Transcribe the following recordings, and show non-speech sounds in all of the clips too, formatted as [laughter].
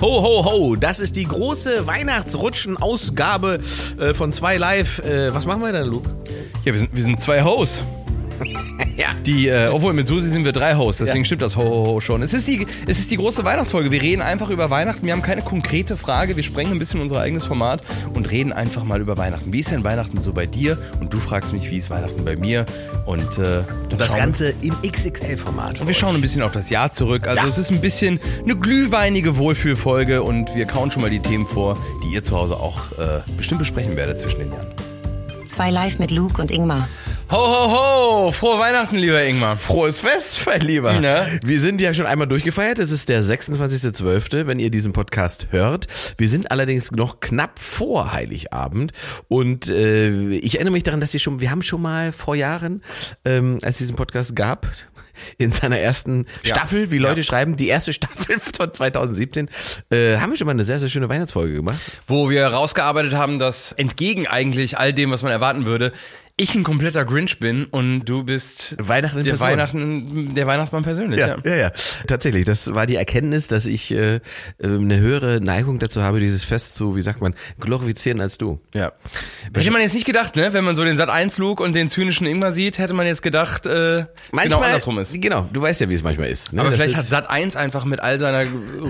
Ho, ho, ho, das ist die große Weihnachtsrutschen-Ausgabe äh, von 2 Live. Äh, was machen wir denn, Luke? Ja, wir sind, wir sind zwei Hosts. [laughs] Ja. Die, äh, obwohl mit Susi sind wir drei Hosts, deswegen Ja. stimmt das ho, ho, ho schon. Es ist, die, es ist die große Weihnachtsfolge. Wir reden einfach über Weihnachten. Wir haben keine konkrete Frage. Wir sprengen ein bisschen unser eigenes Format und reden einfach mal über Weihnachten. Wie ist denn Weihnachten so bei dir? Und du fragst mich, wie ist Weihnachten bei mir? Und äh, Das Ganze im XXL-Format. Und wir schauen ein bisschen auf das Jahr zurück. Also Ja. es ist ein bisschen eine glühweinige Wohlfühlfolge und wir kauen schon mal die Themen vor, die ihr zu Hause auch äh, bestimmt besprechen werdet zwischen den Jahren. Zwei live mit Luke und Ingmar. Ho, ho, ho! Frohe Weihnachten, lieber Ingmar. Frohes Fest, mein Lieber. Ja. Wir sind ja schon einmal durchgefeiert. Es ist der 26.12., wenn ihr diesen Podcast hört. Wir sind allerdings noch knapp vor Heiligabend. Und äh, ich erinnere mich daran, dass wir schon, wir haben schon mal vor Jahren, ähm, als es diesen Podcast gab, in seiner ersten Ja. Staffel, wie Leute Ja. schreiben, die erste [laughs] Staffel von 2017, äh, haben wir schon mal eine sehr, sehr schöne Weihnachtsfolge gemacht. Wo wir rausgearbeitet haben, dass entgegen eigentlich all dem, was man erwarten würde, ich ein kompletter Grinch bin und du bist Weihnachten der, Person. Weihnachten, der Weihnachtsmann persönlich. Ja. Ja, ja, ja. Tatsächlich. Das war die Erkenntnis, dass ich äh, äh, eine höhere Neigung dazu habe, dieses Fest zu, wie sagt man, glorifizieren als du. Ja. Hätte man jetzt nicht gedacht, ne? Wenn man so den Sat 1 Look und den zynischen Ingmar sieht, hätte man jetzt gedacht, äh, dass genau andersrum ist. Genau, du weißt ja, wie es manchmal ist. Ne? Aber Das vielleicht hat Sat 1 einfach mit all seiner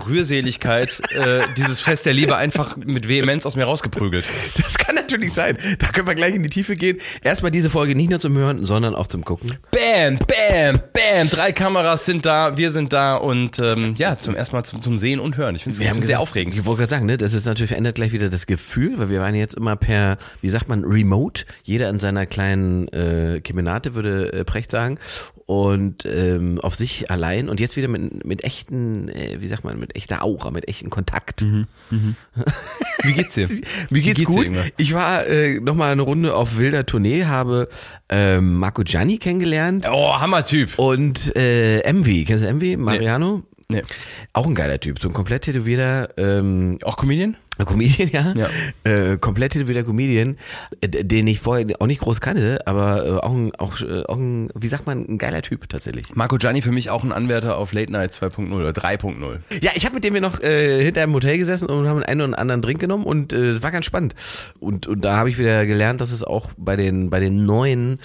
Rührseligkeit äh, dieses Fest der Liebe einfach mit Vehemenz aus mir rausgeprügelt. Das kann natürlich sein. Da können wir gleich in die Tiefe gehen. Erstmal diese Folge nicht nur zum Hören, sondern auch zum Gucken. Bam, bam, bam. Drei Kameras sind da, wir sind da und ähm, ja, zum ersten Mal zum, zum Sehen und Hören. Ich finde es sehr gesagt, aufregend. Ich wollte gerade sagen, ne, das ist natürlich verändert gleich wieder das Gefühl, weil wir waren jetzt immer per, wie sagt man, remote. Jeder in seiner kleinen äh, Kemenate würde äh, Precht sagen und ähm, auf sich allein und jetzt wieder mit mit echten, äh, wie sagt man, mit echter Aura, mit echten Kontakt. [laughs] Wie geht's dir? Mir geht's, geht's dir, gut. Ingmar? ich war äh, noch mal eine Runde auf wilder Tournee, habe ähm, Marco Gianni kennengelernt Oh, Hammertyp. und äh, MV. Kennst du MV? Mariano? Nee. Auch ein geiler Typ, so ein komplett tätowierter ähm, Auch Comedian? Comedian, ja. Ja. Äh, komplett tätowierter Comedian, äh, den ich vorher auch nicht groß kannte, aber äh, auch, ein, auch, äh, auch ein, wie sagt man, ein geiler Typ tatsächlich. Marco Gianni für mich auch ein Anwärter auf Late Night 2.0 oder 3.0. Ja, ich habe mit dem wir noch äh, hinter einem Hotel gesessen und haben einen oder anderen Drink genommen und äh, es war ganz spannend. Und, und da habe ich wieder gelernt, dass es auch bei den, bei den neuen,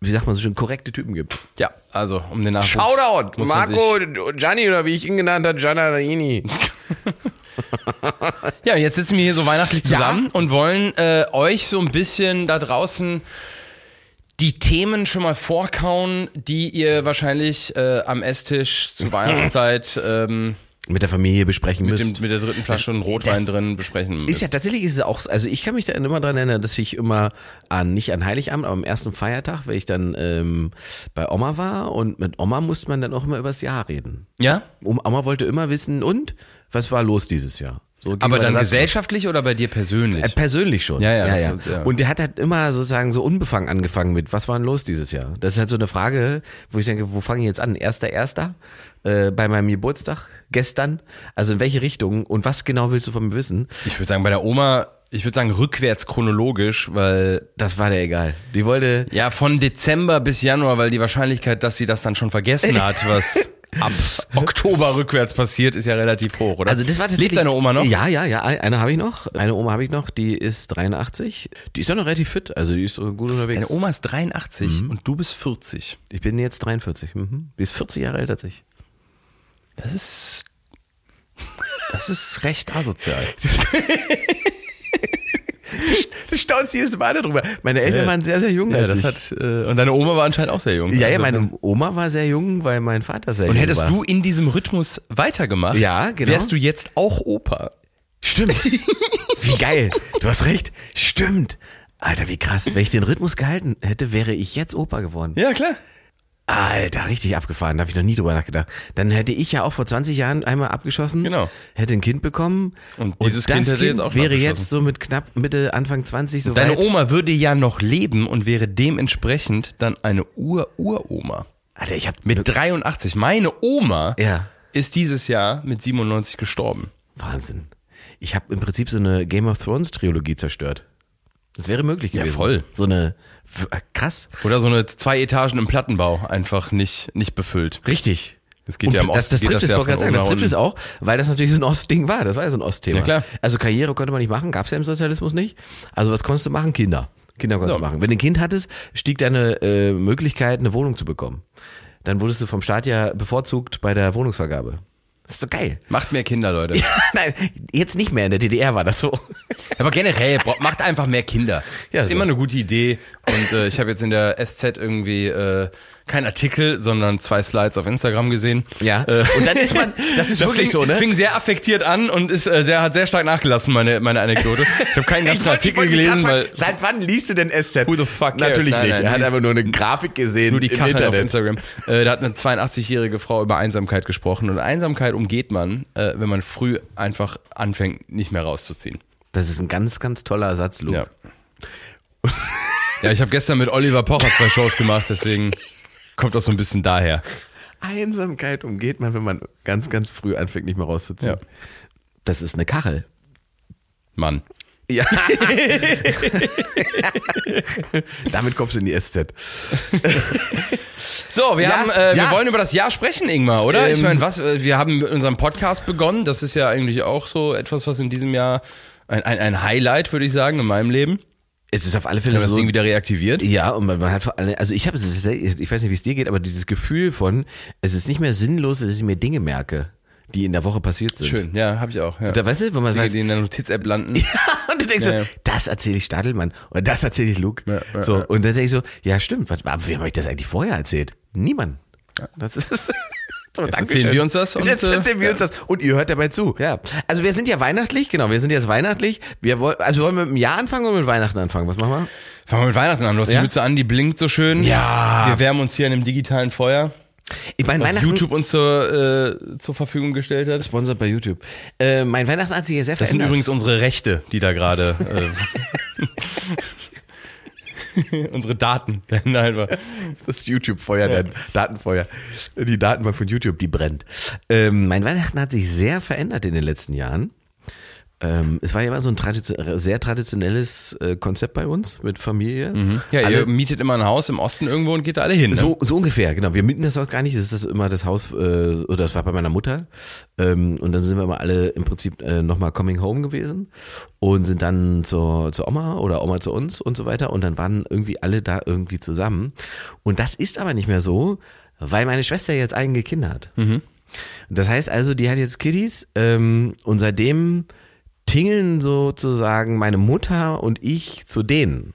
wie sagt man so schön, korrekte Typen gibt. Ja, also um den Nachwuchs. Shoutout, Marco Gianni oder wie ich ihn genannt habe, Giannaini. [laughs] Ja, jetzt sitzen wir hier so weihnachtlich zusammen und wollen äh, euch so ein bisschen da draußen die Themen schon mal vorkauen, die ihr wahrscheinlich äh, am Esstisch zur Weihnachtszeit ähm, Mit der Familie besprechen mit, müsst. dem, mit der dritten Flasche Das- Rotwein das- drin besprechen müsst. Ist ja tatsächlich ist es auch, also ich kann mich da immer dran erinnern, dass ich immer an, nicht an Heiligabend, aber am ersten Feiertag, weil ich dann ähm, bei Oma war und mit Oma musste man dann auch immer übers Jahr reden. ja? Oma wollte immer wissen, und was war los dieses Jahr? So Aber dann gesellschaftlich oder bei dir persönlich? Äh, persönlich schon. Ja, ja, ja, ja. wird- ja. Und der hat halt immer sozusagen so unbefangen angefangen mit, was war denn los dieses Jahr? Das ist halt so eine Frage, wo ich denke, wo fange ich jetzt an? Erster, erster? Äh, bei meinem Geburtstag? Gestern? Also in welche Richtung? Und was genau willst du von mir wissen? ich würde sagen, bei der Oma, ich würde sagen rückwärts chronologisch, weil Das war der egal. Die wollte, ja von Dezember bis Januar, weil die Wahrscheinlichkeit, dass sie das dann schon vergessen [laughs] hat, was ab Oktober rückwärts passiert, ist ja relativ hoch, oder? Also das war tatsächlich. Lebt deine Oma noch? Ja, ja, ja. Eine habe ich noch. Eine Oma habe ich noch. Die ist 83. Die ist doch noch relativ fit. Also die ist so gut unterwegs. Deine Oma ist 83 Mhm. und du bist 40. Ich bin jetzt 43. Mhm. Die ist 40 Jahre älter als ich. Das ist das ist recht asozial. [laughs] Du staunst jedes Mal darüber. Meine Eltern Ja. waren sehr, sehr jung Ja, das ich. hat äh, und deine Oma war anscheinend auch sehr jung. ja, ja, Also, meine Oma war sehr jung, weil mein Vater sehr und jung hättest war. du in diesem Rhythmus weitergemacht, Ja, genau. wärst du jetzt auch Opa. Stimmt. Wie geil. Du hast recht. Stimmt. Alter, wie krass. Wenn ich den Rhythmus gehalten hätte, wäre ich jetzt Opa geworden. Ja, klar. Alter, richtig abgefahren, da habe ich noch nie drüber nachgedacht. Dann hätte ich ja auch vor 20 Jahren einmal abgeschossen, Genau. hätte ein Kind bekommen Und dieses das Kind hätte jetzt auch wäre jetzt so mit knapp Mitte, Anfang 20 so Deine weit. Oma würde ja noch leben und wäre dementsprechend dann eine Ur-Uroma. Alter, ich hab Mit 83. Meine Oma Ja, ist dieses Jahr mit 97 gestorben. Wahnsinn. Ich habe im Prinzip so eine Game of Thrones Trilogie zerstört. Das wäre möglich Ja, gewesen. voll. So eine krass. Oder so eine zwei Etagen im Plattenbau einfach nicht, nicht befüllt. Richtig. Das geht Und ja im das, Osten. das geht trifft es, ja sagen, das trifft es auch, weil das natürlich so ein Ostding war. Das war ja so ein Ostthema. Ja, klar. Also Karriere konnte man nicht machen, gab es ja im Sozialismus nicht. Also was konntest du machen? Kinder. Kinder konntest So. du machen. Wenn du ein Kind hattest, stieg deine äh, Möglichkeit, eine Wohnung zu bekommen. Dann wurdest du vom Staat ja bevorzugt bei der Wohnungsvergabe. Das ist so geil. Macht mehr Kinder, Leute. [laughs] Nein, jetzt nicht mehr. In der DDR war das so. Aber generell, macht einfach mehr Kinder. Ja, ist so. immer eine gute Idee. Und äh, ich habe jetzt in der SZ irgendwie äh, kein Artikel, sondern zwei Slides auf Instagram gesehen. Ja. Äh, Und dann ist man, das ist [laughs] wirklich fing, so, ne? Fing sehr affektiert an und ist äh, sehr, hat sehr stark nachgelassen, meine, meine Anekdote. Ich habe keinen ganzen wollte- Artikel gelesen, weil Seit wann liest du denn SZ? Who the fuck cares? Natürlich Nein, nicht. nein, er hat einfach nur eine Grafik gesehen nur die im Kacheln auf Internet. Instagram. Äh, da hat eine 82-jährige Frau über Einsamkeit gesprochen. Und Einsamkeit umgeht man, äh, wenn man früh einfach anfängt, nicht mehr rauszuziehen. Das ist ein ganz, ganz toller Satz, Luke. Ja. ja, ich habe gestern mit Oliver Pocher zwei Shows gemacht, deswegen [laughs] kommt das so ein bisschen daher. Einsamkeit umgeht man, wenn man ganz, ganz früh anfängt, nicht mehr rauszuziehen. Ja. Das ist eine Kachel. Mann. Ja. [laughs] Damit kommst du in die SZ. So, wir Ja, haben, äh, wir ja. wollen über das Jahr sprechen, Ingmar, oder? ich Ähm, meine, was? äh, Wir haben mit unserem Podcast begonnen. Das ist ja eigentlich auch so etwas, was in diesem Jahr ein, ein, ein Highlight, würde ich sagen, in meinem Leben. Es ist auf alle Fälle haben das so. Ding wieder reaktiviert. ja, und man, man hat vor allem, also ich habe, ich weiß nicht, wie es dir geht, aber dieses Gefühl von, es ist nicht mehr sinnlos, dass ich mir Dinge merke, die in der Woche passiert sind. Schön, ja, habe ich auch. Ja. Da weißt du, wenn man Dinge, weiß, die in der Notiz-App landen. [laughs] und du denkst Ja, so, ja. das erzähle ich Stadelmann oder das erzähle ich Luke. Ja, ja, so, ja. und dann denke ich so, ja stimmt, was, aber wem habe ich das eigentlich vorher erzählt? Niemand. Das ist so, Dankeschön. erzählen wir uns das und, jetzt äh, erzählen wir ja. uns das und ihr hört dabei zu. Ja. Also wir sind ja weihnachtlich, genau, wir sind jetzt weihnachtlich. Wir wollen, also wollen wir mit dem Jahr anfangen oder mit Weihnachten anfangen? Was machen wir? Fangen wir mit Weihnachten an. Du hast Ja? die Mütze an, die blinkt so schön. Ja. Wir wärmen uns hier an dem digitalen Feuer, Ich mein was Weihnachten YouTube uns zur, äh, zur Verfügung gestellt hat. sponsert bei YouTube. Äh, mein Weihnachten hat sich ja sehr Das sind verändert. übrigens unsere Rechte, die da gerade. Äh, [laughs] [laughs] [laughs] unsere Daten werden einfach. Das YouTube-Feuer, der Datenfeuer. Die Datenbank von YouTube, die brennt. Ähm, mein Weihnachten hat sich sehr verändert in den letzten Jahren. Ähm, es war ja immer so ein tradition sehr traditionelles äh, Konzept bei uns mit Familie. Ja, Alle- ihr mietet immer ein Haus im Osten irgendwo und geht da alle hin. Ne? So, so ungefähr, genau. Wir mieten das auch gar nicht. Das ist das immer das Haus, äh, oder das war bei meiner Mutter. Ähm, und dann sind wir mal alle im Prinzip äh, nochmal coming home gewesen und sind dann zur, zur Oma oder Oma zu uns und so weiter. Und dann waren irgendwie alle da irgendwie zusammen. Und das ist aber nicht mehr so, weil meine Schwester jetzt eigene Kinder hat. Das heißt also, die hat jetzt Kiddies ähm, und seitdem tingeln sozusagen meine Mutter und ich zu denen.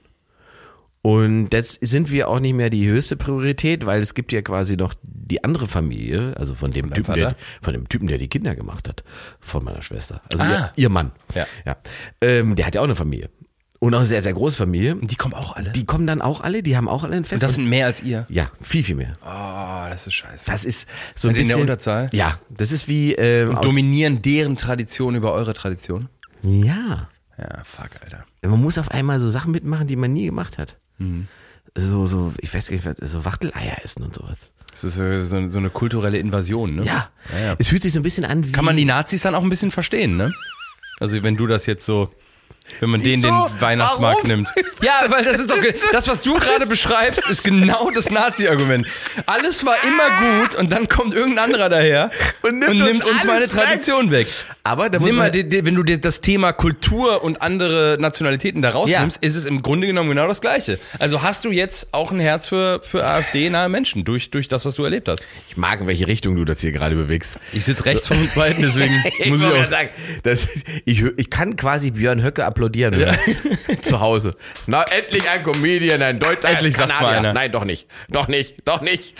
Und das sind wir auch nicht mehr die höchste Priorität, weil es gibt ja quasi noch die andere Familie, also von dem Typen, der, von dem Typen, der die Kinder gemacht hat, von meiner Schwester. Also Ah. ihr, ihr Mann. Ja. ja. Ähm, der hat ja auch eine Familie. Und auch eine sehr, sehr große Familie. Und die kommen auch alle. Die kommen dann auch alle, die haben auch alle ein Fest. und das sind mehr als ihr. ja, viel, viel mehr. Oh, das ist scheiße. Das ist so Seid ein ihr in der bisschen. Unterzahl? Ja, das ist wie. Ähm, und dominieren deren Tradition über eure Tradition? Ja. Ja, fuck, Alter. Man muss auf einmal so Sachen mitmachen, die man nie gemacht hat. Mhm. So, so, ich weiß gar nicht, was- so Wachteleier essen und sowas. Das ist so, so, so eine kulturelle Invasion, ne? Ja. ja, ja. Es fühlt sich so ein bisschen an wie. Kann man die Nazis dann auch ein bisschen verstehen, ne? Also wenn du das jetzt so, wenn man denen den Wieso? Weihnachtsmarkt Warum? nimmt. [laughs] Ja, weil das ist doch, das was du gerade beschreibst, ist genau das Nazi-Argument. Alles war immer gut und dann kommt irgendein anderer daher [laughs] Und nimmt uns alles meine weg. Tradition weg. Aber da muss Nimm mal, man, wenn du dir das Thema Kultur und andere Nationalitäten da rausnimmst, Ja. ist es im Grunde genommen genau das Gleiche. Also hast du jetzt auch ein Herz für, für AfD-nahe Menschen durch, durch das, was du erlebt hast. ich mag, in welche Richtung du das hier gerade bewegst. Ich sitze rechts von uns beiden, deswegen [laughs] Ich muss ich auch sagen, das, ich, ich kann quasi Björn Höcke applaudieren hören. [laughs] zu Hause. Na, endlich ein Comedian, ein Deutscher. Endlich ein sagt's mal einer. Nein, doch nicht. Doch nicht, doch nicht.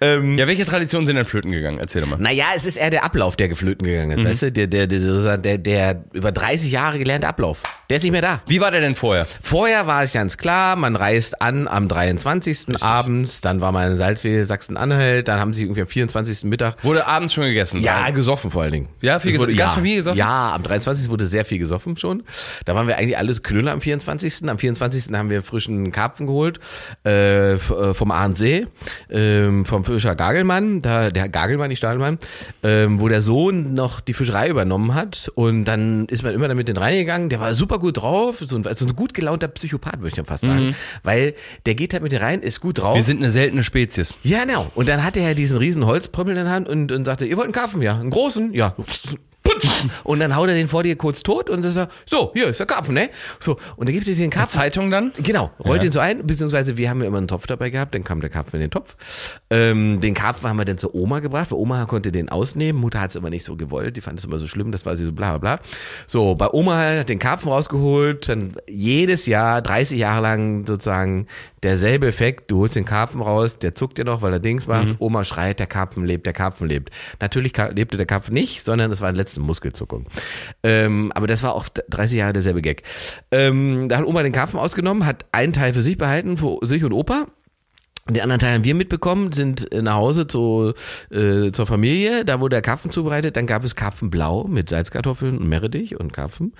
Ähm, Ja, welche Traditionen sind denn flöten gegangen? Erzähl doch mal. Naja, es ist eher der Ablauf, der geflöten gegangen Mhm. ist, weißt du? Der, der, der, der, der über 30 Jahre gelernte Ablauf. Der ist nicht mehr da. Wie war der denn vorher? Vorher war es ganz klar, man reist an am 23. abends, dann war man in Salzwedel, Sachsen-Anhalt, dann haben sie irgendwie am 24. Mittag Wurde abends schon gegessen? ja, gesoffen vor allen Dingen. Ja, viel Es gesoffen. wurde- Gastfamilie gesoffen? Ja, am 23. wurde sehr viel gesoffen schon. Da waren waren wir eigentlich alles Knüller am 24. Am 24. haben wir frischen Karpfen geholt äh, äh, vom Ahrensee, ähm, vom Fischer Gagelmann, da, der Gagelmann, nicht Stadelmann, ähm, wo der Sohn noch die Fischerei übernommen hat. Und dann ist man immer damit den reingegangen. Der war super gut drauf, so ein, so ein gut gelaunter Psychopath, würde ich ja fast sagen. Weil der geht halt mit dir rein, ist gut drauf. Wir sind eine seltene Spezies. Ja, genau. Und dann hatte er diesen riesen Holzprüppel in der Hand und, und sagte, ihr wollt einen Karpfen? Ja. Einen großen? Ja. Putsch. [laughs] Und dann haut er den vor dir kurz tot und sagt, so, hier ist der Karpfen, ne? So, und dann gibt er dir den Karpfen. Zeitung dann? Genau, rollt Ja. den so ein, beziehungsweise wir haben ja immer einen Topf dabei gehabt, dann kam der Karpfen in den Topf. Ähm, den Karpfen haben wir dann zur Oma gebracht, weil Oma konnte den ausnehmen, Mutter hat es immer nicht so gewollt, die fand es immer so schlimm, das war sie so bla bla bla. So, bei Oma hat den Karpfen rausgeholt, dann jedes Jahr, 30 Jahre lang sozusagen derselbe Effekt, du holst den Karpfen raus, der zuckt dir noch, weil er Dings macht, Oma schreit, der Karpfen lebt, der Karpfen lebt. Natürlich lebte der Karpfen nicht, sondern es war eine letzte Muskelzuckung. Ähm, aber das war auch 30 Jahre derselbe Gag. Ähm, da hat Oma den Karpfen ausgenommen, hat einen Teil für sich behalten, für sich und Opa. Den anderen Teil haben wir mitbekommen, sind äh, nach Hause zu, äh, zur Familie. Da wurde der Karpfen zubereitet. Dann gab es Karpfenblau mit Salzkartoffeln und Meerrettich und Karpfen.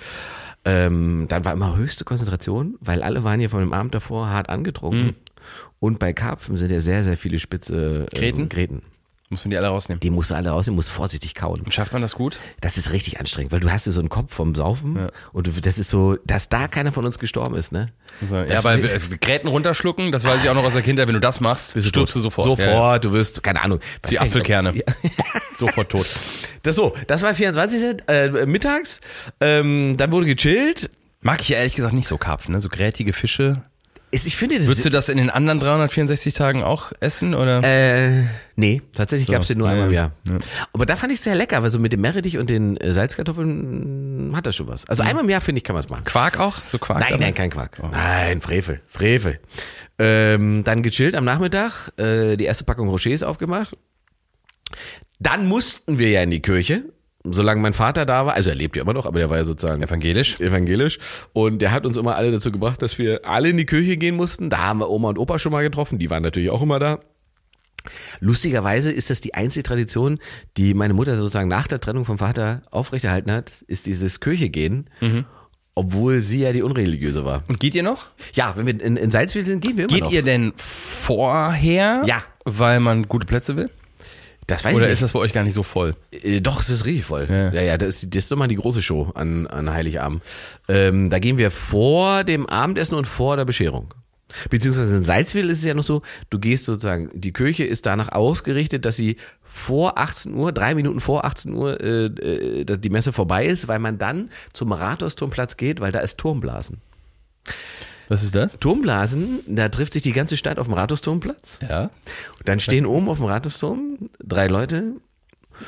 Ähm, dann war immer höchste Konzentration, weil alle waren hier von dem Abend davor hart angetrunken. Und bei Karpfen sind ja sehr, sehr viele spitze äh, Gräten? Gräten. Muss man die alle rausnehmen. Die musst du alle rausnehmen, musst vorsichtig kauen. Und schafft man das gut? Das ist richtig anstrengend, weil du hast ja so einen Kopf vom Saufen und du, das ist so, dass da keiner von uns gestorben ist, ne? Also, ja, wir- Gräten runterschlucken, das weiß ich auch noch aus der Kindheit. Wenn du das machst, stirbst du sofort. Sofort, Ja, ja. du wirst, keine Ahnung. Die Apfelkerne. Ja. [laughs] [laughs] Sofort tot. Das so, das war 24. Äh, mittags. Ähm, dann wurde gechillt. Mag ich ehrlich gesagt nicht so Karpfen, ne? So grätige Fische. Ist, ich finde, das Würdest du das in den anderen 364 Tagen auch essen? Oder? äh, nee, tatsächlich gab's den nur ja, einmal im ja. Jahr. Aber da fand ich sehr lecker, weil so mit dem Meerrettich und den äh, Salzkartoffeln mh, hat das schon was. Also einmal im Jahr, finde ich, kann man es machen. Quark auch? So Quark? Nein, dabei? nein, kein Quark. Nein, Frevel, Frevel. Ähm, dann gechillt am Nachmittag, äh, die erste Packung Rochers aufgemacht. Dann mussten wir ja in die Kirche, solange mein Vater da war. Also er lebt ja immer noch, aber der war ja sozusagen Evangelisch? evangelisch. Und der hat uns immer alle dazu gebracht, dass wir alle in die Kirche gehen mussten. Da haben wir Oma und Opa schon mal getroffen, die waren natürlich auch immer da. Lustigerweise ist das die einzige Tradition, die meine Mutter sozusagen nach der Trennung vom Vater aufrechterhalten hat, ist dieses Kirche gehen, obwohl sie ja die Unreligiöse war. Und geht ihr noch? Ja, wenn wir in, in Salzwedel sind, gehen wir immer Geht noch. ihr denn vorher? Ja. Weil man gute Plätze will? Das weiß Oder ich ist nicht. das bei euch gar nicht so voll? Äh, Doch, es ist richtig voll. Ja, Ja. ja, das, ist- das ist doch mal die große Show an, an Heiligabend. Ähm, da gehen wir vor dem Abendessen und vor der Bescherung. Beziehungsweise in Salzwedel ist es ja noch so, du gehst sozusagen, die Kirche ist danach ausgerichtet, dass sie vor 18 Uhr, drei Minuten vor 18 Uhr, äh, äh, die Messe vorbei ist, weil man dann zum Rathausturmplatz geht, weil da ist Turmblasen. Was ist das? Turmblasen, da trifft sich die ganze Stadt auf dem Rathausturmplatz. Ja. Und dann stehen oben auf dem Rathausturm drei Leute,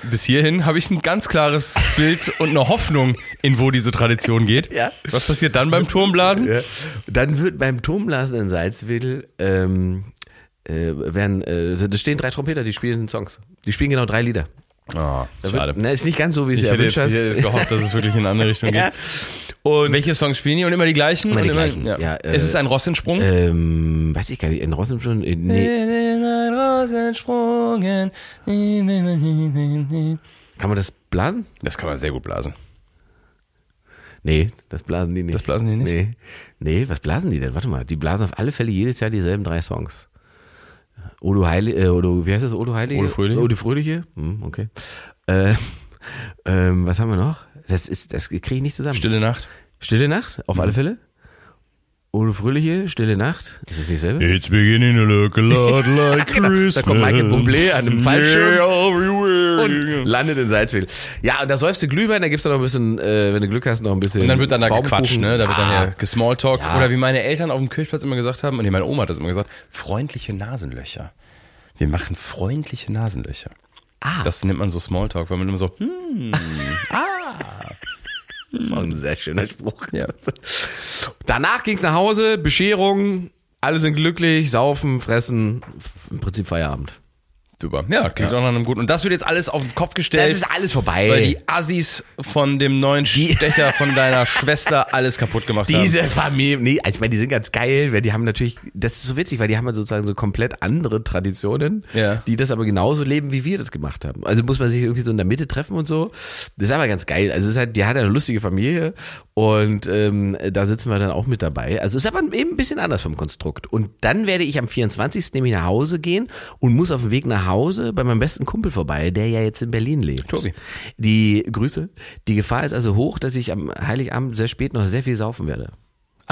Bis hierhin habe ich ein ganz klares Bild und eine Hoffnung, in wo diese Tradition geht. Ja. Was passiert dann beim Turmblasen? Ja. Dann wird beim Turmblasen in Salzwedel ähm, äh, werden, äh, da stehen drei Trompeter, die spielen Songs. Die spielen genau drei Lieder. Oh, schade. Na, ist nicht ganz so, wie es Ich dir hätte jetzt, erwünscht ich hätte hast. jetzt gehofft, dass es wirklich in eine andere Richtung [laughs] geht. Und Welche Songs spielen die? Und immer die gleichen? Immer die gleichen, Ja. ja, äh, ist es ein Rossinsprung? ähm, weiß ich gar nicht, in Rossen schon, äh, nee, ein Rossensprungen. kann man das blasen? Das kann man sehr gut blasen. Nee, das blasen die nicht. Das blasen die nicht? Nee. Nee, was blasen die denn? Warte mal, die blasen auf alle Fälle jedes Jahr dieselben drei Songs. Odo Heilige, äh, Odo, wie heißt das? Odo Heilige? Odo Fröhliche. Odo Fröhliche? Hm, okay. Äh, [laughs] ähm, was haben wir noch? Das ist, das kriege ich nicht zusammen. Stille Nacht. Stille Nacht, auf Mhm. alle Fälle. Odo Fröhliche, Stille Nacht. Ist das nicht selber? It's beginning to look a lot [laughs] like Christmas. Da kommt Michael Bublé an einem Fallschirm. Und landet in Salzwedel. Ja, und da säufst du Glühwein, da gibt's dann noch ein bisschen, äh, wenn du Glück hast, noch ein bisschen. Und dann wird dann da gequatscht, ne? Da wird dann Ah. ja gesmalltalkt. Ja. Oder wie meine Eltern auf dem Kirchplatz immer gesagt haben, und nee, meine Oma hat das immer gesagt, freundliche Nasenlöcher. Wir machen freundliche Nasenlöcher. Ah. Das nennt man so Smalltalk, weil man immer so, hm, [laughs] Das ist auch ein sehr schöner Spruch. Ja. Danach ging's nach Hause, Bescherung, alle sind glücklich, saufen, fressen, im Prinzip Feierabend. Super. Ja, klingt auch nach einem guten. Und das wird jetzt alles auf den Kopf gestellt. Das ist alles vorbei. weil die Assis von dem neuen Stecher von deiner [laughs] Schwester alles kaputt gemacht haben. Diese Familie, nee, also ich meine, die sind ganz geil, weil die haben natürlich, das ist so witzig, weil die haben sozusagen so komplett andere Traditionen, Ja. die das aber genauso leben, wie wir das gemacht haben. Also muss man sich irgendwie so in der Mitte treffen und so. Das ist aber ganz geil. Also es ist halt, die hat eine lustige Familie Und ähm, da sitzen wir dann auch mit dabei. Also ist aber eben ein bisschen anders vom Konstrukt. Und dann werde ich am 24. nämlich nach Hause gehen und muss auf dem Weg nach Hause bei meinem besten Kumpel vorbei, der ja jetzt in Berlin lebt. Tobi. Die Grüße. Die Gefahr ist also hoch, dass ich am Heiligabend sehr spät noch sehr viel saufen werde.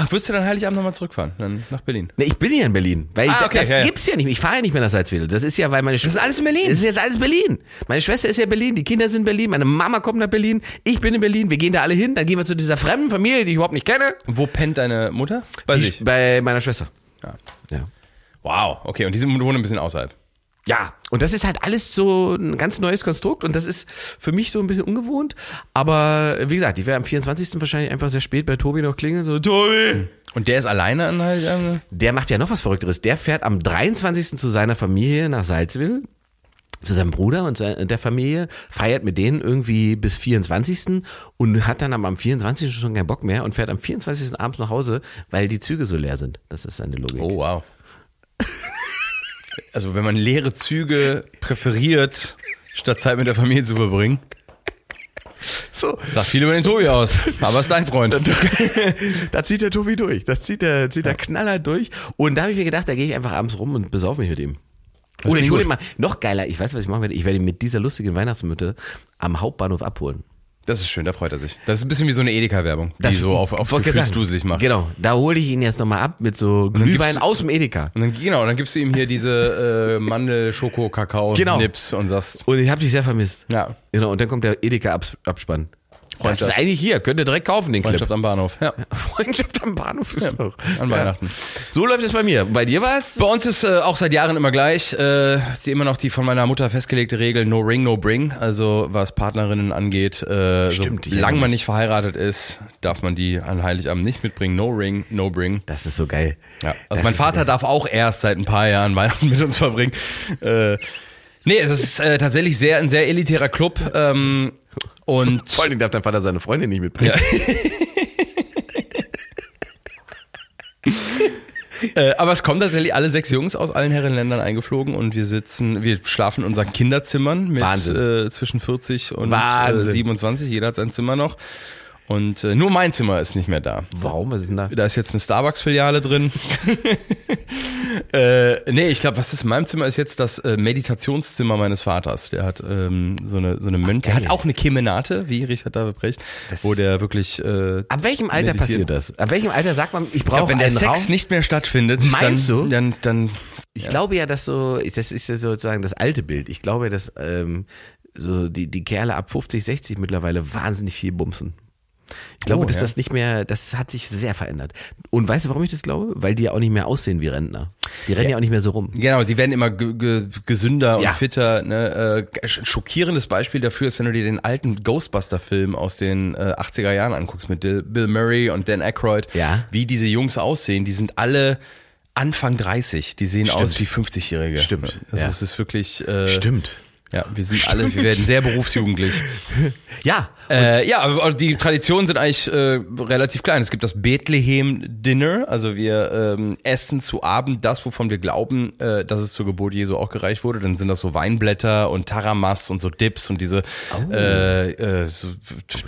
Ach, wirst du dann Heiligabend nochmal zurückfahren? Dann nach Berlin? Ne, ich bin ja in Berlin. Weil Ah, okay, das ja, ja. gibt's ja nicht. Ich fahre ja nicht mehr nach Salzwedel. Das ist ja, weil meine Schwester. ist alles in Berlin? Das ist jetzt alles Berlin. Meine Schwester ist ja in Berlin, die Kinder sind in Berlin, meine Mama kommt nach Berlin, ich bin in Berlin, wir gehen da alle hin, dann gehen wir zu dieser fremden Familie, die ich überhaupt nicht kenne. Und wo pennt deine Mutter? Bei Die- sich. Bei meiner Schwester. Ja. Ja. Wow, okay. Und die wohnen ein bisschen außerhalb. Ja, und das ist halt alles so ein ganz neues Konstrukt und das ist für mich so ein bisschen ungewohnt. Aber wie gesagt, ich werde am 24. wahrscheinlich einfach sehr spät bei Tobi noch klingeln. So, Tobi! Und der ist alleine an Heiligabend? Der macht ja noch was Verrückteres. Der fährt am 23. zu seiner Familie nach Salzwedel, zu seinem Bruder und se- der Familie, feiert mit denen irgendwie bis 24. und hat dann am 24. schon keinen Bock mehr und fährt am 24. abends nach Hause, weil die Züge so leer sind. Das ist seine Logik. Oh, wow. [laughs] Also wenn man leere Züge präferiert, statt Zeit mit der Familie zu verbringen, So. sagt viel über den Tobi aus. Aber ist dein Freund. [laughs] Da zieht der Tobi durch. Das zieht der, zieht der Knaller durch. Und da habe ich mir gedacht, da gehe ich einfach abends rum und besaufe mich mit ihm. Oder ich hole ihn mal, noch geiler, ich weiß, was ich machen werde. Ich werde ihn mit dieser lustigen Weihnachtsmütte am Hauptbahnhof abholen. Das ist schön, da freut er sich. Das ist ein bisschen wie so eine Edeka-Werbung, die Das so auf, auf gefühlsduselig macht. Genau, da hole ich ihn jetzt nochmal ab mit so Glühwein aus dem Edeka. Und dann, genau, dann gibst du ihm hier diese äh, Mandel, Schoko, Kakao, Genau. Nips und sagst, Und ich habe dich sehr vermisst. ja, Genau, und dann kommt der Edeka-Abspann. Das Freundschaft. ist eigentlich hier, könnt ihr direkt kaufen, den Clip. Freundschaft am Bahnhof. Ja, [laughs] Freundschaft am Bahnhof ist doch. an Weihnachten. So läuft es bei mir. Bei dir war es? Bei uns ist äh, auch seit Jahren immer gleich, äh, die immer noch die von meiner Mutter festgelegte Regel No Ring, No Bring. Also was Partnerinnen angeht, äh, Stimmt, solange man nicht verheiratet ist, darf man die an Heiligabend nicht mitbringen. No Ring, No Bring. Das ist so geil. Ja, also Das mein Vater so darf auch erst seit ein paar Jahren Weihnachten [laughs] mit uns verbringen. Äh, nee, es ist äh, tatsächlich sehr ein sehr elitärer Club. Ähm, und Vor allen Dingen darf dein Vater seine Freundin nicht mitbringen. [laughs] Äh, aber es kommen tatsächlich alle sechs Jungs aus allen Herrenländern eingeflogen und wir sitzen, wir schlafen in unseren Kinderzimmern mit Wahnsinn. äh, zwischen 40 und äh, Wahnsinn. 27. Jeder hat sein Zimmer noch. Und äh, nur mein Zimmer ist nicht mehr da. Warum? Was ist denn da? Da ist jetzt eine Starbucks-Filiale drin. [laughs] äh, nee, ich glaube, was ist in meinem Zimmer ist jetzt das äh, Meditationszimmer meines Vaters. Der hat ähm, so eine so eine Mönch. Der hat auch eine Kemenate, wie Richard David Brecht, wo der wirklich. Äh, Ab welchem Alter meditiert. passiert das? Ab welchem Alter sagt man, ich brauche glaub, wenn der einen Sex Raum? nicht mehr stattfindet, Meinst dann, du? dann dann Ich glaube ja, dass so, das ist ja sozusagen das alte Bild. Ich glaube, dass ähm, so die, die Kerle ab 50, 60 mittlerweile wahnsinnig viel bumsen. Ich glaube, Oh, dass ja. das nicht mehr, das hat sich sehr verändert. Und weißt du, warum ich das glaube? Weil die ja auch nicht mehr aussehen wie Rentner. Die rennen ja, auch nicht mehr so rum. Genau, die werden immer ge ge gesünder Ja. und fitter. Ne? Äh, sch- schockierendes Beispiel dafür ist, wenn du dir den alten Ghostbuster-Film aus den äh, 80er Jahren anguckst mit Dil- Bill Murray und Dan Aykroyd, Ja. wie diese Jungs aussehen. Die sind alle Anfang 30. Die sehen Stimmt. aus wie 50-Jährige. Stimmt, Das ja. ist, ist wirklich. Äh, Stimmt. Ja, wir sind alle, wir werden sehr berufsjugendlich. [laughs] Ja. Äh, ja, die Traditionen sind eigentlich äh, relativ klein. Es gibt das Bethlehem Dinner, also wir ähm, essen zu Abend das, wovon wir glauben, äh, dass es zur Geburt Jesu auch gereicht wurde. Dann sind das so Weinblätter und Taramas und so Dips und diese äh, äh, so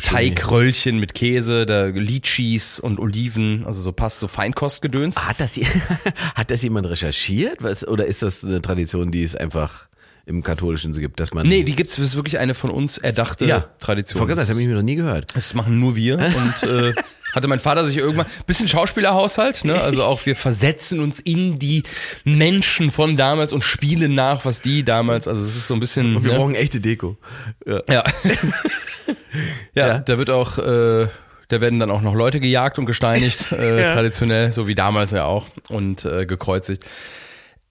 Teigröllchen mit Käse, da Litchis und Oliven, also so passt so Feinkostgedöns. Hat das, [laughs] hat das jemand recherchiert? Was, oder ist das eine Tradition, die es einfach im Katholischen so gibt, dass man. Nee, die gibt's, das ist wirklich eine von uns erdachte ja, Tradition. Vergiss das, habe ich mir noch nie gehört. Das machen nur wir [laughs] und äh, hatte mein Vater sich irgendwann bisschen Schauspielerhaushalt, ne? Also auch wir versetzen uns in die Menschen von damals und spielen nach, was die damals, also es ist so ein bisschen Wir ne? brauchen echte Deko. Ja. ja. [laughs] ja, Ja. da wird auch äh, da werden dann auch noch Leute gejagt und gesteinigt, äh, [laughs] Ja. traditionell, so wie damals ja auch und äh, gekreuzigt.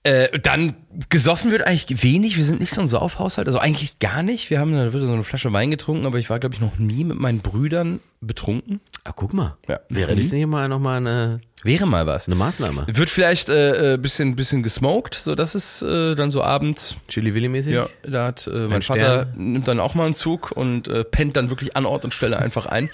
Äh, dann gesoffen wird eigentlich wenig. Wir sind nicht so ein Saufhaushalt, also eigentlich gar nicht. Wir haben da wird so eine Flasche Wein getrunken, aber ich war glaube ich noch nie mit meinen Brüdern betrunken. Ah, guck mal. Ja. Wäre das nicht mal nochmal eine, Wäre mal was. eine Maßnahme? Wird vielleicht äh, äh, bisschen bisschen gesmoked, so dass es äh, dann so abends. Chili Willy mäßig? Ja, da hat äh, mein Ein Vater nimmt dann auch mal einen Zug und äh, pennt dann wirklich an Ort und Stelle einfach ein.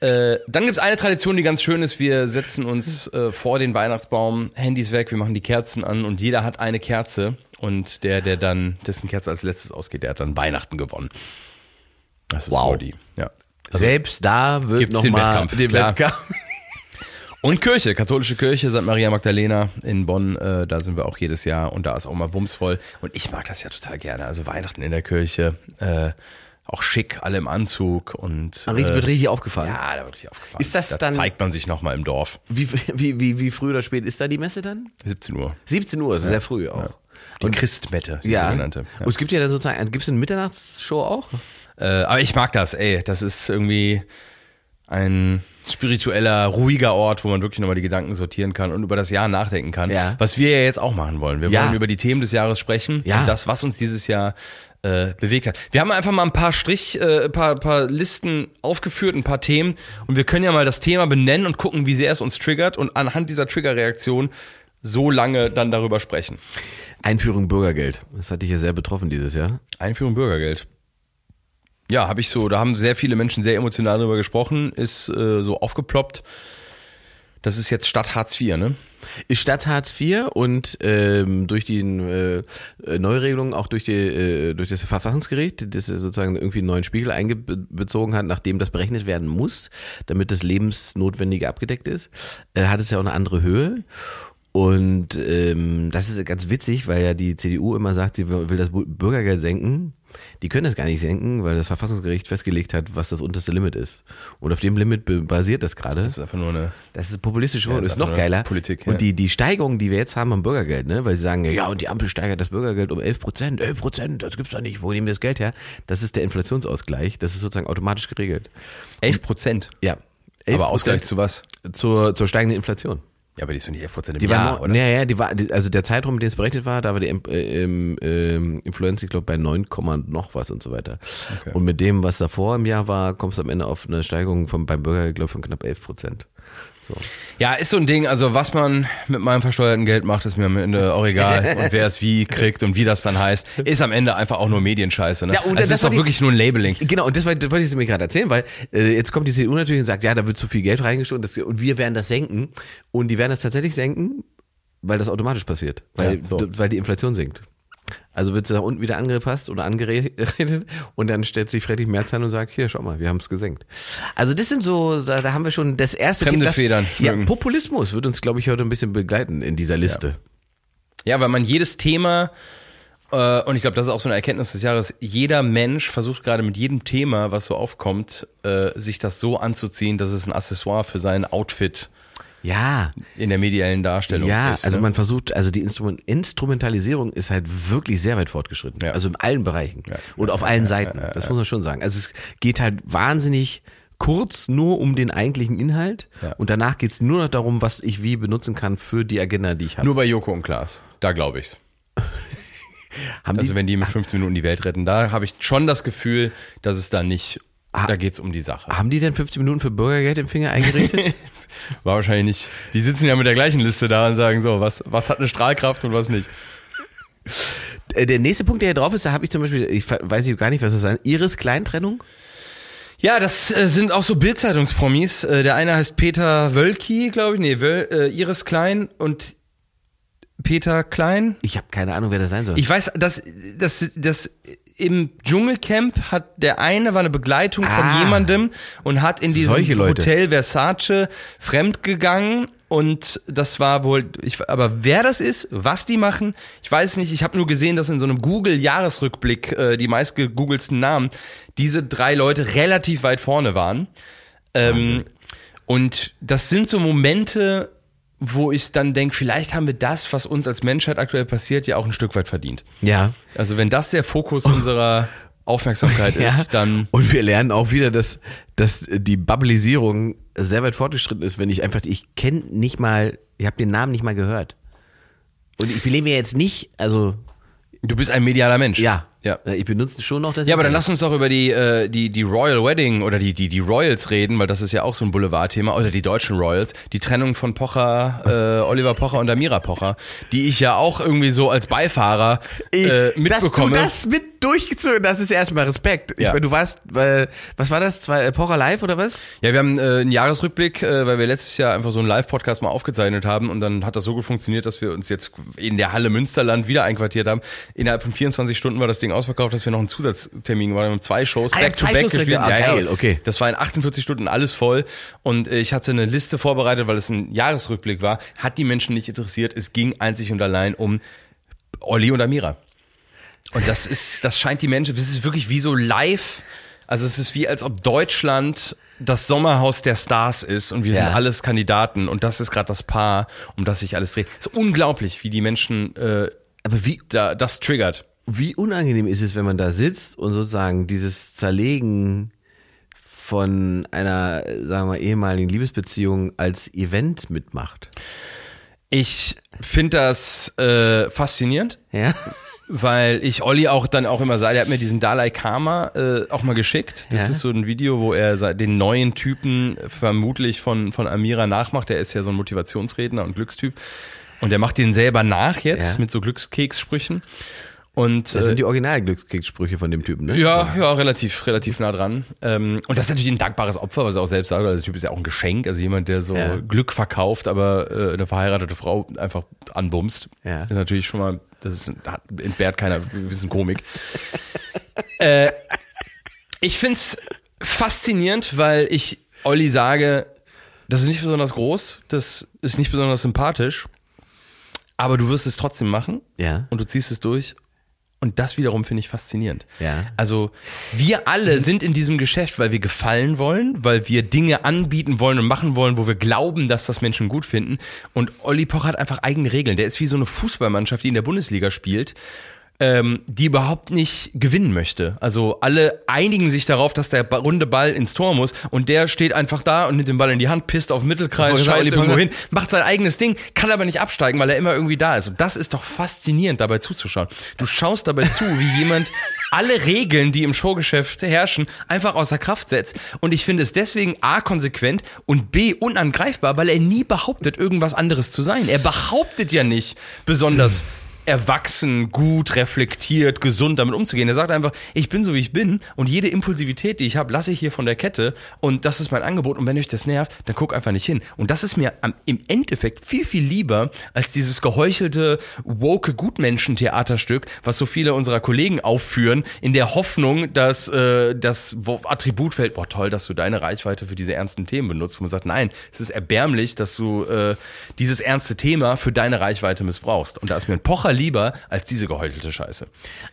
Äh, dann gibt's eine Tradition, die ganz schön ist. Wir setzen uns äh, vor den Weihnachtsbaum, Handys weg, wir machen die Kerzen an und jeder hat eine Kerze. Und der, der dann, dessen Kerze als letztes ausgeht, der hat dann Weihnachten gewonnen. Das ist Wow. so die. Ja. Selbst da wird gibt's noch den mal Wettkampf, den klar. Wettkampf. [laughs] Und Kirche, katholische Kirche, St. Maria Magdalena in Bonn, äh, da sind wir auch jedes Jahr und da ist auch mal bumsvoll. Und ich mag das ja total gerne. Also Weihnachten in der Kirche, äh, auch schick, alle im Anzug und Richtig, äh, wird richtig aufgefallen. Ja, da wird richtig aufgefallen. Ist das da dann- zeigt man sich nochmal im Dorf. Wie, wie, wie, wie früh oder spät ist da die Messe dann? 17 Uhr. 17 Uhr, ist sehr früh auch. Die Christmette, die Ja. sogenannte. Ja. Und es gibt ja dann sozusagen, gibt es eine Mitternachtsshow auch? Äh, aber ich mag das, ey. Das ist irgendwie ein spiritueller, ruhiger Ort, wo man wirklich nochmal die Gedanken sortieren kann und über das Jahr nachdenken kann. Ja. Was wir ja jetzt auch machen wollen. Wir Ja. wollen über die Themen des Jahres sprechen Ja. und das, was uns dieses Jahr äh, bewegt hat. Wir haben einfach mal ein paar Strich, äh, ein paar, paar Listen aufgeführt, ein paar Themen und wir können ja mal das Thema benennen und gucken, wie sehr es uns triggert und anhand dieser Triggerreaktion so lange dann darüber sprechen. Einführung Bürgergeld. Das hat dich ja sehr betroffen dieses Jahr. Einführung Bürgergeld. Ja, habe ich so, da haben sehr viele Menschen sehr emotional drüber gesprochen, ist äh, so aufgeploppt. Das ist jetzt Stadt Hartz IV, ne? Ist statt Hartz IV und ähm, durch die äh, Neuregelung auch durch, die, äh, durch das Verfassungsgericht, das sozusagen irgendwie einen neuen Spiegel eingezogen hat, nachdem das berechnet werden muss, damit das Lebensnotwendige abgedeckt ist, äh, hat es ja auch eine andere Höhe. Und ähm, das ist ganz witzig, weil ja die CDU immer sagt, sie will das Bürgergeld senken. Die können das gar nicht senken, weil das Verfassungsgericht festgelegt hat, was das unterste Limit ist. Und auf dem Limit basiert das gerade. Das ist einfach nur eine. Das ist populistisch Ja, geworden, ist ist noch geiler. Politik, ja. Und die, die Steigerung, die wir jetzt haben am Bürgergeld, ne, weil sie sagen, ja, und die Ampel steigert das Bürgergeld um 11 Prozent, 11 Prozent, das gibt's doch nicht, wo nehmen wir das Geld her? Das ist der Inflationsausgleich, das ist sozusagen automatisch geregelt. 11 Prozent. Ja. 11 Aber Ausgleich zu was? zur, zur steigenden Inflation. Ja, aber die ist doch nicht 11 Prozent im Die Jahr, war, oder? Ja, ja, die war, die, also der Zeitraum, in dem es berechnet war, da war die äh, ähm, ähm, Influenz, ich glaube, bei 9, Komma noch was und so weiter. Okay. Und mit dem, was davor im Jahr war, kommst du am Ende auf eine Steigerung von, beim glaube ich, von knapp 11 Prozent. So. Ja, ist so ein Ding, also was man mit meinem versteuerten Geld macht, ist mir am Ende auch egal. [laughs] und wer es wie kriegt und wie das dann heißt, ist am Ende einfach auch nur Medienscheiße. Ne? Ja, und also es das ist doch wirklich nur ein Labeling. Genau, und das, wollte- das wollte ich mir gerade erzählen, weil äh, jetzt kommt die CDU natürlich und sagt, ja, da wird zu viel Geld reingestoßen das, und wir werden das senken. Und die werden das tatsächlich senken, weil das automatisch passiert, weil, Ja, so. weil die Inflation sinkt. Also wird sie da unten wieder angepasst oder angeredet und dann stellt sich Friedrich Merz an und sagt, hier, schau mal, wir haben es gesenkt. Also das sind so, da, da haben wir schon das erste Fremde das, Federn Ja. Populismus wird uns, glaube ich, heute ein bisschen begleiten in dieser Liste. Ja, weil man jedes Thema, äh, und ich glaube, das ist auch so eine Erkenntnis des Jahres, jeder Mensch versucht gerade mit jedem Thema, was so aufkommt, äh, sich das so anzuziehen, dass es ein Accessoire für sein Outfit Ja, in der mediellen Darstellung Ja, ist. also ne? man versucht, also die Instrument Instrumentalisierung ist halt wirklich sehr weit fortgeschritten. Ja. Also in allen Bereichen Ja. und auf allen Seiten. das muss man schon sagen. Also es geht halt wahnsinnig kurz nur um den eigentlichen Inhalt Ja. und danach geht's nur noch darum, was ich wie benutzen kann für die Agenda, die ich habe. Nur bei Joko und Klaas. Da glaube ich's. [laughs] Haben Also die, wenn die mit 15 Minuten die Welt retten, da habe ich schon das Gefühl, dass es da nicht, da geht's um die Sache. haben die denn 15 Minuten für Bürgergeld im Finger eingerichtet? [laughs] War wahrscheinlich nicht. Die sitzen ja mit der gleichen Liste da und sagen so, was, was hat eine Strahlkraft und was nicht. Äh, der nächste Punkt, der hier drauf ist, da habe ich zum Beispiel, ich weiß ich gar nicht, was das ist, Iris Kleintrennung. Ja, das äh, sind auch so Bildzeitungspromis. Äh, der eine heißt Peter Wölki, glaube ich. Nee, Wöl, äh, Iris Klein und Peter Klein. Ich habe keine Ahnung, wer das sein soll. Ich weiß, dass das, das im Dschungelcamp hat der eine war eine Begleitung Ah. von jemandem und hat in diesem. Hotel Versace fremdgegangen und das war wohl ich aber wer das ist, was die machen, ich weiß nicht, ich habe nur gesehen, dass in so einem Google Jahresrückblick äh, die meistgegoogelsten Namen diese drei Leute relativ weit vorne waren. Ähm, und das sind so Momente, wo ich dann denke, vielleicht haben wir das, was uns als Menschheit aktuell passiert, ja auch ein Stück weit verdient. ja. Also wenn das der Fokus unserer Aufmerksamkeit [laughs] ist, dann Und wir lernen auch wieder, dass, dass die Bubblisierung sehr weit fortgeschritten ist, wenn ich einfach, ich kenne nicht mal, ich habe den Namen nicht mal gehört. Und ich belebe mir jetzt nicht, also du bist ein medialer Mensch. ja, Ja. ich benutze schon noch das. Ja, aber dann lass uns doch über die, äh, die, die Royal Wedding oder die, die, die Royals reden, weil das ist ja auch so ein Boulevardthema, oder die deutschen Royals, die Trennung von Pocher, äh, Oliver Pocher und Amira Pocher, die ich ja auch irgendwie so als Beifahrer äh, mitbekomme. Dass du das mit durchgezogen, das ist erstmal Respekt. Ich Ja. meine, du warst, weil, was war das? Zwei, äh, Pocher Live oder was? Ja, wir haben äh, einen Jahresrückblick, äh, weil wir letztes Jahr einfach so einen Live-Podcast mal aufgezeichnet haben und dann hat das so gut funktioniert, dass wir uns jetzt in der Halle Münsterland wieder einquartiert haben. Innerhalb von 24 Stunden war das Ding Ding ausverkauft, dass wir noch einen Zusatztermin gemacht haben. Wir haben zwei Shows Ah, ihr back habt to zwei back Shows gespielt. ah, geil, okay. Das war in 48 Stunden alles voll und äh, ich hatte eine Liste vorbereitet, weil es ein Jahresrückblick war. Hat die Menschen nicht interessiert. Es ging einzig und allein um Olli und Amira. Und das ist, das scheint die Menschen, das ist wirklich wie so live. Also es ist wie als ob Deutschland das Sommerhaus der Stars ist und wir Ja. sind alles Kandidaten und das ist gerade das Paar, um das sich alles dreht. Es ist unglaublich, wie die Menschen äh, Aber wie, da, das triggert. Wie unangenehm ist es, wenn man da sitzt und sozusagen dieses Zerlegen von einer, sagen wir mal, ehemaligen Liebesbeziehung als Event mitmacht? Ich finde das äh, faszinierend, Ja? weil ich Olli auch dann auch immer sage, der hat mir diesen Dalai Karma äh, auch mal geschickt. Das Ja. ist so ein Video, wo er den neuen Typen vermutlich von, von Amira nachmacht. Der ist ja so ein Motivationsredner und Glückstyp. Und der macht den selber nach jetzt Ja. mit so Glückskekssprüchen. Und Das äh, sind die Original-Glückskekssprüche von dem Typen, ne? Ja, ja, relativ, relativ nah dran. Ähm, und das ist natürlich ein dankbares Opfer, was er auch selbst sagt. Also der Typ ist ja auch ein Geschenk, also jemand, der so Ja. Glück verkauft, aber äh, eine verheiratete Frau einfach anbumst. Ja. Ist natürlich schon mal, das ist, hat, entbehrt keiner gewissen Komik. [laughs] äh, ich find's faszinierend, weil ich Olli sage, das ist nicht besonders groß, das ist nicht besonders sympathisch, aber du wirst es trotzdem machen Ja. und du ziehst es durch. Und das wiederum finde ich faszinierend. Ja. Also wir alle sind in diesem Geschäft, weil wir gefallen wollen, weil wir Dinge anbieten wollen und machen wollen, wo wir glauben, dass das Menschen gut finden. Und Olli Poch hat einfach eigene Regeln. Der ist wie so eine Fußballmannschaft, die in der Bundesliga spielt. Ähm, die überhaupt nicht gewinnen möchte. Also alle einigen sich darauf, dass der runde Ball ins Tor muss und der steht einfach da und nimmt den Ball in die Hand, pisst auf den Mittelkreis, Olli irgendwo hin, macht sein eigenes Ding, kann aber nicht absteigen, weil er immer irgendwie da ist. Und das ist doch faszinierend, dabei zuzuschauen. Du schaust dabei zu, wie jemand [laughs] alle Regeln, die im Showgeschäft herrschen, einfach außer Kraft setzt. Und ich finde es deswegen A, konsequent und B, unangreifbar, weil er nie behauptet, irgendwas anderes zu sein. Er behauptet ja nicht besonders [clears throat] erwachsen, gut, reflektiert, gesund damit umzugehen. Er sagt einfach, ich bin so wie ich bin und jede Impulsivität, die ich habe, lasse ich hier von der Kette und das ist mein Angebot und wenn euch das nervt, dann guck einfach nicht hin. Und das ist mir am, im Endeffekt viel, viel lieber als dieses geheuchelte, woke Gutmenschen-Theaterstück, was so viele unserer Kollegen aufführen, in der Hoffnung, dass äh, das Attribut fällt, boah toll, dass du deine Reichweite für diese ernsten Themen benutzt. Und man sagt, nein, es ist erbärmlich, dass du äh, dieses ernste Thema für deine Reichweite missbrauchst. Und da ist mir ein Pocher lieber als diese geheuchelte Scheiße.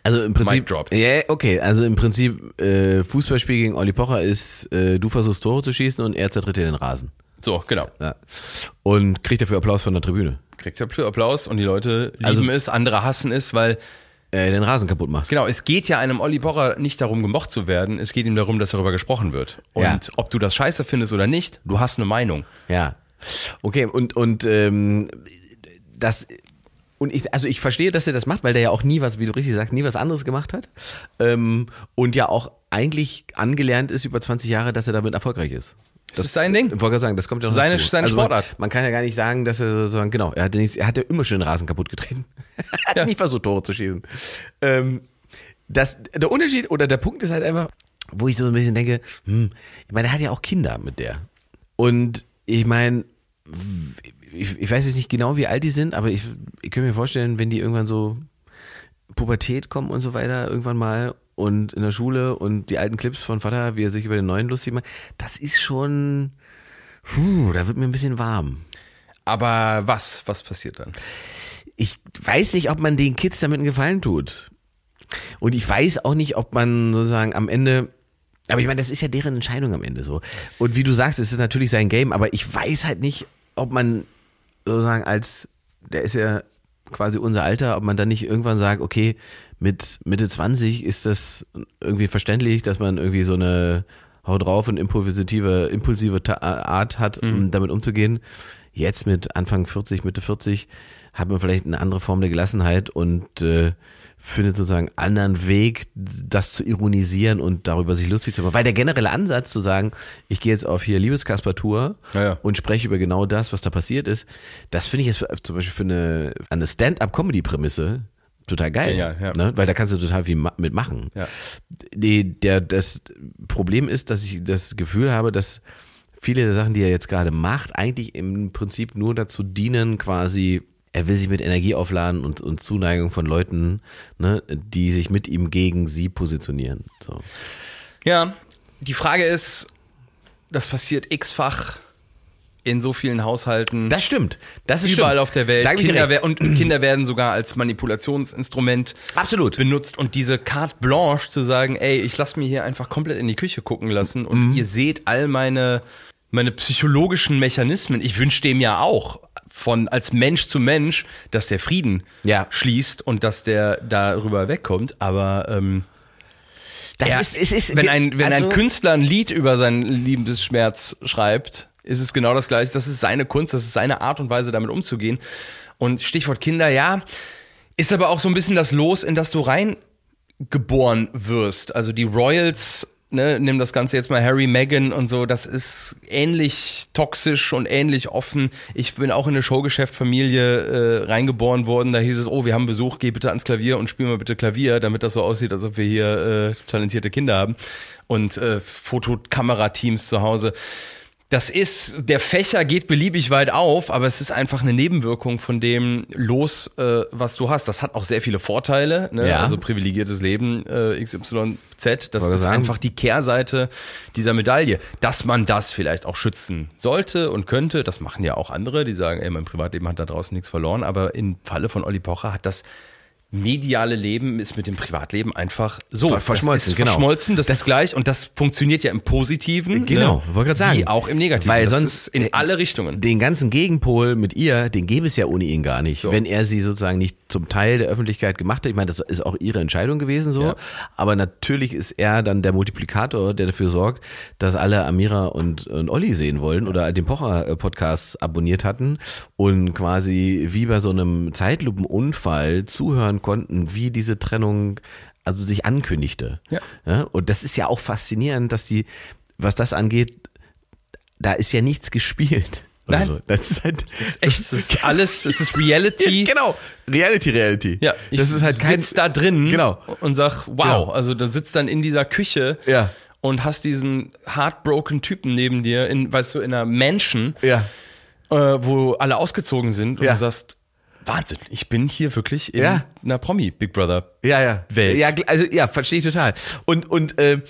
Also im Prinzip. Mic drop. Ja, okay. Also im Prinzip, äh, Fußballspiel gegen Olli Pocher ist, äh, du versuchst Tore zu schießen und er zertritt dir den Rasen. So, genau. Ja. Und kriegt dafür Applaus von der Tribüne. Kriegt ja Applaus und die Leute lieben Also- es, andere hassen es, weil Äh, den Rasen kaputt macht. Genau, es geht ja einem Olli Pocher nicht darum, gemocht zu werden. Es geht ihm darum, dass darüber gesprochen wird. Und Ja. ob du das scheiße findest oder nicht, du hast eine Meinung. Ja. Okay, und, und ähm, das und ich, also ich verstehe, dass er das macht, weil der ja auch nie was, wie du richtig sagst, nie was anderes gemacht hat. Ähm, und ja auch eigentlich angelernt ist über 20 Jahre, dass er damit erfolgreich ist. Das ist sein Ding. Ich wollte sagen, das kommt ja noch Seine- dazu. seine also man, Sportart. Man kann ja gar nicht sagen, dass er sozusagen, genau, er hat er hat ja immer schön Rasen kaputt getreten. [laughs] er hat Ja. nie versucht, Tore zu schießen. Ähm, das, der Unterschied oder der Punkt ist halt einfach, wo ich so ein bisschen denke, hm, ich meine, er hat ja auch Kinder mit der. Und ich meine, ich, ich weiß jetzt nicht genau, wie alt die sind, aber ich, ich könnte mir vorstellen, wenn die irgendwann so Pubertät kommen und so weiter, irgendwann mal und in der Schule und die alten Clips von Vater, wie er sich über den neuen lustig macht, das ist schon, puh, da wird mir ein bisschen warm. Aber was? Was passiert dann? Ich weiß nicht, ob man den Kids damit einen Gefallen tut. Und ich weiß auch nicht, ob man sozusagen am Ende, aber ich meine, das ist ja deren Entscheidung am Ende so. Und wie du sagst, es ist natürlich sein Game, aber ich weiß halt nicht, ob man sozusagen als, der ist ja quasi unser Alter, ob man dann nicht irgendwann sagt, okay, mit Mitte 20 ist das irgendwie verständlich, dass man irgendwie so eine Hau drauf und impulsive, impulsive Art hat, um damit umzugehen. Jetzt mit Anfang 40, Mitte 40 hat man vielleicht eine andere Form der Gelassenheit und äh, findet sozusagen einen anderen Weg, das zu ironisieren und darüber sich lustig zu machen. Weil der generelle Ansatz zu sagen, ich gehe jetzt auf hier Liebeskasper-Tour Ja, ja. und spreche über genau das, was da passiert ist, das finde ich jetzt zum Beispiel für eine, eine Stand-up-Comedy-Prämisse total geil. Genial, ja. ne? Weil da kannst du total viel ma- mitmachen. Ja. Die, der, das Problem ist, dass ich das Gefühl habe, dass viele der Sachen, die er jetzt gerade macht, eigentlich im Prinzip nur dazu dienen, quasi er will sich mit Energie aufladen und, und Zuneigung von Leuten, ne, die sich mit ihm gegen sie positionieren. So. Ja, die Frage ist, das passiert x-fach in so vielen Haushalten. Das stimmt. Das ist überall stimmt. auf der Welt. Kinder wer- und Kinder werden sogar als Manipulationsinstrument Absolut. benutzt und diese carte blanche zu sagen, ey, ich lass mir hier einfach komplett in die Küche gucken lassen und Mhm. ihr seht all meine meine psychologischen Mechanismen. Ich wünsche dem ja auch von als Mensch zu Mensch, dass der Frieden Ja. schließt und dass der darüber wegkommt. Aber ähm, Das ja, ist, es ist, wenn ein, wenn also, ein Künstler ein Lied über seinen Liebesschmerz schreibt, ist es genau das gleiche. Das ist seine Kunst, das ist seine Art und Weise, damit umzugehen. Und Stichwort Kinder, ja, ist aber auch so ein bisschen das Los, in das du reingeboren wirst. Also die Royals, ne, nimm das Ganze jetzt mal Harry, Meghan und so, das ist ähnlich toxisch und ähnlich offen. Ich bin auch in eine Showgeschäftfamilie äh, reingeboren worden. Da hieß es, oh, wir haben Besuch, geh bitte ans Klavier und spiel mal bitte Klavier, damit das so aussieht, als ob wir hier äh, talentierte Kinder haben. Und äh, Fotokamerateams zu Hause. Das ist, der Fächer geht beliebig weit auf, aber es ist einfach eine Nebenwirkung von dem Los, äh, was du hast. Das hat auch sehr viele Vorteile, ne? Ja. also privilegiertes Leben äh, XYZ. Das Wollte ist sagen. einfach die Kehrseite dieser Medaille. Dass man das vielleicht auch schützen sollte und könnte, das machen ja auch andere, die sagen, ey, mein Privatleben hat da draußen nichts verloren, aber im Falle von Olli Pocher hat das mediale Leben ist mit dem Privatleben einfach so Ver- verschmolzen, das ist genau. verschmolzen, das, Das- ist gleich und das funktioniert ja im Positiven, Genau, ne? wollte gerade sagen. wie auch im Negativen. Weil das sonst- in alle Richtungen. den ganzen Gegenpol mit ihr, den gäbe es ja ohne ihn gar nicht, So. wenn er sie sozusagen nicht zum Teil der Öffentlichkeit gemacht hat. Ich meine, das ist auch ihre Entscheidung gewesen so, Ja. aber natürlich ist er dann der Multiplikator, der dafür sorgt, dass alle Amira und, und Olli sehen wollen oder den Pocher-Podcast abonniert hatten und quasi wie bei so einem Zeitlupenunfall zuhören konnten, wie diese Trennung also sich ankündigte. Ja. und das ist ja auch faszinierend, dass die, was das angeht, da ist ja nichts gespielt. Nein. so. Das ist halt Das ist echt, das ist alles, es ist [laughs] Reality. genau. Reality, Reality. Ja, ich das ist halt kein sitz da drin Genau. und sag, wow, Genau. also da sitzt dann in dieser Küche Ja. und hast diesen heartbroken Typen neben dir, in, weißt du, in einer Mansion, Ja. äh, wo alle ausgezogen sind und Ja. du sagst, Wahnsinn, ich bin hier wirklich in Ja. einer Promi Big Brother. Ja, ja. Welt. Ja, also ja, verstehe ich total. Und und äh,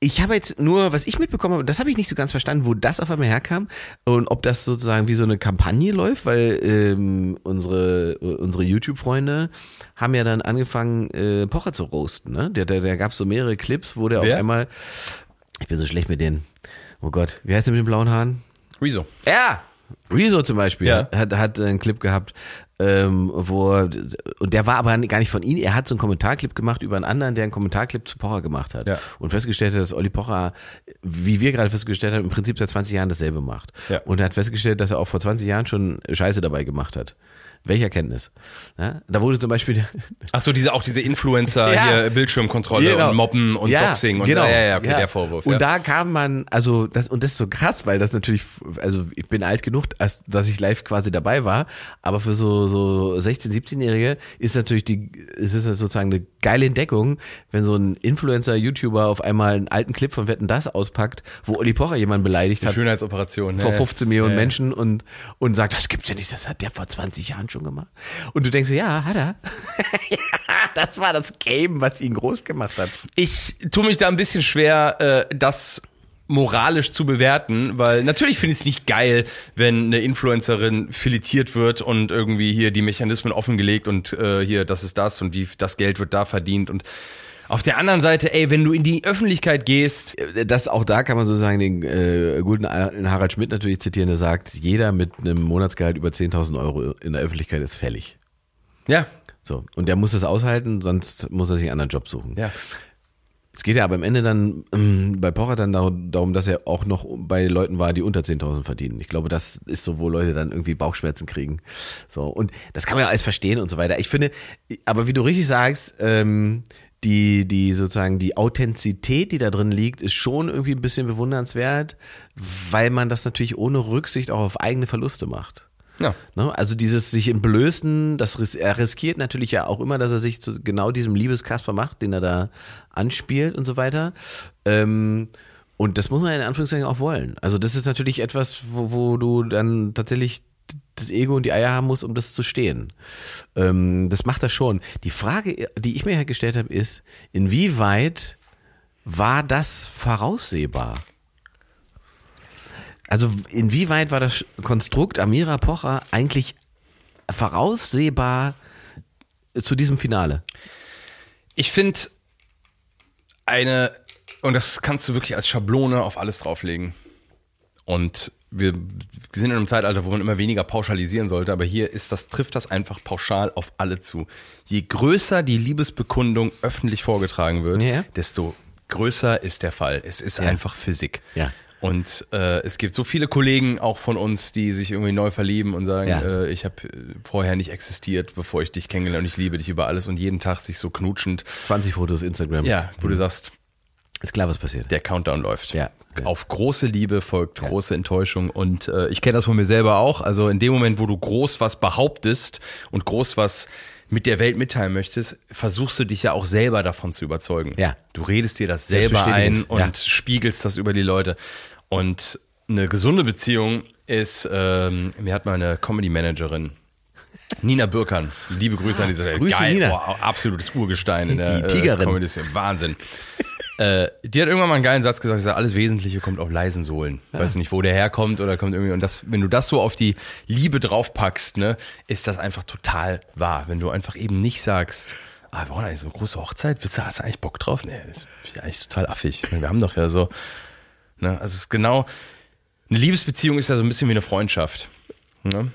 ich habe jetzt nur, was ich mitbekommen habe, das habe ich nicht so ganz verstanden, wo das auf einmal herkam und ob das sozusagen wie so eine Kampagne läuft, weil ähm, unsere unsere YouTube-Freunde haben ja dann angefangen äh, Pocher zu roasten. Ne? Der, der, der gab so mehrere Clips, wo der Wer? auf einmal, ich bin so schlecht mit denen. Oh Gott, wie heißt der mit den blauen Haaren? Rezo. Ja, Rezo zum Beispiel Ja. hat, hat einen Clip gehabt, ähm, wo und der war aber gar nicht von ihm, er hat so einen Kommentarclip gemacht über einen anderen, der einen Kommentarclip zu Pocher gemacht hat Ja. und festgestellt hat, dass Olli Pocher, wie wir gerade festgestellt haben, im Prinzip seit 20 Jahren dasselbe macht. Ja. Und er hat festgestellt, dass er auch vor 20 Jahren schon Scheiße dabei gemacht hat. Welche Erkenntnis? Ja, da wurde zum Beispiel der, [laughs] Ach so, diese, auch diese Influencer Ja. hier, Bildschirmkontrolle Genau. und Mobben und Ja, Doxing und genau. ja, ja, okay, der Vorwurf. Und da kam man, also das und das ist so krass, weil das natürlich, also ich bin alt genug, als dass ich live quasi dabei war, aber für so so 16, 17-Jährige ist natürlich die, ist es sozusagen eine geile Entdeckung, wenn so ein Influencer, YouTuber auf einmal einen alten Clip von Wetten das auspackt, wo Olli Pocher jemanden beleidigt hat Schönheitsoperation. vor ja. 15 Millionen. Menschen und, und sagt, das gibt's ja nicht, das hat der vor 20 Jahren schon gemacht. Und du denkst ja, hat er. [laughs] das war das Game, was ihn groß gemacht hat. Ich tue mich da ein bisschen schwer, äh, das moralisch zu bewerten, weil natürlich finde ich es nicht geil, wenn eine Influencerin filetiert wird und irgendwie hier die Mechanismen offengelegt und äh, hier, das ist das und die, das Geld wird da verdient und auf der anderen Seite, ey, wenn du in die Öffentlichkeit gehst, Das auch da kann man sozusagen den äh, guten Harald Schmidt natürlich zitieren, der sagt, jeder mit einem Monatsgehalt über 10.000 Euro in der Öffentlichkeit ist fällig. ja, So. Und der muss das aushalten, sonst muss er sich einen anderen Job suchen. ja, Es geht ja aber am Ende dann ähm, bei Pocher dann darum, darum, dass er auch noch bei Leuten war, die unter 10.000 verdienen. Ich glaube, das ist so, wo Leute dann irgendwie Bauchschmerzen kriegen. So und das kann man ja alles verstehen und so weiter. Ich finde, aber wie du richtig sagst, ähm, die die sozusagen die Authentizität, die da drin liegt, ist schon irgendwie ein bisschen bewundernswert, weil man das natürlich ohne Rücksicht auch auf eigene Verluste macht. ja. Ne? Also dieses sich entblößen, das ris er riskiert natürlich ja auch immer, dass er sich zu genau diesem Liebeskasper macht, den er da anspielt und so weiter. Ähm, und das muss man in Anführungszeichen auch wollen. Also das ist natürlich etwas, wo, wo du dann tatsächlich das Ego und die Eier haben muss, um das zu stehen. Ähm, das macht er schon. Die Frage, die ich mir halt gestellt habe, ist, inwieweit war das voraussehbar? Also inwieweit war das Konstrukt Amira Pocher eigentlich voraussehbar zu diesem Finale? Ich finde eine, und das kannst du wirklich als Schablone auf alles drauflegen. Und wir sind in einem Zeitalter, wo man immer weniger pauschalisieren sollte, aber hier ist das, trifft das einfach pauschal auf alle zu. Je größer die Liebesbekundung öffentlich vorgetragen wird, Ja. desto größer ist der Fall. Es ist einfach Physik. Ja. Und äh, es gibt so viele Kollegen auch von uns, die sich irgendwie neu verlieben und sagen, Ja. äh, ich habe vorher nicht existiert, bevor ich dich kennengelernt und ich liebe dich über alles und jeden Tag sich so knutschend. 20 Fotos Instagram. Ja, wo du sagst, Ist klar, was passiert. der Countdown läuft. Ja. Auf große Liebe folgt große Enttäuschung und äh, ich kenne das von mir selber auch. Also in dem Moment, wo du groß was behauptest und groß was mit der Welt mitteilen möchtest, versuchst du dich ja auch selber davon zu überzeugen. Ja. Du redest dir das selber ein und ja. spiegelst das über die Leute. Und eine gesunde Beziehung ist, ähm, mir hat mal eine Comedy-Managerin, Nina Bürkern, liebe Grüße an dieser Stelle. Grüße, Geil, Nina. Boah, absolutes Urgestein in der Die Tigerin. Äh, Comedy-Szene. Wahnsinn. Äh, die hat irgendwann mal einen geilen Satz gesagt, sie sagt, alles Wesentliche kommt auf leisen Sohlen. Weiß nicht, wo der herkommt oder kommt irgendwie. Und das, wenn du das so auf die Liebe draufpackst, ne, ist das einfach total wahr. Wenn du einfach eben nicht sagst, ah, wir brauchen eigentlich so eine große Hochzeit, willst du, hast du eigentlich Bock drauf? Nee, das ist ja eigentlich total affig. Ich meine, Wir haben doch ja so, ne, also es ist genau, eine Liebesbeziehung ist ja so ein bisschen wie eine Freundschaft. Ne?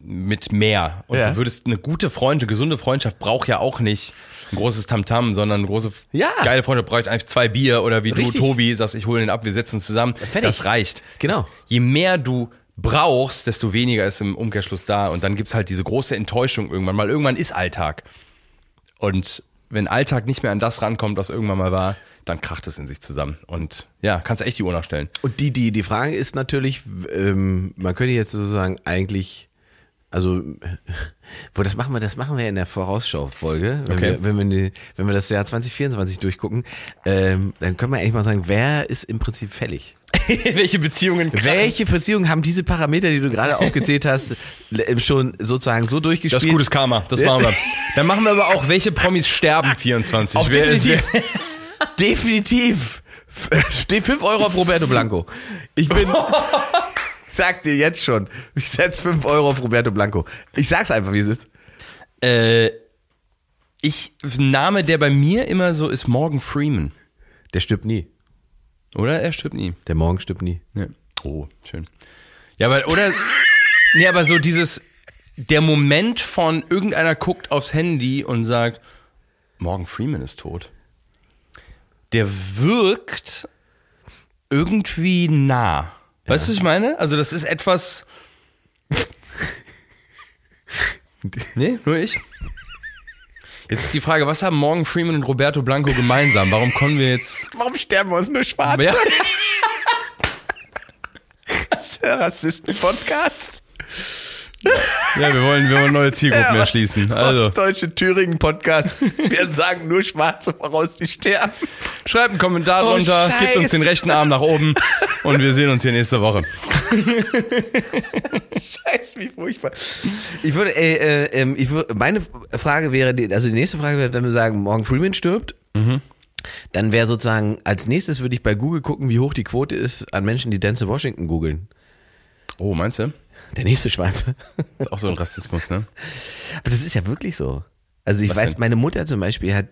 Mit mehr. Und Ja. du würdest eine gute Freunde, gesunde Freundschaft braucht ja auch nicht ein großes Tamtam, sondern große Ja. geile Freundschaft braucht einfach zwei Bier oder wie Richtig. du, Tobi, sagst, ich hole den ab, wir setzen uns zusammen. Fertig. Das reicht. Genau. Das, je mehr du brauchst, desto weniger ist im Umkehrschluss da. Und dann gibt's halt diese große Enttäuschung irgendwann mal. Irgendwann ist Alltag. Und wenn Alltag nicht mehr an das rankommt, was irgendwann mal war, dann kracht es in sich zusammen. Und ja, kannst du echt die Uhr nachstellen. Und die, die, die Frage ist natürlich, ähm, man könnte jetzt sozusagen eigentlich, also, [laughs] wo das machen wir, das machen wir in der Vorausschau-Folge, wenn, Okay. wir, wenn, wir, die- wenn wir das Jahr 2024 durchgucken, ähm, dann können wir eigentlich mal sagen, wer ist im Prinzip fällig? [laughs] Welche Beziehungen Welche Beziehungen haben diese Parameter, die du gerade [laughs] aufgezählt hast, l- schon sozusagen so durchgespielt? Das ist gutes Karma, das machen wir. Dann machen wir aber auch, welche Promis sterben 24. Auf Wer definitiv. definitiv. Steht 5 Euro auf Roberto Blanco. Ich bin. Ich sag dir jetzt schon. Ich setz 5 Euro auf Roberto Blanco. Ich sag's einfach, wie es ist. Äh, ich, ein Name, der bei mir immer so ist, Morgan Freeman. Der stirbt nie. Oder? Er stirbt nie. Der Morgen stirbt nie. Ja. Oh, schön. Ja, aber, oder, [laughs] nee, aber so dieses, der Moment von irgendeiner guckt aufs Handy und sagt, Morgan Freeman ist tot. Der wirkt irgendwie nah. Weißt du, was ich meine? Also, das ist etwas. [laughs] Nee, nur ich. Jetzt ist die Frage, was haben Morgan Freeman und Roberto Blanco gemeinsam? Warum kommen wir jetzt. Warum sterben wir uns nur schwarz? Ja, [laughs] Das ist der Rassisten-Podcast. Ja wir, wollen, wir wollen neue Zielgruppen [laughs] erschließen. Also. Deutsche Thüringen-Podcast. Wir [laughs] sagen nur Schwarze voraus, die sterben. Schreibt einen Kommentar Oh, drunter, gebt uns den rechten Arm nach oben und wir sehen uns hier nächste Woche. [laughs] Scheiße, wie furchtbar. Ich würde, äh, äh, ähm, ich würde, meine Frage wäre, also die nächste Frage wäre, wenn wir sagen, Morgan Freeman stirbt, dann wäre sozusagen, als nächstes würde ich bei Google gucken, wie hoch die Quote ist an Menschen, die Denzel Washington googeln. Oh, meinst du? Der nächste Schwarze. ist auch so ein Rassismus, ne? Aber das ist ja wirklich so. Also ich Was weiß, denn? meine Mutter zum Beispiel hat,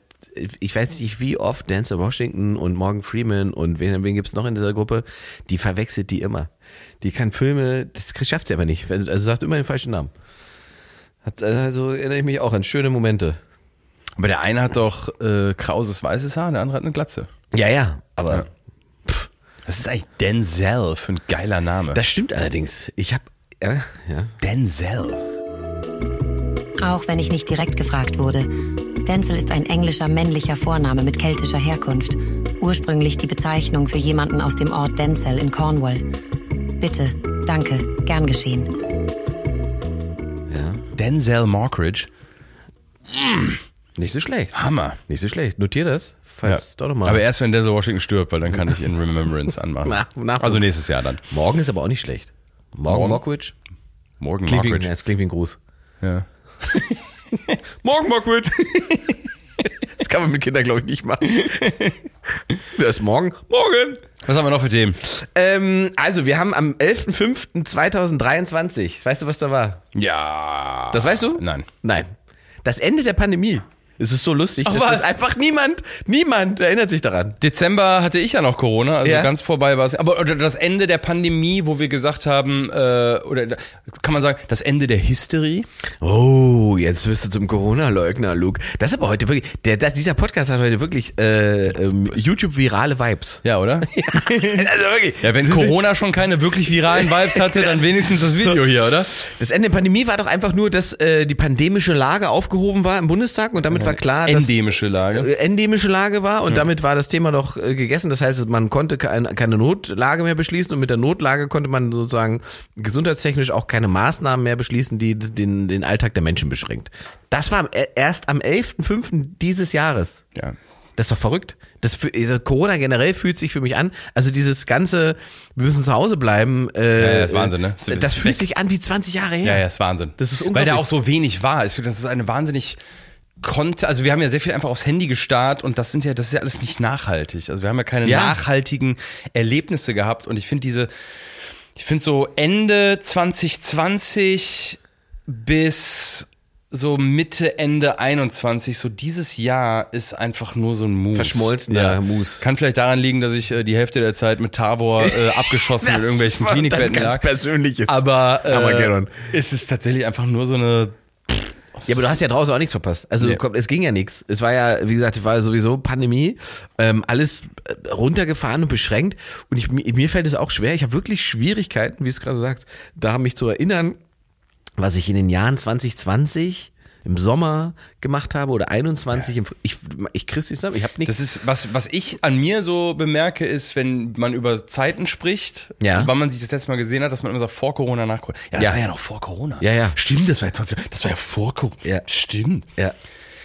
ich weiß nicht wie oft Denzel Washington und Morgan Freeman und wen, wen gibt's noch in dieser Gruppe, die verwechselt die immer. Die kann Filme, das schafft sie aber nicht. Also sagt immer den falschen Namen. Hat, also erinnere ich mich auch an schöne Momente. Aber der eine hat doch äh, krauses weißes Haar, der andere hat eine Glatze. Ja, ja, aber Das ist eigentlich Denzel für ein geiler Name. das stimmt allerdings. Ich habe ja, ja. Denzel. Auch wenn ich nicht direkt gefragt wurde. Denzel ist ein englischer männlicher Vorname mit keltischer Herkunft. Ursprünglich die Bezeichnung für jemanden aus dem Ort Denzel in Cornwall. Bitte, danke, gern geschehen. ja. Denzel Mockridge. Nicht so schlecht. Hammer. Nicht so schlecht. Notier das. Falls doch noch mal. Aber erst wenn Denzel Washington stirbt, weil dann kann ich in Remembrance anmachen. [laughs] Na- also nächstes Jahr dann. Morgen ist aber auch nicht schlecht. Morgen, Morgen? Mockridge. Morgen, Margaret. ja, das klingt wie ein Gruß. Ja. [laughs] Morgen, Margaret. [laughs] das kann man mit Kindern, glaube ich, nicht machen. Wer ist morgen? Morgen. Was haben wir noch für Themen? Ähm, also, wir haben am 11.05.2023, weißt du, was da war? Ja. Das weißt du? Nein. Nein. Das Ende der Pandemie. Es ist so lustig. Das was? ist einfach niemand, niemand erinnert sich daran. Dezember hatte ich ja noch Corona, also Ja. ganz vorbei war es. Aber oder das Ende der Pandemie, wo wir gesagt haben, äh, oder kann man sagen, das Ende der Hysterie. Oh, jetzt wirst du zum Corona-Leugner, Luke. Das ist aber heute wirklich, der, das, dieser Podcast hat heute wirklich äh, ähm, YouTube-virale Vibes. Ja, oder? [laughs] also wirklich. Ja, wenn Corona schon keine wirklich viralen Vibes hatte, dann wenigstens das Video hier, oder? Das Ende der Pandemie war doch einfach nur, dass äh, die pandemische Lage aufgehoben war im Bundestag und damit war klar, Endemische Lage. äh, endemische Lage war und damit war das Thema doch äh, gegessen. Das heißt, man konnte kein, keine Notlage mehr beschließen und mit der Notlage konnte man sozusagen gesundheitstechnisch auch keine Maßnahmen mehr beschließen, die den, den Alltag der Menschen beschränkt. Das war äh, erst am 11.05. dieses Jahres. Ja. Das ist doch verrückt. Das also Corona generell fühlt sich für mich an. Also dieses ganze, wir müssen zu Hause bleiben. Äh, Ja, ja, ist Wahnsinn, ne? Das, das fühlt sich an wie 20 Jahre her. Ja, ja, ist Wahnsinn. Das ist Weil unglaublich. da auch so wenig war. Das ist eine wahnsinnig konnte, also wir haben ja sehr viel einfach aufs Handy gestarrt und das sind ja, das ist ja alles nicht nachhaltig. Also wir haben ja keine Ja. nachhaltigen Erlebnisse gehabt und ich finde diese, ich finde so Ende 2020 bis so Mitte, Ende 21, so dieses Jahr ist einfach nur so ein Mus. Verschmolzener Mus. Kann vielleicht daran liegen, dass ich äh, die Hälfte der Zeit mit Tavor äh, [laughs] abgeschossen in irgendwelchen Klinikbetten lag. persönliches. Aber äh, Armageddon. ist es tatsächlich einfach nur so eine. Ja, aber du hast ja draußen auch nichts verpasst. Also Nee. komm, es ging ja nichts. Es war ja, wie gesagt, es war sowieso Pandemie, ähm, alles äh, runtergefahren und beschränkt. Und ich, mir mir fällt es auch schwer. Ich habe wirklich Schwierigkeiten, wie es gerade sagt, da mich zu erinnern, was ich in den Jahren 2020 im Sommer gemacht habe oder 21 im, ich ich krieg's nicht zusammen. Ich habe nichts. Das ist, was, was ich an mir so bemerke, ist, wenn man über Zeiten spricht, Ja. wann man sich das letzte Mal gesehen hat, dass man immer sagt, vor Corona, nach Corona. Ja, das Ja. war ja noch vor Corona. Ja, ja. Stimmt, das war ja 20, das war ja vor Corona. Ja. Stimmt. ja.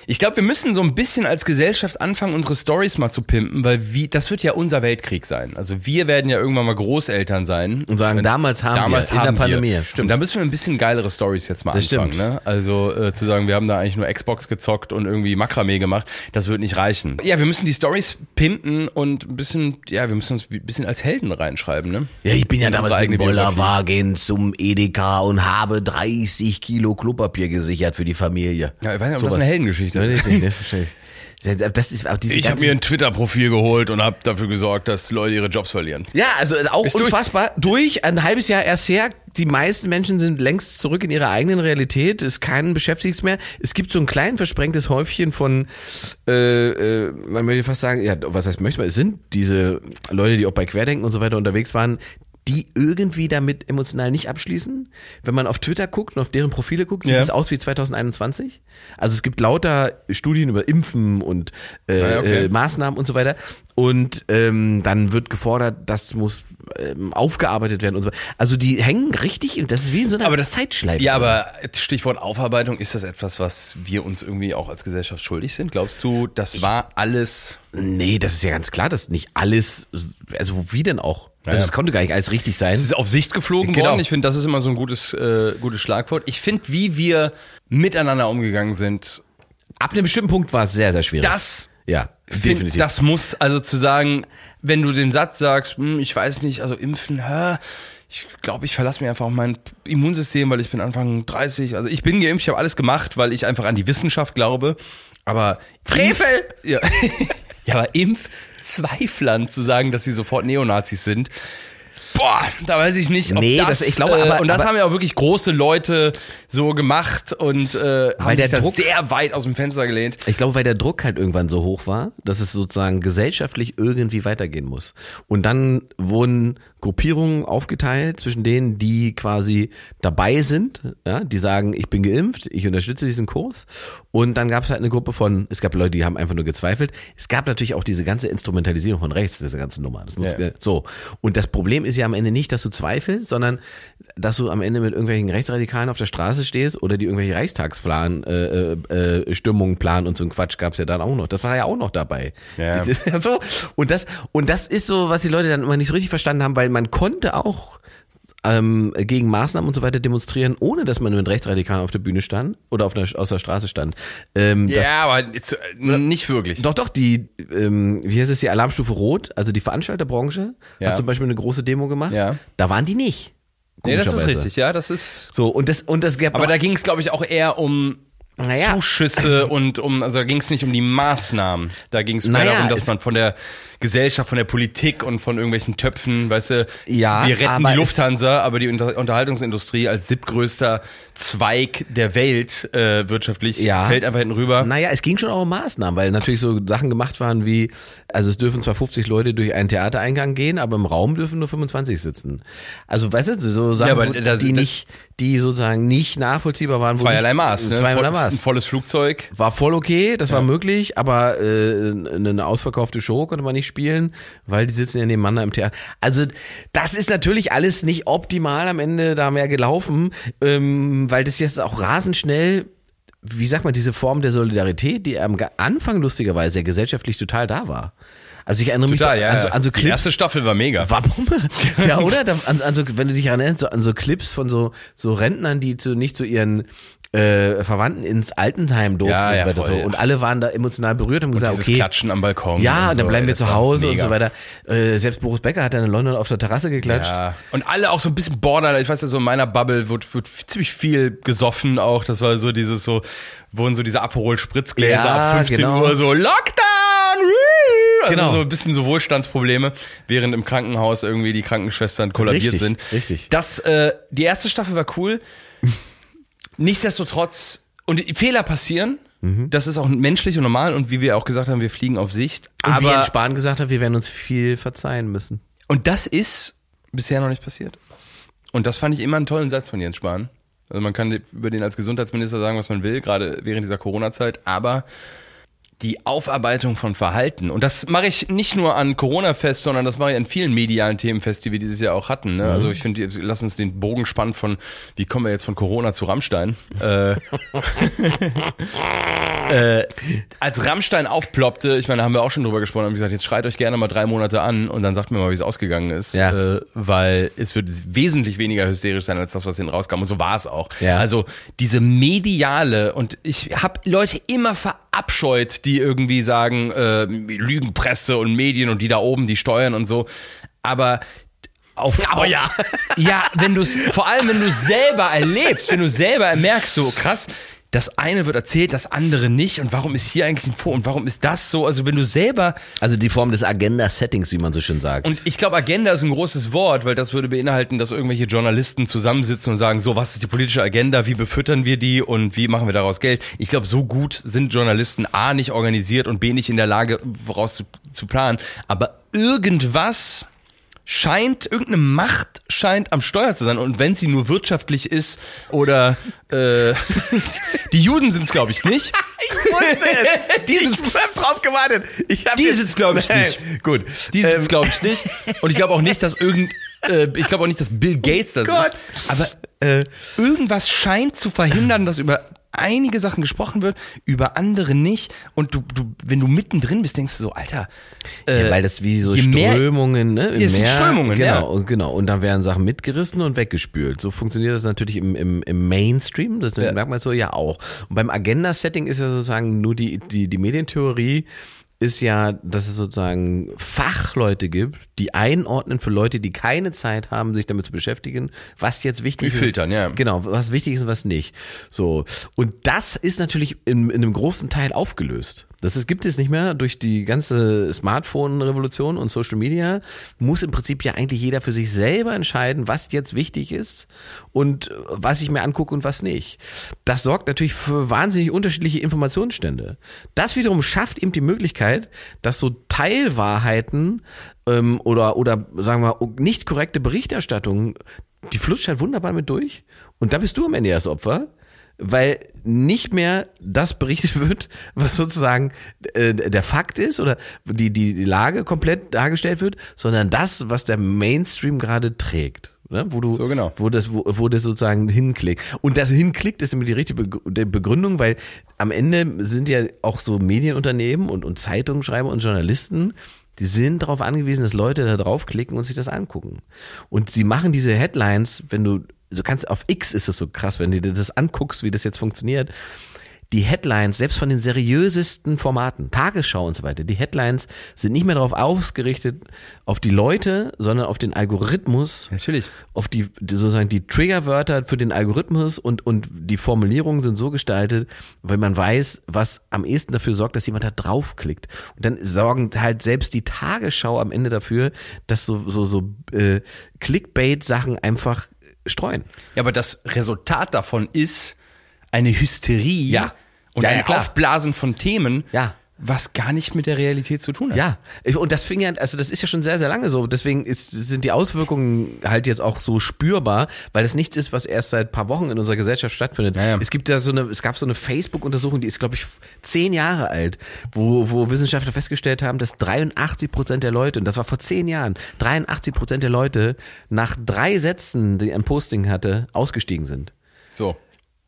Ich glaube, wir müssen so ein bisschen als Gesellschaft anfangen, unsere Stories mal zu pimpen, weil wie, das wird ja unser Weltkrieg sein. Also wir werden ja irgendwann mal Großeltern sein. Und sagen, damals haben Damals wir, in haben der Pandemie. wir. Stimmt. Und da müssen wir ein bisschen geilere Stories jetzt mal Das anfangen. stimmt. Ne? Also äh, zu sagen, wir haben da eigentlich nur Xbox gezockt und irgendwie Makramee gemacht, das wird nicht reichen. Ja, wir müssen die Stories pimpen und ein bisschen, ja, wir müssen uns ein bisschen als Helden reinschreiben. Ne? Ja, ich bin ja In damals mit. Bollerwagen zum Edeka und habe 30 Kilo Klopapier gesichert für die Familie. Ja, ich weiß nicht, ob Sowas. das eine Heldengeschichte Weiß ist. ich nicht, ne? Das ist auch diese Ich habe mir ein Twitter-Profil geholt und habe dafür gesorgt, dass Leute ihre Jobs verlieren. Ja, also auch Ist durch. unfassbar. Durch. ein halbes Jahr erst her. Die meisten Menschen sind längst zurück in ihrer eigenen Realität. Es keinen beschäftigt mehr. Es gibt so ein klein versprengtes Häufchen von, äh, äh, man möchte fast sagen, ja, was heißt möchte man? Es sind diese Leute, die auch bei Querdenken und so weiter unterwegs waren, die irgendwie damit emotional nicht abschließen. Wenn man auf Twitter guckt und auf deren Profile guckt, sieht Ja. es aus wie 2021. Also es gibt lauter Studien über Impfen und äh, Ah, ja, okay. äh, Maßnahmen und so weiter. Und ähm, dann wird gefordert, das muss ähm, aufgearbeitet werden und so weiter. Also die hängen richtig, in- das ist wie in so einer Aber das- Zeitschleife. Ja, aber Stichwort Aufarbeitung, ist das etwas, was wir uns irgendwie auch als Gesellschaft schuldig sind? Glaubst du, das war alles Nee, das ist ja ganz klar, dass nicht alles, also wie denn auch? Also ja. es konnte gar nicht alles richtig sein. Es ist auf Sicht geflogen Genau. worden. Ich finde, das ist immer so ein gutes, äh, gutes Schlagwort. Ich finde, wie wir miteinander umgegangen sind, Ab einem bestimmten Punkt war es sehr, sehr schwierig. das, ja, find, definitiv. das muss, also zu sagen, wenn du den Satz sagst, hm, ich weiß nicht, also impfen, hä, ich glaube, ich verlasse mir einfach auf mein Immunsystem, weil ich bin Anfang 30. Also ich bin geimpft, ich habe alles gemacht, weil ich einfach an die Wissenschaft glaube. Aber Frevel! Impf- Ja, [laughs] ja aber Impfzweiflern zu sagen, dass sie sofort Neonazis sind, Boah, da weiß ich nicht, ob Nee, das, das- ich glaube, äh, aber- und das aber- haben ja auch wirklich große Leute so gemacht und äh, haben der sich Druck- sehr weit aus dem Fenster gelehnt. Ich glaube, weil der Druck halt irgendwann so hoch war, dass es sozusagen gesellschaftlich irgendwie weitergehen muss. Und dann wurden Gruppierungen aufgeteilt zwischen denen, die quasi dabei sind, ja, die sagen, ich bin geimpft, ich unterstütze diesen Kurs. Und dann gab es halt eine Gruppe von, es gab Leute, die haben einfach nur gezweifelt. Es gab natürlich auch diese ganze Instrumentalisierung von rechts, diese ganze Nummer. Das muss, Ja. so. Und das Problem ist ja am Ende nicht, dass du zweifelst, sondern dass du am Ende mit irgendwelchen Rechtsradikalen auf der Straße stehst oder die irgendwelche Reichstagsplan, äh, äh, äh, Stimmungen planen und so ein Quatsch gab's ja dann auch noch. Das war ja auch noch dabei. Ja. [laughs] so. Und das, und das ist so, was die Leute dann immer nicht so richtig verstanden haben, weil man konnte auch ähm, gegen Maßnahmen und so weiter demonstrieren, ohne dass man mit Rechtsradikalen auf der Bühne stand oder auf der, auf der Straße stand. Ähm, Ja, aber nicht wirklich. doch, doch, die, ähm, wie heißt es, die Alarmstufe Rot, also die Veranstalterbranche, Ja. hat zum Beispiel eine große Demo gemacht. Ja. Da waren die nicht. Nee, das ist richtig, ja, das ist. So, und das, und das gab Aber da ging es, glaube ich, auch eher um Naja. Zuschüsse [laughs] und um, also da ging es nicht um die Maßnahmen. Da ging es mehr Naja, darum, dass man von der Gesellschaft, von der Politik und von irgendwelchen Töpfen, weißt du, Ja, wir retten die Lufthansa, aber die Unter Unterhaltungsindustrie als siebtgrößter Zweig der Welt äh, wirtschaftlich Ja. fällt einfach hinten rüber. Naja, es ging schon auch um Maßnahmen, weil natürlich so Sachen gemacht waren wie, also es dürfen zwar 50 Leute durch einen Theatereingang gehen, aber im Raum dürfen nur 25 sitzen. Also weißt du, so Sachen, Ja, das- die das- nicht, die sozusagen nicht nachvollziehbar waren. Zweierlei Maß, ne? Zweierlei Voll- Maß. Ein volles Flugzeug. War voll okay, das war möglich, aber äh, eine ausverkaufte Show konnte man nicht spielen, weil die sitzen ja nebeneinander im Theater. Also das ist natürlich alles nicht optimal am Ende da mehr gelaufen, ähm, weil das jetzt auch rasend schnell, wie sagt man, diese Form der Solidarität, die am Anfang lustigerweise ja gesellschaftlich total da war. Also ich erinnere mich Total, so, ja. an, so, an so die Clips. erste Staffel war mega. War Bombe. [laughs] Ja, oder? An, an so, wenn du dich erinnerst, so, an so Clips von so, so Rentnern, die zu, nicht zu ihren äh, Verwandten ins Altenheim durften Ja, und so ja, weiter. voll. so. Und alle waren da emotional berührt und haben gesagt, okay. Klatschen am Balkon. Ja, und dann so, bleiben wir zu Hause und so weiter. Äh, selbst Boris Becker hat dann in London auf der Terrasse geklatscht. Ja. Und alle auch so ein bisschen Borderline. Ich weiß ja, so in meiner Bubble wird, wird ziemlich viel gesoffen auch. Das war so dieses so, wurden so diese Aperol-Spritzgläser Ja, ab 15 genau. Uhr so Lockdown! Also Genau. so ein bisschen so Wohlstandsprobleme, während im Krankenhaus irgendwie die Krankenschwestern kollabiert Richtig, sind. richtig. Das, äh, die erste Staffel war cool. Nichtsdestotrotz, und Fehler passieren. Mhm. Das ist auch menschlich und normal und wie wir auch gesagt haben, wir fliegen auf Sicht. Und wie aber Jens Spahn gesagt hat, wir werden uns viel verzeihen müssen. und das ist bisher noch nicht passiert. Und das fand ich immer einen tollen Satz von Jens Spahn. Also man kann über den als Gesundheitsminister sagen, was man will, gerade während dieser Corona-Zeit, aber die Aufarbeitung von Verhalten, und das mache ich nicht nur an Corona fest, sondern das mache ich an vielen medialen Themen fest, die wir dieses Jahr auch hatten. Ne? Also ich finde, lass uns den Bogen spannen von, wie kommen wir jetzt von Corona zu Rammstein? Äh, [laughs] äh, als Rammstein aufploppte, ich meine, da haben wir auch schon drüber gesprochen, haben gesagt, jetzt schreit euch gerne mal drei Monate an und dann sagt mir mal, wie es ausgegangen ist. Ja. Äh, weil es wird wesentlich weniger hysterisch sein, als das, was hinten rauskam. Und so war es auch. Ja. Also diese mediale, und ich habe Leute immer verabscheut, die irgendwie sagen, äh, Lügenpresse und Medien und die da oben, die steuern und so. Aber auf, Aber ja. [laughs] ja, wenn du es, vor allem wenn du es selber erlebst, wenn du selber merkst, so krass, das eine wird erzählt, das andere nicht. Und warum ist hier eigentlich ein Vor und warum ist das so? Also wenn du selber Also die Form des Agenda-Settings, wie man so schön sagt. und ich glaube, Agenda ist ein großes Wort, weil das würde beinhalten, dass irgendwelche Journalisten zusammensitzen und sagen, so, was ist die politische Agenda, wie befüttern wir die und wie machen wir daraus Geld? Ich glaube, so gut sind Journalisten A nicht organisiert und B nicht in der Lage, voraus zu, zu planen. Aber irgendwas scheint, irgendeine Macht scheint am Steuer zu sein. Und wenn sie nur wirtschaftlich ist oder äh, [laughs] die Juden sind es, glaube ich, nicht. [laughs] Ich wusste es. [laughs] Die sind drauf gewartet. Ich hab Die jetzt- sind's, glaub ich, Nein. nicht. Gut. Die Ähm, sind's, glaube ich, nicht. Und ich glaube auch nicht, dass irgend, äh, ich glaube auch nicht, dass Bill Gates das Gott. ist. Aber äh, irgendwas scheint zu verhindern, dass über einige Sachen gesprochen wird, über andere nicht. Und du, du, wenn du mittendrin bist, denkst du so, Alter, ja, weil das wie so je mehr- Strömungen, ne? im sind Meer, Strömungen, genau, ja. genau. Und dann werden Sachen mitgerissen und weggespült. So funktioniert das natürlich im, im, im Mainstream. Das Ja. merkt man so ja auch. Und beim Agenda-Setting ist ja sozusagen nur die, die, die Medientheorie ist ja, dass es sozusagen Fachleute gibt, die einordnen für Leute, die keine Zeit haben, sich damit zu beschäftigen, was jetzt wichtig Die ist. filtern, ja. Genau, was wichtig ist und was nicht. So. Und das ist natürlich in, in einem großen Teil aufgelöst. Das ist, gibt es nicht mehr durch die ganze Smartphone-Revolution und Social Media. Muss im Prinzip ja eigentlich jeder für sich selber entscheiden, was jetzt wichtig ist und was ich mir angucke und was nicht. Das sorgt natürlich für wahnsinnig unterschiedliche Informationsstände. Das wiederum schafft eben die Möglichkeit, dass so Teilwahrheiten ähm, oder, oder sagen wir nicht korrekte Berichterstattung, die flutscht halt wunderbar mit durch. Und da bist du am Ende das Opfer, weil nicht mehr das berichtet wird, was sozusagen äh, der Fakt ist oder die, die, die Lage komplett dargestellt wird, sondern das, was der Mainstream gerade trägt. Ne? Wo du, So genau. wo das, wo, wo das sozusagen hinklickt. Und das hinklickt ist immer die richtige Begründung, weil am Ende sind ja auch so Medienunternehmen und, und Zeitungsschreiber und Journalisten Die sind darauf angewiesen, dass Leute da draufklicken und sich das angucken. Und sie machen diese Headlines, wenn du, du kannst auf X ist es so krass, wenn du dir das anguckst, wie das jetzt funktioniert. Die Headlines, selbst von den seriösesten Formaten, Tagesschau und so weiter, die Headlines sind nicht mehr darauf ausgerichtet, auf die Leute, sondern auf den Algorithmus. Natürlich. Auf die, sozusagen die Triggerwörter für den Algorithmus und, und die Formulierungen sind so gestaltet, weil man weiß, was am ehesten dafür sorgt, dass jemand da draufklickt. Und dann sorgen halt selbst die Tagesschau am Ende dafür, dass so, so, so äh, Clickbait-Sachen einfach streuen. Ja, aber das Resultat davon ist eine Hysterie Ja. und Ja, ja, ein klar. Aufblasen von Themen, Ja. Was gar nicht mit der Realität zu tun hat. Ja, und das fing ja, also das ist ja schon sehr, sehr lange so. Deswegen ist, sind die Auswirkungen halt jetzt auch so spürbar, weil das nichts ist, was erst seit paar Wochen in unserer Gesellschaft stattfindet. Ja, ja. Es gibt da so eine, es gab so eine Facebook-Untersuchung, die ist, glaube ich, zehn Jahre alt, wo, wo Wissenschaftler festgestellt haben, dass 83 Prozent der Leute, und das war vor zehn Jahren, 83 Prozent der Leute nach drei Sätzen, die ein Posting hatte, ausgestiegen sind. So.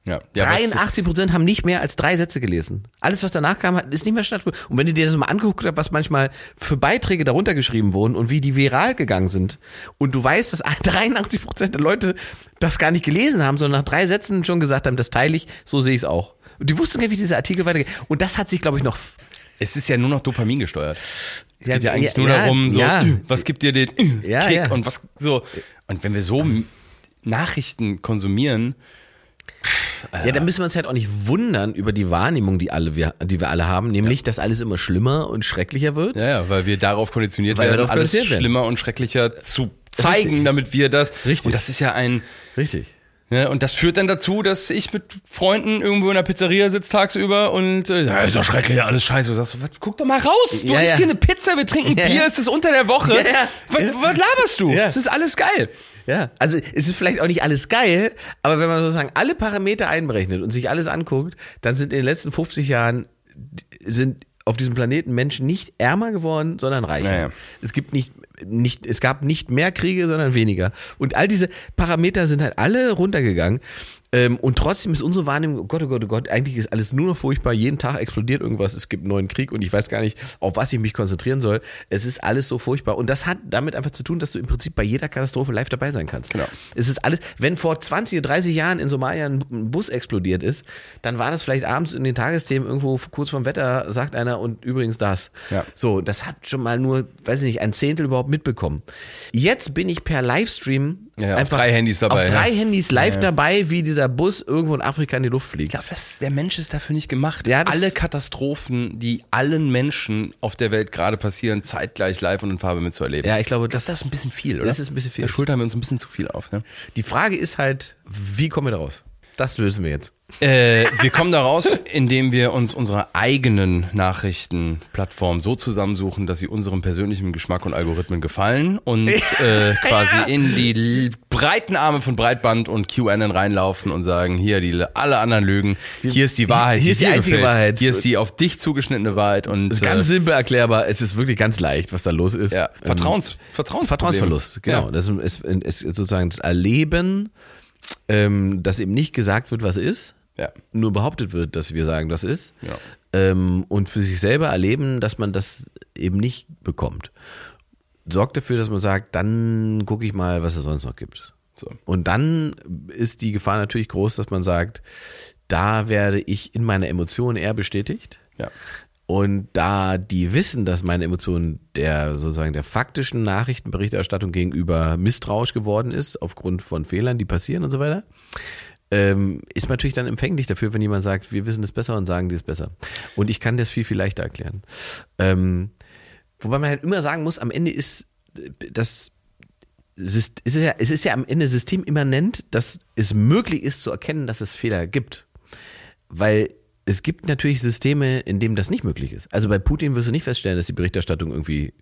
Ja. ja was- 83 Prozent haben nicht mehr als drei Sätze gelesen. Alles, was danach kam, ist nicht mehr stattgefunden. Und wenn du dir das mal angeguckt hast, was manchmal für Beiträge darunter geschrieben wurden und wie die viral gegangen sind, und du weißt, dass [laughs] 83 Prozent der Leute das gar nicht gelesen haben, sondern nach drei Sätzen schon gesagt haben, das teile ich, so sehe ich es auch. Und die wussten gar nicht, wie dieser Artikel weitergeht. Und das hat sich, glaube ich, noch Es ist ja nur noch Dopamin gesteuert. Es Ja, geht ja eigentlich ja, nur ja, darum, so, was gibt dir den Kick und was so. Und wenn wir so Nachrichten konsumieren, Ja, da müssen wir uns halt auch nicht wundern über die Wahrnehmung, die alle wir, die wir alle haben, nämlich, dass alles immer schlimmer und schrecklicher wird. ja, ja, weil wir darauf konditioniert Weil wir werden, darauf alles werden. schlimmer und schrecklicher zu zeigen, Richtig. damit wir das. Richtig. Und das ist ja ein. Richtig. Ja, und das führt dann dazu, dass ich mit Freunden irgendwo in der Pizzeria sitze tagsüber und äh, ja, ist doch schrecklich, alles scheiße. Du sagst, was, guck doch mal raus, du Ja, isst ja. hier eine Pizza, wir trinken Ja, Bier, ja. es ist unter der Woche. Ja, ja. Was, Ja. was laberst du? Ja. Es ist alles geil. Ja, also es ist vielleicht auch nicht alles geil, aber wenn man sozusagen alle Parameter einberechnet und sich alles anguckt, dann sind in den letzten 50 Jahren sind auf diesem Planeten Menschen nicht ärmer geworden, sondern reicher. Naja. Es gibt nicht nicht es gab nicht mehr Kriege, sondern weniger. Und all diese Parameter sind halt alle runtergegangen. Ähm, und trotzdem ist unsere Wahrnehmung, oh Gott, oh Gott, oh Gott, eigentlich ist alles nur noch furchtbar. Jeden Tag explodiert irgendwas. Es gibt einen neuen Krieg und ich weiß gar nicht, auf was ich mich konzentrieren soll. Es ist alles so furchtbar. Und das hat damit einfach zu tun, dass du im Prinzip bei jeder Katastrophe live dabei sein kannst. Genau. Es ist alles, wenn vor 20 oder 30 Jahren in Somalia ein ein Bus explodiert ist, dann war das vielleicht abends in den Tagesthemen irgendwo kurz vorm Wetter, sagt einer und übrigens das. Ja. So, das hat schon mal nur, weiß ich nicht, ein Zehntel überhaupt mitbekommen. Jetzt bin ich per Livestream Ja, ja, auf drei Handys dabei, Auf drei ja. Handys live dabei, wie dieser Bus irgendwo in Afrika in die Luft fliegt. Ich glaube, der Mensch ist dafür nicht gemacht. Ja, Alle Katastrophen, die allen Menschen auf der Welt gerade passieren, zeitgleich live und in Farbe mitzuerleben. Ja, ich glaube, Ich glaube, das, das ist ein bisschen viel, oder? Das ist ein bisschen viel. Da schultern wir uns ein bisschen zu viel auf. Ne? die Frage ist halt, wie kommen wir da raus? Das lösen wir jetzt. Äh, wir kommen da raus, indem wir uns unsere eigenen Nachrichtenplattform so zusammensuchen, dass sie unserem persönlichen Geschmack und Algorithmen gefallen und äh, quasi in die breiten Arme von Breitband und QAnon reinlaufen und sagen, hier die alle anderen Lügen, hier ist die Wahrheit, hier ist die dir einzige gefällt. Wahrheit. hier ist die auf dich zugeschnittene Wahrheit und Das ist ganz äh, simpel erklärbar. Es ist wirklich ganz leicht, was da los ist. ja, Ähm, Vertrauens, Vertrauens Vertrauensverlust, genau. Ja. Das ist, ist, ist sozusagen das Erleben, ähm, dass eben nicht gesagt wird, was ist, Ja. nur behauptet wird, dass wir sagen, das ist. Ja. Ähm, und für sich selber erleben, dass man das eben nicht bekommt. Sorgt dafür, dass man sagt, dann gucke ich mal, was es sonst noch gibt. So. Und dann ist die Gefahr natürlich groß, dass man sagt, da werde ich in meiner Emotion eher bestätigt. Ja. Und da die wissen, dass meine Emotion der sozusagen der faktischen Nachrichtenberichterstattung gegenüber misstrauisch geworden ist, aufgrund von Fehlern, die passieren und so weiter, ähm, ist man natürlich dann empfänglich dafür, wenn jemand sagt, wir wissen es besser und sagen die es besser. Und ich kann das viel, viel leichter erklären. Ähm, wobei man halt immer sagen muss, am Ende ist das Syst- es ist ja, es ist ja am Ende systemimmanent, dass es möglich ist zu erkennen, dass es Fehler gibt. Weil es gibt natürlich Systeme, in denen das nicht möglich ist. Also bei Putin wirst du nicht feststellen, dass die Berichterstattung irgendwie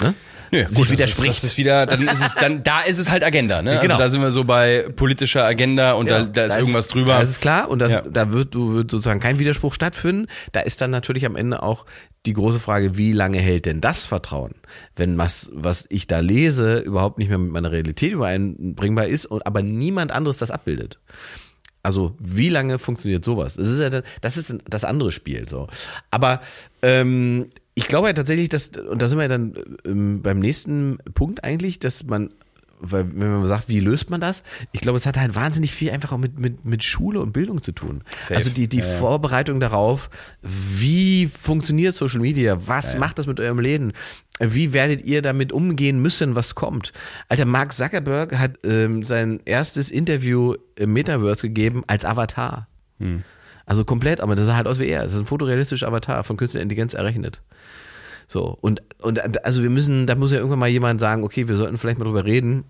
ne? Nee, sich gut, das widerspricht. Ist, das ist wieder, dann ist es, dann, da ist es halt Agenda, ne? Genau. Also da sind wir so bei politischer Agenda und da, Ja, da ist irgendwas drüber. Das ist klar und das, Ja. da wird, wird sozusagen kein Widerspruch stattfinden. Da ist dann natürlich am Ende auch die große Frage, wie lange hält denn das Vertrauen? Wenn was, was ich da lese, überhaupt nicht mehr mit meiner Realität übereinbringbar ist und aber niemand anderes das abbildet. Also wie lange funktioniert sowas? Das ist ja das ist das andere Spiel so. Aber ähm, ich glaube ja tatsächlich, dass, und da sind wir ja dann ähm, beim nächsten Punkt eigentlich, dass man, weil wenn man sagt, wie löst man das? Ich glaube, es hat halt wahnsinnig viel einfach auch mit, mit, mit Schule und Bildung zu tun. Safe. Also die, die Ja, ja. Vorbereitung darauf, wie funktioniert Social Media? Was macht das mit eurem Leben? Wie werdet ihr damit umgehen müssen, was kommt? Alter, Mark Zuckerberg hat ähm, sein erstes Interview im Metaverse gegeben als Avatar. Hm. Also komplett, aber das sah halt aus wie er. Das ist ein fotorealistischer Avatar von künstlicher Intelligenz errechnet. So, und, und also wir müssen, da muss ja irgendwann mal jemand sagen, okay, wir sollten vielleicht mal drüber reden,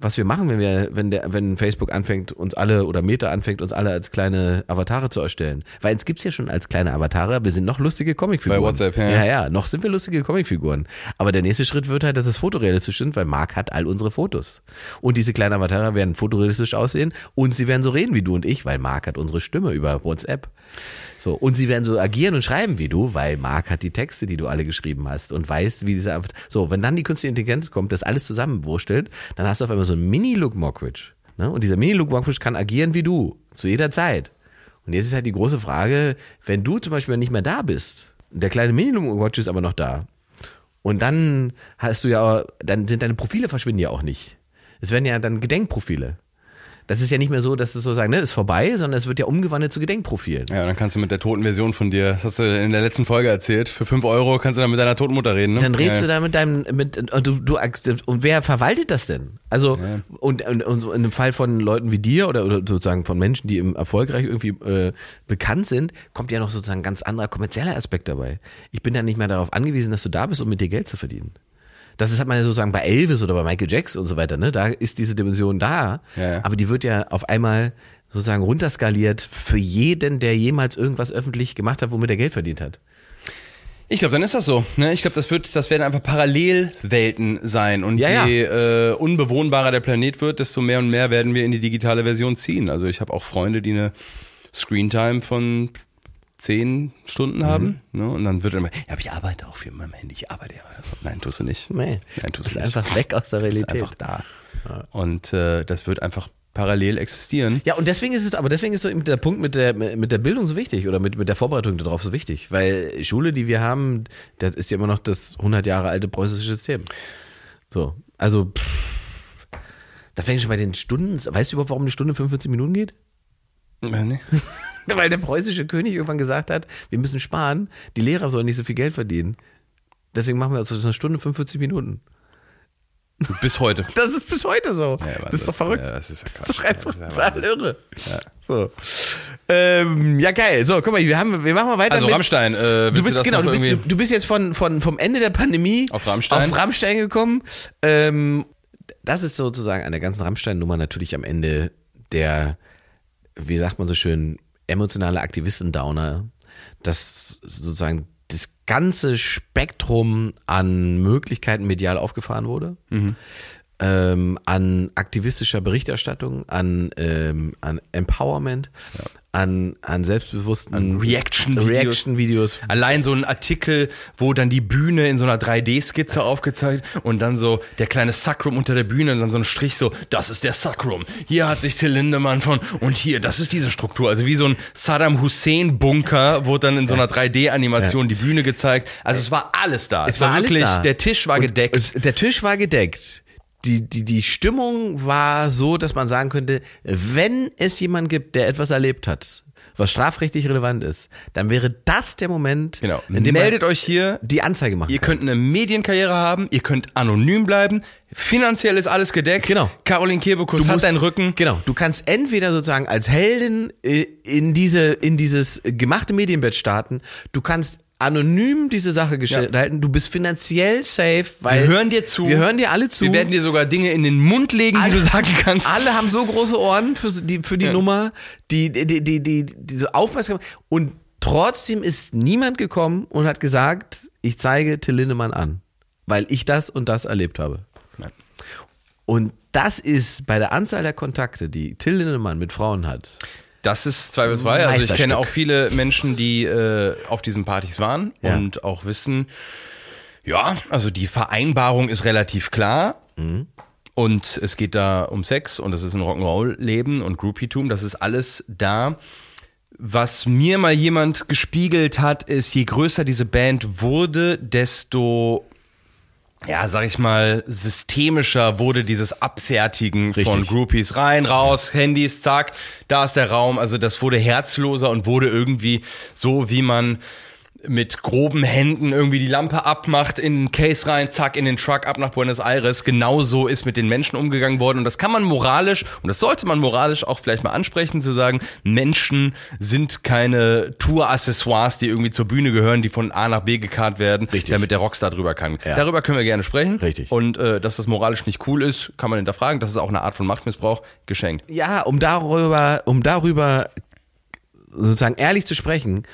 was wir machen, wenn wir, wenn der, wenn Facebook anfängt, uns alle oder Meta anfängt, uns alle als kleine Avatare zu erstellen. Weil uns gibt's ja schon als kleine Avatare, wir sind noch lustige Comicfiguren. Bei WhatsApp, ja. Ja, ja, noch sind wir lustige Comicfiguren. Aber der nächste Schritt wird halt, dass es fotorealistisch sind, weil Marc hat all unsere Fotos. Und diese kleinen Avatare werden fotorealistisch aussehen und sie werden so reden wie du und ich, weil Marc hat unsere Stimme über WhatsApp. So, und sie werden so agieren und schreiben wie du, weil Marc hat die Texte, die du alle geschrieben hast und weiß, wie diese Avatar. So, wenn dann die künstliche Intelligenz kommt, das alles zusammenwurstelt, dann hast du auf einmal so einen Mini-Luke Mockridge. Ne? Und dieser Mini-Luke Mockridge kann agieren wie du, zu jeder Zeit. Und jetzt ist halt die große Frage, wenn du zum Beispiel nicht mehr da bist, der kleine Mini-Luke Mockridge ist aber noch da, und dann hast du ja, dann sind deine Profile verschwinden ja auch nicht. Es werden ja dann Gedenkprofile. Das ist ja nicht mehr so, dass es so sagen, ne, ist vorbei, sondern es wird ja umgewandelt zu Gedenkprofilen. Ja, und dann kannst du mit der toten Version von dir, das hast du in der letzten Folge erzählt, für 5 Euro kannst du dann mit deiner toten Mutter reden. Ne? Dann redest ja. du da mit deinem, mit, und du, du, und wer verwaltet das denn? Also, und, und, und so in dem Fall von Leuten wie dir oder, oder sozusagen von Menschen, die im erfolgreich irgendwie äh, bekannt sind, kommt ja noch sozusagen ein ganz anderer kommerzieller Aspekt dabei. Ich bin ja nicht mehr darauf angewiesen, dass du da bist, um mit dir Geld zu verdienen. Das ist, hat man ja sozusagen bei Elvis oder bei Michael Jackson und so weiter, ne? Da ist diese Dimension da, Ja, ja. aber die wird ja auf einmal sozusagen runterskaliert für jeden, der jemals irgendwas öffentlich gemacht hat, womit er Geld verdient hat. Ich glaube, dann ist das so. Ne? Ich glaube, das wird, das werden einfach Parallelwelten sein. Und Ja, je Äh, unbewohnbarer der Planet wird, desto mehr und mehr werden wir in die digitale Version ziehen. Also ich habe auch Freunde, die eine Screentime von zehn Stunden haben. Ne? Und dann wird immer, ja, aber ich arbeite auch viel mit meinem Handy. Ich arbeite ja. Also, nein, tust du nicht. Nee, Nein, tust du nicht. einfach weg aus der Du bist Realität. einfach da. Und äh, das wird einfach parallel existieren. Ja, und deswegen ist es, aber deswegen ist so der Punkt mit der, mit der Bildung so wichtig oder mit, mit der Vorbereitung darauf so wichtig. Weil Schule, die wir haben, das ist ja immer noch das 100 Jahre alte preußische System. So, also, pff, da fängt schon bei den Stunden, weißt du überhaupt, warum eine Stunde 45 Minuten geht? Äh, nee. [laughs] [laughs] Weil der preußische König irgendwann gesagt hat, wir müssen sparen, die Lehrer sollen nicht so viel Geld verdienen. Deswegen machen wir also eine Stunde 45 Minuten. Bis heute. [laughs] Das ist bis heute so. das ist doch verrückt. Ja, das ist ja Das Quatsch. ist doch einfach Das ist ja total irre. So. Ähm, ja, geil. So, guck mal, wir, haben, wir machen mal weiter Also mit. Rammstein, äh, Du bist, das genau, du bist, du bist jetzt von, von, vom Ende der Pandemie Auf Rammstein. auf Rammstein gekommen. Ähm, das ist sozusagen an der ganzen Rammstein-Nummer natürlich am Ende der, wie sagt man so schön, emotionale Aktivisten-Downer, dass sozusagen das ganze Spektrum an Möglichkeiten medial aufgefahren wurde. Ähm, an aktivistischer Berichterstattung, an, ähm, an Empowerment, an, an selbstbewussten An Reaction-Videos. Reaction-Videos. Allein so ein Artikel, wo dann die Bühne in so einer 3D-Skizze aufgezeigt und dann so der kleine Sacrum unter der Bühne und dann so ein Strich so, das ist der Sacrum. Hier hat sich Till Lindemann von und hier, das ist diese Struktur. Also wie so ein Saddam Hussein-Bunker wurde dann in so einer 3D-Animation die Bühne gezeigt. Also es war alles da. Es, war, alles wirklich, da. der Tisch war Und gedeckt. es- Der Tisch war gedeckt. Die, die, die Stimmung war so, dass man sagen könnte, wenn es jemanden gibt, der etwas erlebt hat, was strafrechtlich relevant ist, dann wäre das der Moment, Genau. in dem Meldet euch hier. die Anzeige machen Ihr kann. könnt eine Medienkarriere haben, ihr könnt anonym bleiben, finanziell ist alles gedeckt. Genau. Caroline Kebekus hat musst- deinen Rücken. Genau. Du kannst entweder sozusagen als Heldin äh, in diese, in dieses gemachte Medienbett starten. Du kannst anonym diese Sache gestalten. Du bist finanziell safe, weil Wir hören dir zu. Wir hören dir alle zu. Wir werden dir sogar Dinge in den Mund legen, die du sagen kannst. Alle haben so große Ohren für die, für die Ja. Nummer, die, die, die, die, die, die so aufmerksam. Und trotzdem ist niemand gekommen und hat gesagt, ich zeige Till Lindemann an, weil ich das und das erlebt habe. Nein. Und das ist bei der Anzahl der Kontakte, die Till Lindemann mit Frauen hat, Das ist zweifelsfrei. Also ich kenne auch viele Menschen, die äh, auf diesen Partys waren Ja. und auch wissen, ja, also die Vereinbarung ist relativ klar. Mhm. Und es geht da um Sex und es ist ein Rock'n'Roll-Leben und Groupietum, das ist alles da. Was mir mal jemand gespiegelt hat, ist, je größer diese Band wurde, desto ja, sag ich mal, systemischer wurde dieses Abfertigen von Richtig. Groupies rein, raus, Handys, zack, da ist der Raum. Also das wurde herzloser und wurde irgendwie so, wie man mit groben Händen irgendwie die Lampe abmacht, in den Case rein, zack, in den Truck ab nach Buenos Aires. Genauso ist mit den Menschen umgegangen worden. Und das kann man moralisch, und das sollte man moralisch auch vielleicht mal ansprechen, zu sagen, Menschen sind keine Tour-Accessoires, die irgendwie zur Bühne gehören, die von A nach B gekarrt werden, Richtig. damit der Rockstar drüber kann. Ja. Darüber können wir gerne sprechen. Richtig. Und äh, dass das moralisch nicht cool ist, kann man hinterfragen. Das ist auch eine Art von Machtmissbrauch. Geschenkt. Ja, um darüber, um darüber sozusagen ehrlich zu sprechen,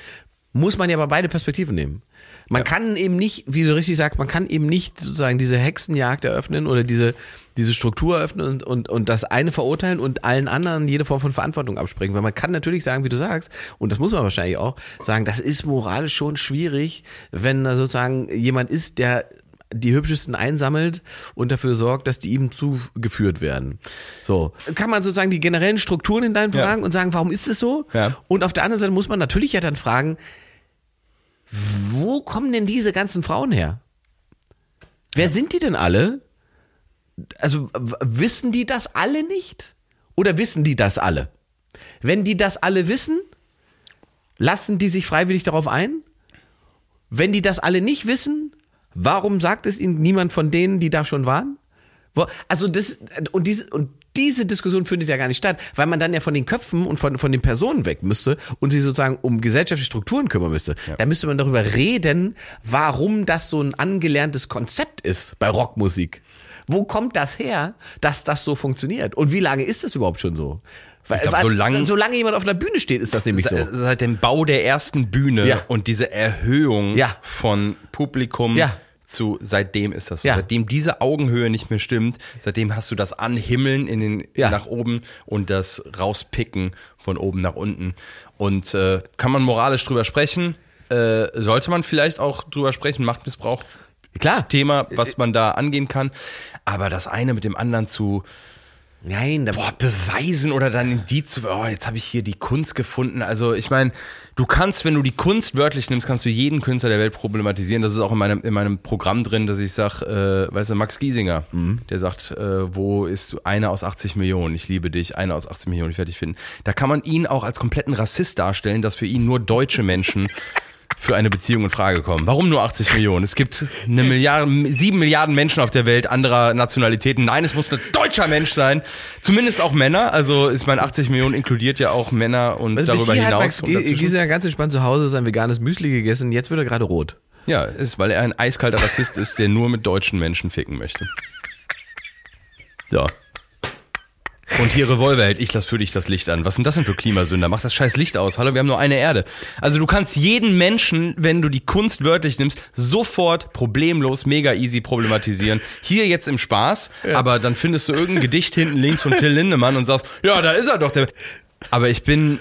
muss man ja aber beide Perspektiven nehmen. Man kann eben nicht, wie du richtig sagst, man kann eben nicht sozusagen diese Hexenjagd eröffnen oder diese, diese Struktur eröffnen und, und, und das eine verurteilen und allen anderen jede Form von Verantwortung abspringen. Weil man kann natürlich sagen, wie du sagst, und das muss man wahrscheinlich auch sagen, das ist moralisch schon schwierig, wenn da sozusagen jemand ist, der die hübschesten einsammelt und dafür sorgt, dass die ihm zugeführt werden. So. Kann man sozusagen die generellen Strukturen in deinen Ja. fragen und sagen, warum ist es so? Ja. Und auf der anderen Seite muss man natürlich ja dann fragen, wo kommen denn diese ganzen Frauen her? Wer sind die denn alle? Also wissen die das alle nicht? Oder wissen die das alle? Wenn die das alle wissen, lassen die sich freiwillig darauf ein? Wenn die das alle nicht wissen, warum sagt es ihnen niemand von denen, die da schon waren? Also das und diese und diese Diskussion findet ja gar nicht statt, weil man dann ja von den Köpfen und von, von den Personen weg müsste und sich sozusagen um gesellschaftliche Strukturen kümmern müsste. Da müsste man darüber reden, warum das so ein angelerntes Konzept ist bei Rockmusik. Wo kommt das her, dass das so funktioniert? Und wie lange ist das überhaupt schon so? Weil, glaub, solange- solange jemand auf einer Bühne steht, ist das nämlich so. Se- Seit dem Bau der ersten Bühne Ja. und diese Erhöhung Ja. von Publikum Ja. Zu seitdem ist das so. Ja. Seitdem diese Augenhöhe nicht mehr stimmt, seitdem hast du das Anhimmeln in den Ja. nach oben und das Rauspicken von oben nach unten. Und äh, kann man moralisch drüber sprechen? Äh, sollte man vielleicht auch drüber sprechen, Machtmissbrauch? Klar. Thema, was man da angehen kann. Aber das eine mit dem anderen zu Nein, da, boah, beweisen oder dann Indiz, oh, jetzt habe ich hier die Kunst gefunden. Also ich meine, du kannst, wenn du die Kunst wörtlich nimmst, kannst du jeden Künstler der Welt problematisieren. Das ist auch in meinem, in meinem Programm drin, dass ich sag, äh, weißt du, Max Giesinger, der sagt, äh, wo ist einer aus 80 Millionen? Ich liebe dich, einer aus 80 Millionen, ich werde dich finden. Da kann man ihn auch als kompletten Rassist darstellen, dass für ihn nur deutsche Menschen [laughs] für eine Beziehung in Frage kommen. Warum nur 80 Millionen? Es gibt eine Milliarde, sieben Milliarden Menschen auf der Welt anderer Nationalitäten. Nein, es muss ein deutscher Mensch sein. Zumindest auch Männer. Also ist mein 80 Millionen inkludiert ja auch Männer und Also darüber hier hat hinaus. Max und. Gieser ganz entspannt zu Hause sein veganes Müsli gegessen. Jetzt wird er gerade rot. Ja, ist, weil er ein eiskalter Rassist ist, der nur mit deutschen Menschen ficken möchte. So. Und hier Revolver hält, ich lass für dich das Licht an. Was sind das denn für Klimasünder? Mach das scheiß Licht aus. Hallo, wir haben nur eine Erde. Also du kannst jeden Menschen, wenn du die Kunst wörtlich nimmst, sofort problemlos, mega easy problematisieren. Hier jetzt im Spaß, aber dann findest du irgendein Gedicht hinten links von Till Lindemann und sagst, ja, da ist er doch. Der aber ich bin,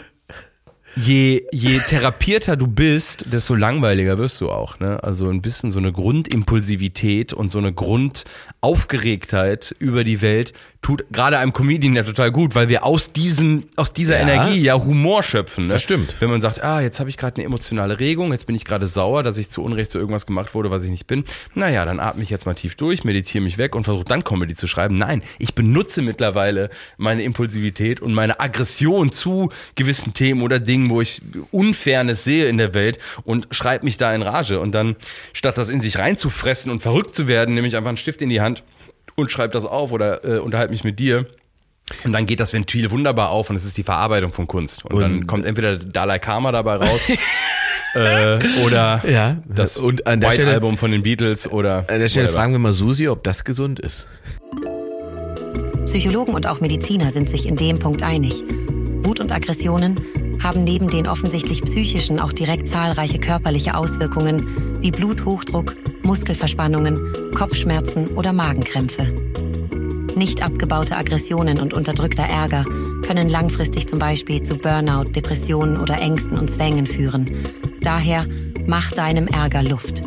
je, je therapierter du bist, desto langweiliger wirst du auch. Ne? Also ein bisschen so eine Grundimpulsivität und so eine Grundaufgeregtheit über die Welt tut gerade einem Comedian ja total gut, weil wir aus diesen, aus dieser Ja. Energie ja Humor schöpfen. Ne? Das stimmt. Wenn man sagt, ah, jetzt habe ich gerade eine emotionale Regung, jetzt bin ich gerade sauer, dass ich zu Unrecht zu irgendwas gemacht wurde, was ich nicht bin. Naja, dann atme ich jetzt mal tief durch, meditiere mich weg und versuche dann Comedy zu schreiben. Nein, ich benutze mittlerweile meine Impulsivität und meine Aggression zu gewissen Themen oder Dingen, wo ich Unfairness sehe in der Welt und schreibe mich da in Rage. Und dann, statt das in sich reinzufressen und verrückt zu werden, nehme ich einfach einen Stift in die Hand und schreibe das auf oder äh, unterhalte mich mit dir. Und dann geht das Ventil wunderbar auf und es ist die Verarbeitung von Kunst. Und, dann kommt entweder Dalai Karma dabei raus [laughs] äh, oder Ja, das und an der White Stelle- Album von den Beatles oder An der Stelle whatever. fragen wir mal Susi, ob das gesund ist. Psychologen und auch Mediziner sind sich in dem Punkt einig. Wut und Aggressionen haben neben den offensichtlich psychischen auch direkt zahlreiche körperliche Auswirkungen wie Bluthochdruck, Muskelverspannungen, Kopfschmerzen oder Magenkrämpfe. Nicht abgebaute Aggressionen und unterdrückter Ärger können langfristig zum Beispiel zu Burnout, Depressionen oder Ängsten und Zwängen führen. Daher mach deinem Ärger Luft.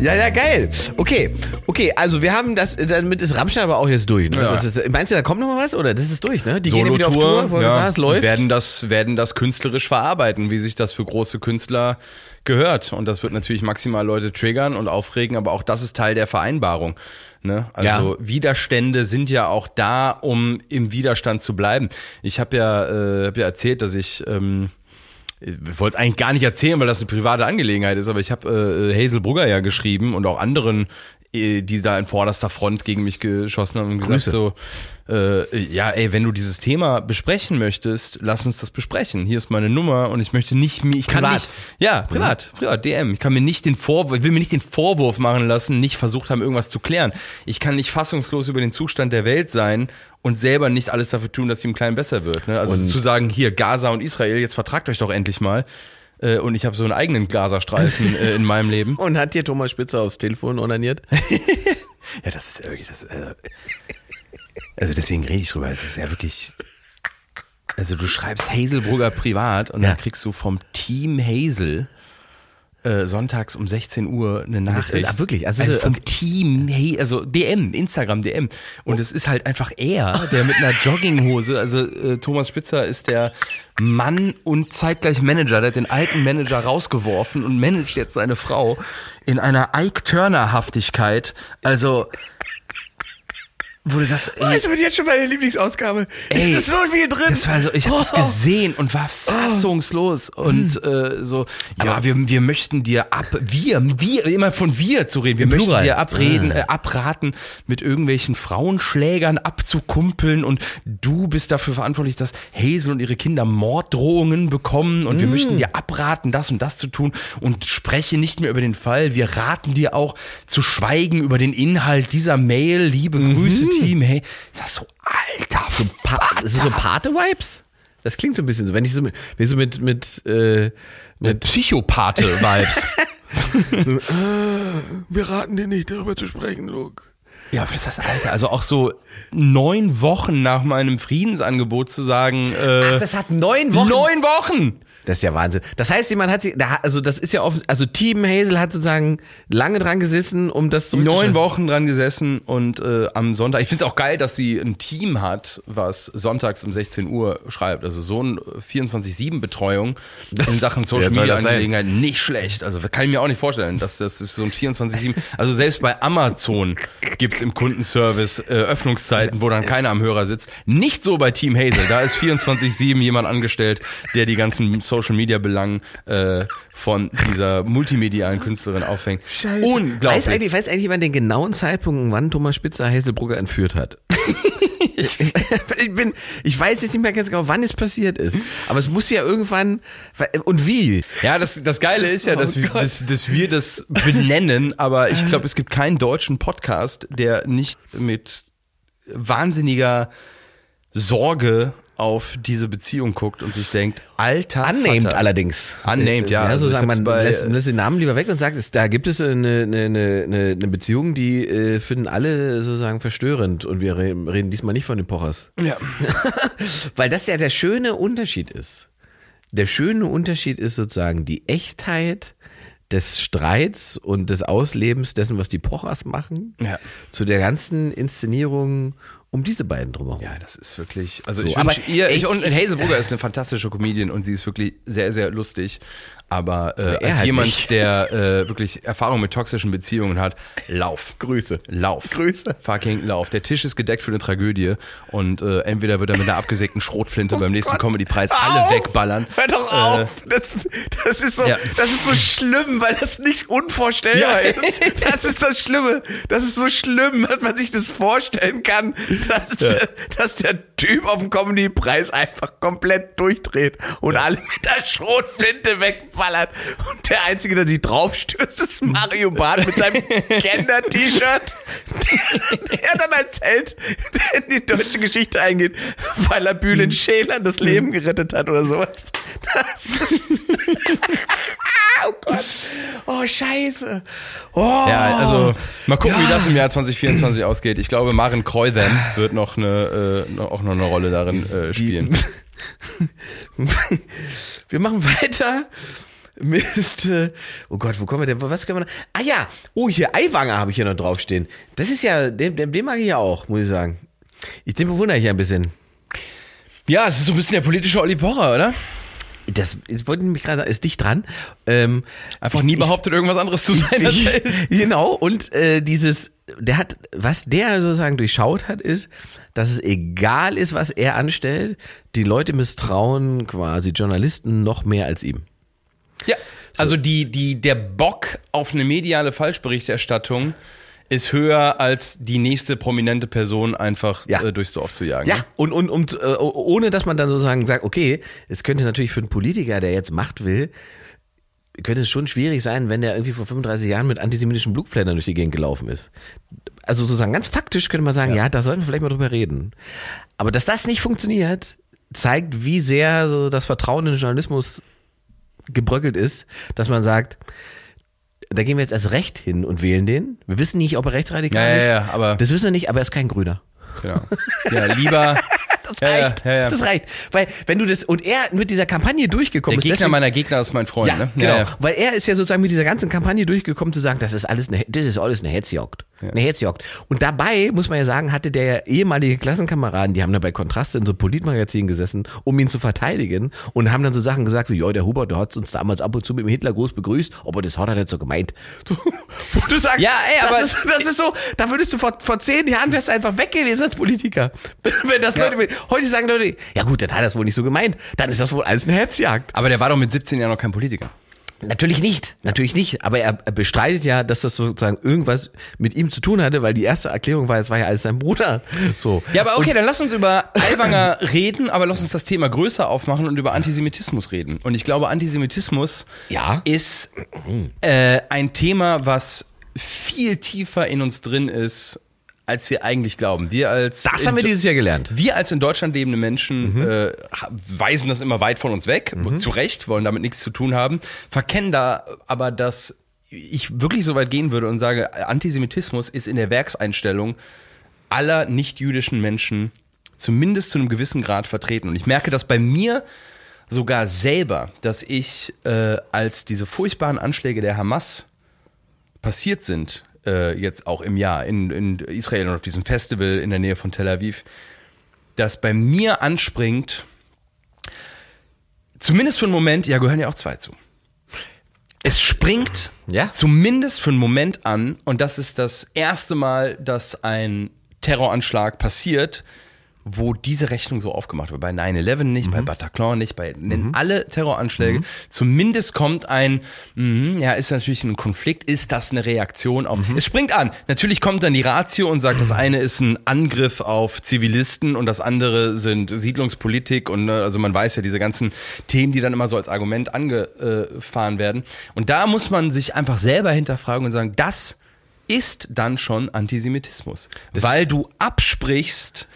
Ja, ja, geil. Okay, okay, also wir haben das, damit ist Rammstein aber auch jetzt durch. Ne? Ja. Ist, meinst du, da kommt noch mal was oder das ist durch, ne? Die gehen ja wieder auf Tour, wo du ja, sagst, läuft. werden das werden das künstlerisch verarbeiten, wie sich das für große Künstler gehört und das wird natürlich maximal Leute triggern und aufregen, aber auch das ist Teil der Vereinbarung. Ne? Also Widerstände sind ja auch da, um im Widerstand zu bleiben. Ich habe ja, äh, hab ja erzählt, dass ich ähm, ich wollte es eigentlich gar nicht erzählen, weil das eine private Angelegenheit ist, aber ich habe äh, Hazel Brugger ja geschrieben und auch anderen, äh, die da in vorderster Front gegen mich geschossen haben und gesagt Grüße. so, äh, ja, ey, wenn du dieses Thema besprechen möchtest, lass uns das besprechen. Hier ist meine Nummer und ich möchte nicht, mir- ich kann Privat. nicht, ja, privat, privat, DM. Ich kann mir nicht den Vorwurf, ich will mir nicht den Vorwurf machen lassen, nicht versucht haben, irgendwas zu klären. Ich kann nicht fassungslos über den Zustand der Welt sein und selber nicht alles dafür tun, dass ihm klein besser wird. Ne? Also Und- zu sagen, hier Gaza und Israel, jetzt vertragt euch doch endlich mal. Äh, und ich habe so einen eigenen Gazastreifen äh, in meinem Leben. [laughs] Und hat dir Thomas Spitzer aufs Telefon onaniert? [laughs] Ja, das ist wirklich, das, äh, also deswegen rede ich drüber. Es ist ja wirklich, also du schreibst Hazelbrugger privat und Ja. dann kriegst du vom Team Hazel äh, sonntags um 16 Uhr eine Nachricht. ah, wirklich? Also Also, so- vom Team, hey, also DM, Instagram DM. Und es ist halt einfach er, der mit einer Jogginghose, also äh, Thomas Spitzer ist der Mann und zeitgleich Manager, der hat den alten Manager rausgeworfen und managt jetzt seine Frau in einer Ike Turner Haftigkeit. Also wo du sagst, ey, Das wird jetzt schon meine Lieblingsausgabe. Ey, es ist so viel drin. Das war so, ich habe das Oh. gesehen und war fassungslos und äh, so. Ja, wir, wir möchten dir ab, wir, wir immer von wir zu reden. Wir möchten Plural. dir abreden, äh, abraten, mit irgendwelchen Frauenschlägern abzukumpeln und du bist dafür verantwortlich, dass Hazel und ihre Kinder Morddrohungen bekommen und wir möchten dir abraten, das und das zu tun und spreche nicht mehr über den Fall. Wir raten dir auch zu schweigen über den Inhalt dieser Mail. Liebe Grüße, Team. Hey, ist das so alter Pa das ist so Pate-Vibes? Das klingt so ein bisschen so, wenn ich so mit, wenn ich so mit, mit, äh, mit Psychopathe-Vibes. [laughs] wir raten dir nicht, darüber zu sprechen, Luke. ja, aber das ist das Alter. Also auch so neun Wochen nach meinem Friedensangebot zu sagen, äh, Das hat neun Wochen. neun Wochen! Das ist ja Wahnsinn. Das heißt, jemand hat sich, also das ist ja offen, also Team Hazel hat sozusagen lange dran gesessen, um das Neun zurückzuschreiben. Wochen dran gesessen und äh, am Sonntag, ich finde es auch geil, dass sie ein Team hat, was sonntags um 16 Uhr schreibt. Also so ein 24-7-Betreuung in Sachen Social Media? Angelegenheiten nicht schlecht. Also kann ich mir auch nicht vorstellen, dass das ist so ein 24-7. Also selbst bei Amazon gibt's im Kundenservice äh, Öffnungszeiten, wo dann keiner am Hörer sitzt. Nicht so bei Team Hazel. Da ist 24-7 jemand angestellt, der die ganzen Social Media Belangen äh, von dieser multimedialen Künstlerin auffängt. Unglaublich. Weiß eigentlich, weiß eigentlich jemand den genauen Zeitpunkt, wann Thomas Spitzer Hazelbrugger entführt hat? [laughs] ich, ich bin, ich weiß jetzt nicht mehr ganz genau, wann es passiert ist. Aber es muss ja irgendwann, und wie? Ja, das, das Geile ist ja, dass, Oh wir, Gott. dass, dass wir das benennen, aber ich glaube, es gibt keinen deutschen Podcast, der nicht mit wahnsinniger Sorge auf diese Beziehung guckt und sich denkt, alter Unnamed Vater. allerdings. Unnamed, ja. Ja, Also so sagen man, bei- lässt, lässt den Namen lieber weg und sagt, es, da gibt es eine, eine, eine, eine Beziehung, die äh, finden alle sozusagen verstörend. Und wir re- reden diesmal nicht von den Pochers. Ja. [laughs] Weil das ja der schöne Unterschied ist. Der schöne Unterschied ist sozusagen die Echtheit des Streits und des Auslebens dessen, was die Pochers machen, Ja. zu der ganzen Inszenierung um diese beiden drumherum. Ja, das ist wirklich, also So, ich wünsche ihr, ich, ich- und Hazelbrugger [laughs] ist eine fantastische Comedian und sie ist wirklich sehr, sehr lustig. Aber, äh, er als halt jemand, nicht. der äh, wirklich Erfahrung mit toxischen Beziehungen hat, lauf. Grüße. Lauf. Grüße. Fucking lauf. Der Tisch ist gedeckt für eine Tragödie und äh, entweder wird er mit einer abgesägten Schrotflinte beim nächsten Oh. Comedy-Preis alle wegballern. Hör doch Äh, auf! Das, das, ist so, Ja. das ist so schlimm, weil das nicht unvorstellbar Ja. ist. Das ist das Schlimme. Das ist so schlimm, dass man sich das vorstellen kann, dass, dass der Typ auf dem Comedy-Preis einfach komplett durchdreht und alle mit der Schrotflinte wegballert. Und der Einzige, der sich draufstürzt, ist Mario Barth mit seinem [laughs] Gender-T-Shirt, der, der dann als Held in die deutsche Geschichte eingeht, weil er Bülent Schälern das Leben gerettet hat oder sowas. Das [laughs] [laughs] oh Gott. Oh, scheiße. Oh. Ja, also mal gucken, wie das im Jahr 2024 ausgeht. Ich glaube, Maren Kreuzem wird noch eine, äh, auch noch eine Rolle darin äh, spielen. [laughs] Wir machen weiter mit, äh, oh Gott, wo kommen wir denn, was können wir noch? Ah ja, oh hier, Eiwanger habe ich hier noch draufstehen. Das ist ja, den, den, den mag ich ja auch, muss ich sagen. Ich, den bewundere ich ja ein bisschen. Ja, es ist so ein bisschen der politische Olli Pocher, oder? Das, ich wollte nämlich gerade sagen, ist dicht dran. Ähm, Einfach nie behauptet, irgendwas anderes zu sein, als [laughs] er ist. Genau, und äh, dieses, der hat, was der sozusagen durchschaut hat, ist, dass es egal ist, was er anstellt, die Leute misstrauen quasi Journalisten noch mehr als ihm. Ja. Also die, die, der Bock auf eine mediale Falschberichterstattung ist höher als die nächste prominente Person einfach Ja. äh, durchs Dorf zu jagen. Ja, und, und, und äh, ohne dass man dann sozusagen sagt, okay, es könnte natürlich für einen Politiker, der jetzt Macht will, könnte es schon schwierig sein, wenn der irgendwie vor 35 Jahren mit antisemitischen Blutfleddern durch die Gegend gelaufen ist. Also sozusagen ganz faktisch könnte man sagen, ja, da sollten wir vielleicht mal drüber reden. Aber dass das nicht funktioniert, zeigt, wie sehr so das Vertrauen in den Journalismus gebröckelt ist, dass man sagt, da gehen wir jetzt erst recht hin und wählen den. Wir wissen nicht, ob er rechtsradikal Ja, ja, ist. ja, aber- das wissen wir nicht, aber er ist kein Grüner. Genau. Ja, lieber. [laughs] Das Ja, ja, reicht. ja, ja. Das reicht. Weil, wenn du das, und er mit dieser Kampagne durchgekommen Der ist. Gegner deswegen- meiner Gegner ist mein Freund, ja, ne? genau. Weil er ist ja sozusagen mit dieser ganzen Kampagne durchgekommen zu sagen, das ist alles eine, das ist alles eine Hetzjagd. Eine Hetzjagd. Und dabei, muss man ja sagen, hatte der ja ehemalige Klassenkameraden, die haben da bei Kontrast in so Politmagazinen gesessen, um ihn zu verteidigen und haben dann so Sachen gesagt wie, ja, der Hubert, der hat uns damals ab und zu mit dem Hitler groß begrüßt, aber das hat er nicht so gemeint. [laughs] So, wo du sagst, Ja, ey, aber- das ist, das ist so, da würdest du vor, vor zehn Jahren wärst du einfach weg gewesen als Politiker. [laughs] Wenn das Ja. Leute, heute sagen Leute, ja gut, dann hat er es wohl nicht so gemeint, dann ist das wohl alles eine Hetzjagd. Aber der war doch mit 17 Jahren noch kein Politiker. Natürlich nicht, natürlich nicht. Aber er, er bestreitet ja, dass das sozusagen irgendwas mit ihm zu tun hatte, weil die erste Erklärung war, es war ja alles sein Bruder. So. Ja, aber okay, dann lass uns über Aiwanger reden, aber lass uns das Thema größer aufmachen und über Antisemitismus reden. Und ich glaube, Antisemitismus Ja. ist äh, ein Thema, was viel tiefer in uns drin ist, als wir eigentlich glauben. Wir als Das haben wir dieses Jahr gelernt. wir als in Deutschland lebende Menschen äh, ha- weisen das immer weit von uns weg, zu Recht, wollen damit nichts zu tun haben, verkennen da aber, dass ich wirklich so weit gehen würde und sage, Antisemitismus ist in der Werkseinstellung aller nicht-jüdischen Menschen zumindest zu einem gewissen Grad vertreten. Und ich merke das bei mir sogar selber, dass ich, äh, als diese furchtbaren Anschläge der Hamas passiert sind, äh, jetzt auch im Jahr in, in Israel und auf diesem Festival in der Nähe von Tel Aviv, dass bei mir anspringt, zumindest für einen Moment, ja, gehören ja auch zwei zu. Es springt Ja. zumindest für einen Moment an, und das ist das erste Mal, dass ein Terroranschlag passiert, wo diese Rechnung so aufgemacht wird. Bei 9-11 nicht, bei Bataclan nicht, bei nennen alle Terroranschläge. Zumindest kommt ein, mhm, ja, ist natürlich ein Konflikt, ist das eine Reaktion auf. Es springt an. Natürlich kommt dann die Ratio und sagt, das eine ist ein Angriff auf Zivilisten und das andere sind Siedlungspolitik und ne, also man weiß ja diese ganzen Themen, die dann immer so als Argument angefahren werden. Und da muss man sich einfach selber hinterfragen und sagen, das ist dann schon Antisemitismus. weil du absprichst,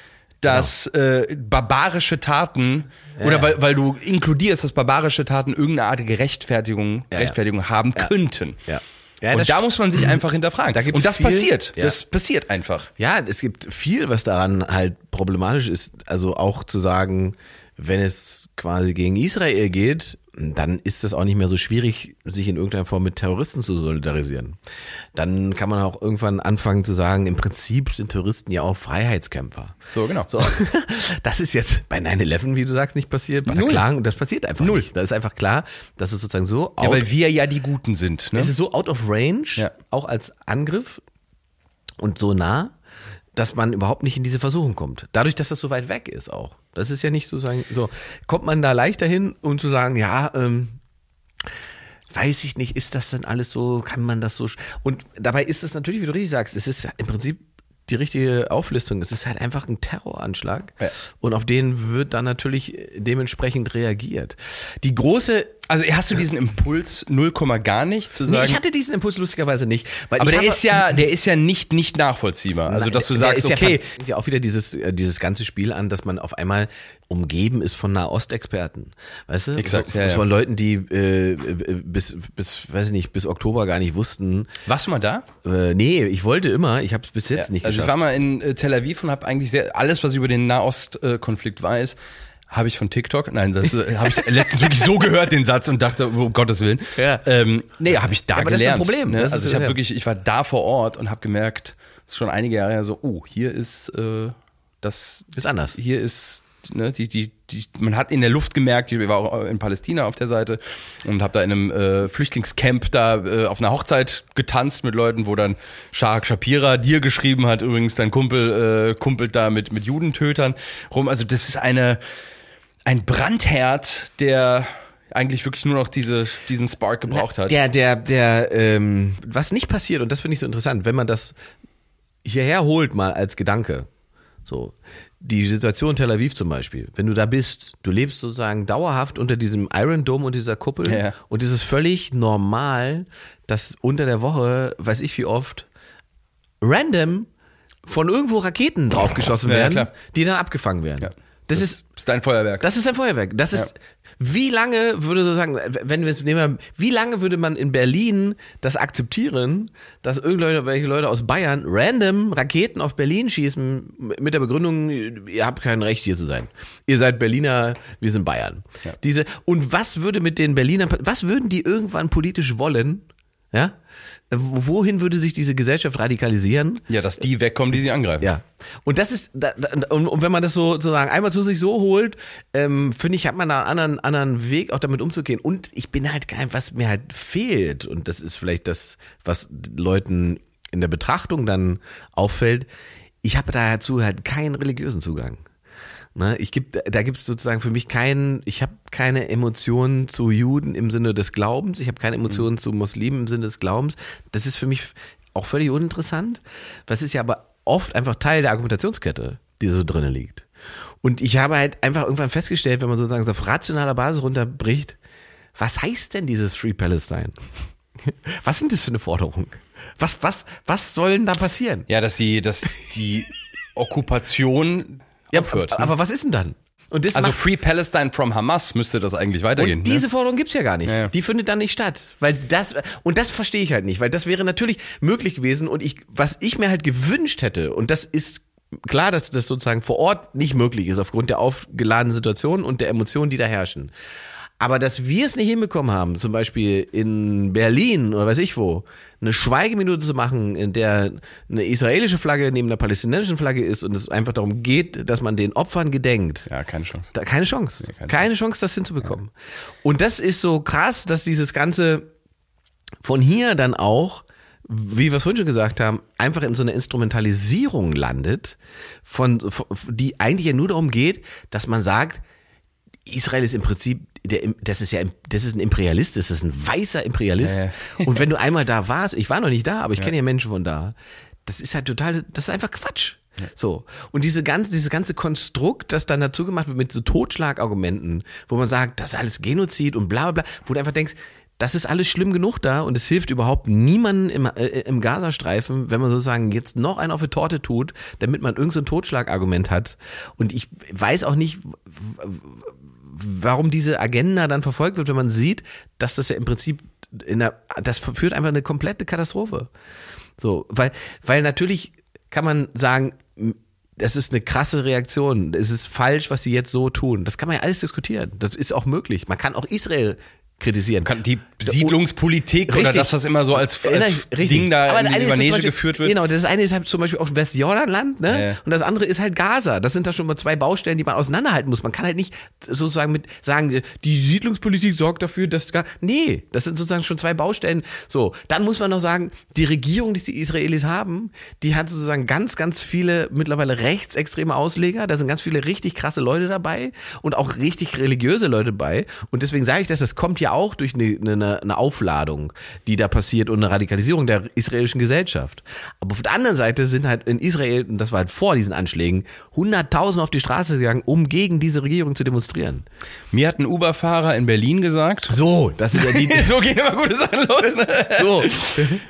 dass äh, barbarische Taten oder weil, weil du inkludierst, dass barbarische Taten irgendeine artige Rechtfertigung, ja. Rechtfertigung haben könnten. Ja. Ja, und da muss man sich [clears throat] einfach hinterfragen. Da und das viel- passiert. Ja. Das passiert einfach. Ja, es gibt viel, was daran halt problematisch ist. Also auch zu sagen, wenn es quasi gegen Israel geht, dann ist das auch nicht mehr so schwierig, sich in irgendeiner Form mit Terroristen zu solidarisieren. Dann kann man auch irgendwann anfangen zu sagen, im Prinzip sind Terroristen ja auch Freiheitskämpfer. So, genau. So, [laughs] das ist jetzt bei 9-11, wie du sagst, nicht passiert. Bei Null. Klagen, das passiert einfach Null. nicht. Das ist einfach klar, dass es sozusagen so Ja, weil wir ja die Guten sind. Ne? es ist so out of range, Ja. auch als Angriff und so nah, dass man überhaupt nicht in diese Versuchung kommt. Dadurch, dass das so weit weg ist auch. Das ist ja nicht so sagen, so kommt man da leichter hin und zu sagen, ja, ähm, weiß ich nicht, ist das denn alles so, kann man das so und dabei ist es natürlich, wie du richtig sagst, es ist im Prinzip die richtige Auflistung. Es ist halt einfach ein Terroranschlag Ja. und auf den wird dann natürlich dementsprechend reagiert. Die große Also hast du diesen Impuls 0, gar nicht zu Nee, sagen. ich hatte diesen Impuls lustigerweise nicht. Aber ich der ist ja, der ist ja nicht nicht nachvollziehbar. Also dass du Der sagst, ist ja okay, fängt ja auch wieder dieses äh, dieses ganze Spiel an, dass man auf einmal umgeben ist von Nahostexperten, weißt du? Exakt, so, ja, ja. von Leuten, die äh, bis bis weiß ich nicht bis Oktober gar nicht wussten. warst du mal da? Äh, nee, ich wollte immer, ich habe es bis jetzt nicht also ich geschafft. war mal in äh, Tel Aviv und habe eigentlich sehr alles, was ich über den Nahostkonflikt weiß, Habe ich von TikTok? Nein, das äh, habe ich letztens wirklich so gehört, den Satz, und dachte, um Gottes Willen. Ja. Ähm, nee, habe ich da Aber das ist ein gelernt. Problem. Ne? Ist Also ich habe ja. wirklich, ich war da vor Ort und habe gemerkt, das ist schon einige Jahre her so, oh, hier ist äh, das Ist anders. Hier ist ne, die, die, die, man hat in der Luft gemerkt, ich war auch in Palästina auf der Seite und habe da in einem äh, Flüchtlingscamp da äh, auf einer Hochzeit getanzt mit Leuten, wo dann Shahak Shapira dir geschrieben hat, übrigens dein Kumpel äh, kumpelt da mit, mit Judentötern rum. Also das ist eine ein Brandherd, der eigentlich wirklich nur noch diese, diesen Spark gebraucht hat. Der, der, der, ähm, was nicht passiert, und das finde ich so interessant, wenn man das hierher holt mal als Gedanke, so, die Situation in Tel Aviv zum Beispiel, wenn du da bist, du lebst sozusagen dauerhaft unter diesem Iron Dome und dieser Kuppel Ja. und es ist völlig normal, dass unter der Woche, weiß ich wie oft, random von irgendwo Raketen draufgeschossen Ja, ja, werden, klar. die dann abgefangen werden. Ja. Das, ist, ist dein Feuerwerk. das ist ein Feuerwerk. Das ist, wie lange würde so sagen, wenn wir es nehmen, wie lange würde man in Berlin das akzeptieren, dass irgendwelche Leute aus Bayern random Raketen auf Berlin schießen mit der Begründung, ihr habt kein Recht hier zu sein. Ihr seid Berliner, wir sind Bayern. Diese, und was würde mit den Berlinern, was würden die irgendwann politisch wollen? Ja? Wohin würde sich diese Gesellschaft radikalisieren? ja, dass die wegkommen, die sie angreifen. Ja. Und das ist, und, und wenn man das so sozusagen einmal zu sich so holt, ähm, finde ich, hat man da einen anderen, anderen Weg, auch damit umzugehen. Und ich bin halt kein, was mir halt fehlt, und das ist vielleicht das, was Leuten in der Betrachtung dann auffällt, ich habe dazu halt keinen religiösen Zugang. Ne, ich geb, da gibt es sozusagen für mich keinen, ich habe keine Emotionen zu Juden im Sinne des Glaubens, ich habe keine Emotionen zu Muslimen im Sinne des Glaubens. Das ist für mich auch völlig uninteressant. Das ist ja aber oft einfach Teil der Argumentationskette, die so drinnen liegt. Und ich habe halt einfach irgendwann festgestellt, wenn man sozusagen so auf rationaler Basis runterbricht, was heißt denn dieses Free Palestine? [laughs] Was sind das für eine Forderung? Was, was, was soll denn da passieren? Ja, dass sie, dass die [laughs] Okkupation aufhört. aber, ne? aber was ist denn dann? Und das also macht- Free Palestine from Hamas müsste das eigentlich weitergehen. Und diese ne? Forderung gibt's ja gar nicht. Ja, ja. Die findet dann nicht statt. Weil das, und das verstehe ich halt nicht, weil das wäre natürlich möglich gewesen und ich, was ich mir halt gewünscht hätte, und das ist klar, dass das sozusagen vor Ort nicht möglich ist, aufgrund der aufgeladenen Situation und der Emotionen, die da herrschen. Aber dass wir es nicht hinbekommen haben, zum Beispiel in Berlin oder weiß ich wo, eine Schweigeminute zu machen, in der eine israelische Flagge neben einer palästinensischen Flagge ist und es einfach darum geht, dass man den Opfern gedenkt. Ja, keine Chance. Da, keine Chance. keine keine Chance, das hinzubekommen. Und das ist so krass, dass dieses Ganze von hier dann auch, wie wir es vorhin schon gesagt haben, einfach in so einer Instrumentalisierung landet, von, von die eigentlich ja nur darum geht, dass man sagt, Israel ist im Prinzip, der, das ist ja, das ist ein Imperialist, das ist ein weißer Imperialist. Ja, Und wenn du einmal da warst, ich war noch nicht da, aber ich kenne ja Menschen von da, das ist halt total, das ist einfach Quatsch. So. Und diese ganze, dieses ganze Konstrukt, das dann dazu gemacht wird mit so Totschlagargumenten, wo man sagt, das ist alles Genozid und bla bla bla, wo du einfach denkst, das ist alles schlimm genug da und es hilft überhaupt niemandem im, äh, im Gazastreifen, wenn man sozusagen jetzt noch einen auf die Torte tut, damit man irgendein so Totschlagargument hat. Und ich weiß auch nicht, warum diese Agenda dann verfolgt wird, wenn man sieht, dass das ja im Prinzip in der, das führt einfach eine komplette Katastrophe. So, weil, weil natürlich kann man sagen, das ist eine krasse Reaktion. Es ist falsch, was sie jetzt so tun. Das kann man ja alles diskutieren. Das ist auch möglich. Man kann auch Israel kritisieren. Kann die Siedlungspolitik oder Richtig. das, was immer so als, als ich- richtig. Ding da Aber in die Manege Beispiel- geführt wird. Genau, das eine ist halt zum Beispiel auch Westjordanland, ne? Ja, ja. Und das andere ist halt Gaza. Das sind da schon mal zwei Baustellen, die man auseinanderhalten muss. Man kann halt nicht sozusagen mit sagen, die Siedlungspolitik sorgt dafür, dass gar. Nee, das sind sozusagen schon zwei Baustellen. So, dann muss man noch sagen, die Regierung, die die Israelis haben, die hat sozusagen ganz, ganz viele mittlerweile rechtsextreme Ausleger. Da sind ganz viele richtig krasse Leute dabei und auch richtig religiöse Leute dabei. Und deswegen sage ich das, das kommt ja auch durch eine, eine, eine Aufladung, die da passiert und eine Radikalisierung der israelischen Gesellschaft. Aber auf der anderen Seite sind halt in Israel, und das war halt vor diesen Anschlägen, hunderttausend auf die Straße gegangen, um gegen diese Regierung zu demonstrieren. Mir hat ein Uber-Fahrer in Berlin gesagt, So, das sind ja die. [laughs] so gehen immer gute Sachen los. Ne? [laughs] so.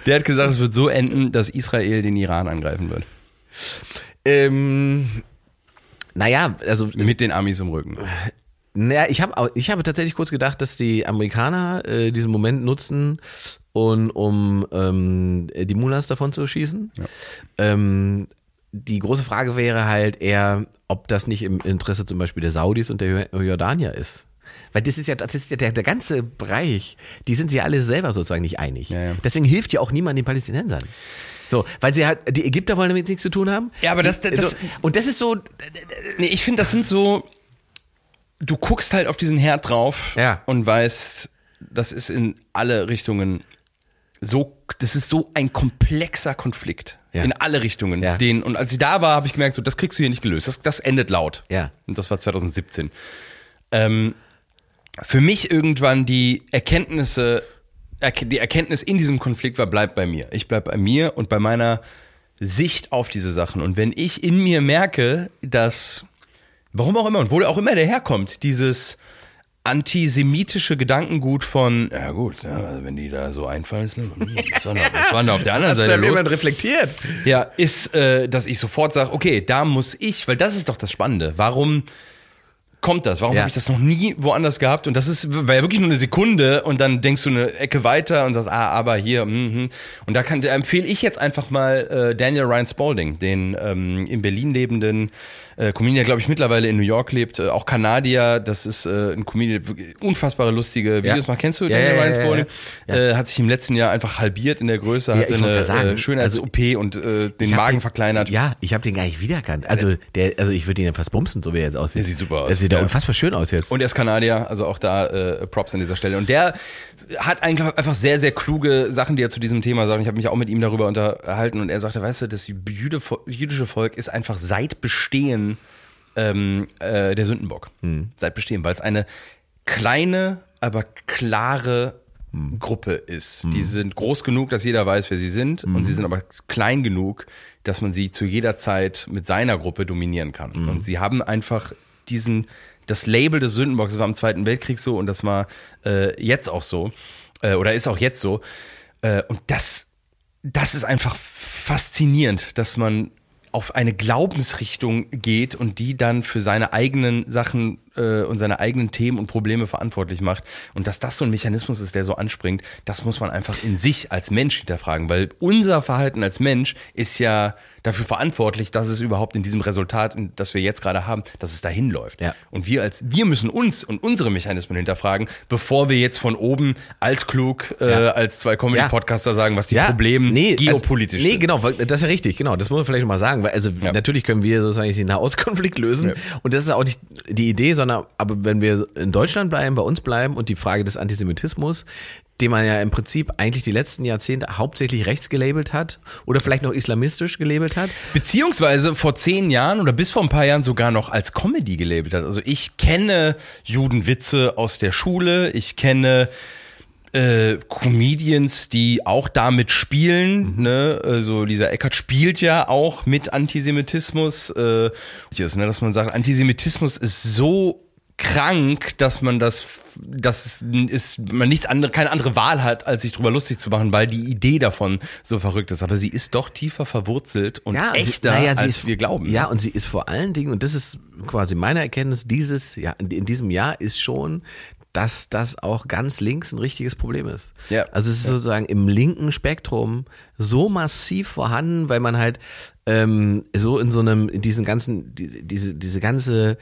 Der hat gesagt, es wird so enden, dass Israel den Iran angreifen wird. Ähm, naja, also Mit den Amis im Rücken. Naja, ich habe ich habe tatsächlich kurz gedacht, dass die Amerikaner äh, diesen Moment nutzen, und, um ähm, die Mullahs davon zu schießen. Ähm, die große Frage wäre halt eher, ob das nicht im Interesse zum Beispiel der Saudis und der Jordanier ist. Weil das ist ja, das ist ja der, der ganze Bereich, die sind sich alle selber sozusagen nicht einig. Ja, ja. Deswegen hilft ja auch niemand den Palästinensern. So, weil sie halt, die Ägypter wollen damit nichts zu tun haben. Ja, aber das- das- so, und das ist so, Nee, ich finde, das sind so, du guckst halt auf diesen Herd drauf Ja. und weißt, das ist in alle Richtungen so, das ist so ein komplexer Konflikt. Ja. In alle Richtungen. Ja. Den, und als ich da war, habe ich gemerkt, so, das kriegst du hier nicht gelöst. Das, das endet laut. Ja. Und das war 2017. Ähm, für mich irgendwann die Erkenntnisse, Erke- die Erkenntnis in diesem Konflikt war, bleib bei mir. Ich bleib bei mir und bei meiner Sicht auf diese Sachen. Und wenn ich in mir merke, dass, warum auch immer und wo auch immer der herkommt, dieses antisemitische Gedankengut von, ja gut, ja, also wenn die da so einfallen, ist, das war, noch, das war noch auf der anderen Seite los. reflektiert. Ja, ist, äh, dass ich sofort sage, okay, da muss ich, weil das ist doch das Spannende. Warum kommt das? Warum Ja. habe ich das noch nie woanders gehabt? Und das ist, war ja wirklich nur eine Sekunde und dann denkst du eine Ecke weiter und sagst, ah, aber hier, mhm. Und da kann, da empfehle ich jetzt einfach mal äh, Daniel Ryan Spalding, den ähm, in Berlin lebenden äh, Comedian, der glaube ich mittlerweile in New York lebt, äh, auch Kanadier. Das ist äh, ein Comedian, unfassbare lustige Videos Ja. macht. Kennst du Ja, Daniel ja, Ryan ja. Äh, hat sich im letzten Jahr einfach halbiert in der Größe, hat eine sagen, äh, Schönheits-OP und äh, den Magen den- verkleinert. Ja, ich habe den gar nicht wiedererkannt. Also der, also ich würde ihn ja fast bumsen, so wie er jetzt aussieht. Der sieht super aus. Der sieht ja Ja. unfassbar schön aus jetzt. Und er ist Kanadier, also auch da äh, Props an dieser Stelle. Und der hat eigentlich einfach sehr, sehr kluge Sachen, die er zu diesem Thema sagt. Ich habe mich auch mit ihm darüber unterhalten und er sagte, weißt du, das jüdische Volk ist einfach seit Bestehen ähm, äh, der Sündenbock. Seit Bestehen, weil es eine kleine, aber klare Gruppe ist. Die sind groß genug, dass jeder weiß, wer sie sind, und sie sind aber klein genug, dass man sie zu jeder Zeit mit seiner Gruppe dominieren kann. Und sie haben einfach diesen, das Label des Sündenbocks, war im Zweiten Weltkrieg so und das war äh, jetzt auch so, äh, oder ist auch jetzt so. Äh, und das, das ist einfach faszinierend, dass man auf eine Glaubensrichtung geht und die dann für seine eigenen Sachen äh, und seine eigenen Themen und Probleme verantwortlich macht. Und dass das so ein Mechanismus ist, der so anspringt, das muss man einfach in sich als Mensch hinterfragen, weil unser Verhalten als Mensch ist ja dafür verantwortlich, dass es überhaupt in diesem Resultat, das wir jetzt gerade haben, dass es dahin läuft. Ja. Und wir als wir müssen uns und unsere Mechanismen hinterfragen, bevor wir jetzt von oben altklug äh, Ja. als zwei Comedy-Podcaster sagen, was die Probleme nee, geopolitisch also, nee, sind. genau, weil- das ist ja richtig, genau. Das muss man vielleicht noch mal sagen, weil also natürlich können wir sozusagen den Nahostkonflikt lösen und das ist auch nicht die Idee, sondern aber wenn wir in Deutschland bleiben, bei uns bleiben und die Frage des Antisemitismus, den man ja im Prinzip eigentlich die letzten Jahrzehnte hauptsächlich rechts gelabelt hat oder vielleicht noch islamistisch gelabelt hat. Beziehungsweise vor zehn Jahren oder bis vor ein paar Jahren sogar noch als Comedy gelabelt hat. Also ich kenne Judenwitze aus der Schule, ich kenne äh, Comedians, die auch damit spielen. Ne? Also Lisa Eckert spielt ja auch mit Antisemitismus. Äh, ist, ne? Dass man sagt, Antisemitismus ist so krank, dass man das, dass ist man nichts andere, keine andere Wahl hat, als sich drüber lustig zu machen, weil die Idee davon so verrückt ist. Aber sie ist doch tiefer verwurzelt und und echter, sie, naja, sie als ist, wir glauben. Ja, und sie ist vor allen Dingen, und das ist quasi meine Erkenntnis dieses, ja, in, diesem Jahr ist schon, dass das auch ganz links ein richtiges Problem ist. Ja. Also es ist sozusagen im linken Spektrum so massiv vorhanden, weil man halt ähm, so in so einem, in diesen ganzen, die, diese, diese ganze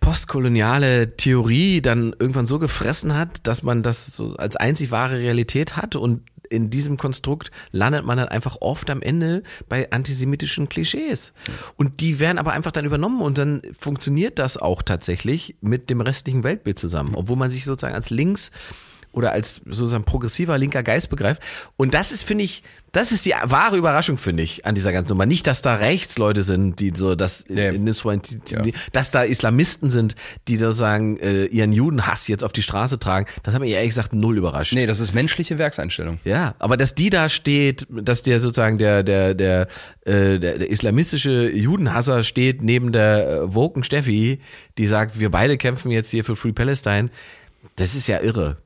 postkoloniale Theorie dann irgendwann so gefressen hat, dass man das so als einzig wahre Realität hat und in diesem Konstrukt landet man dann einfach oft am Ende bei antisemitischen Klischees. Und die werden aber einfach dann übernommen und dann funktioniert das auch tatsächlich mit dem restlichen Weltbild zusammen, obwohl man sich sozusagen als links oder als sozusagen progressiver linker Geist begreift. Und das ist, finde ich, das ist die wahre Überraschung, finde ich, an dieser ganzen Nummer. Nicht, dass da Rechtsleute sind, die so, dass, Nee. in das, die, dass da Islamisten sind, die sozusagen äh, ihren Judenhass jetzt auf die Straße tragen. Das hat mich ehrlich gesagt null überrascht. Nee, das ist menschliche Werkseinstellung. Ja, aber dass die da steht, dass der sozusagen der der der äh, der, der islamistische Judenhasser steht neben der äh, Woken Steffi, die sagt, wir beide kämpfen jetzt hier für Free Palestine, das ist ja irre.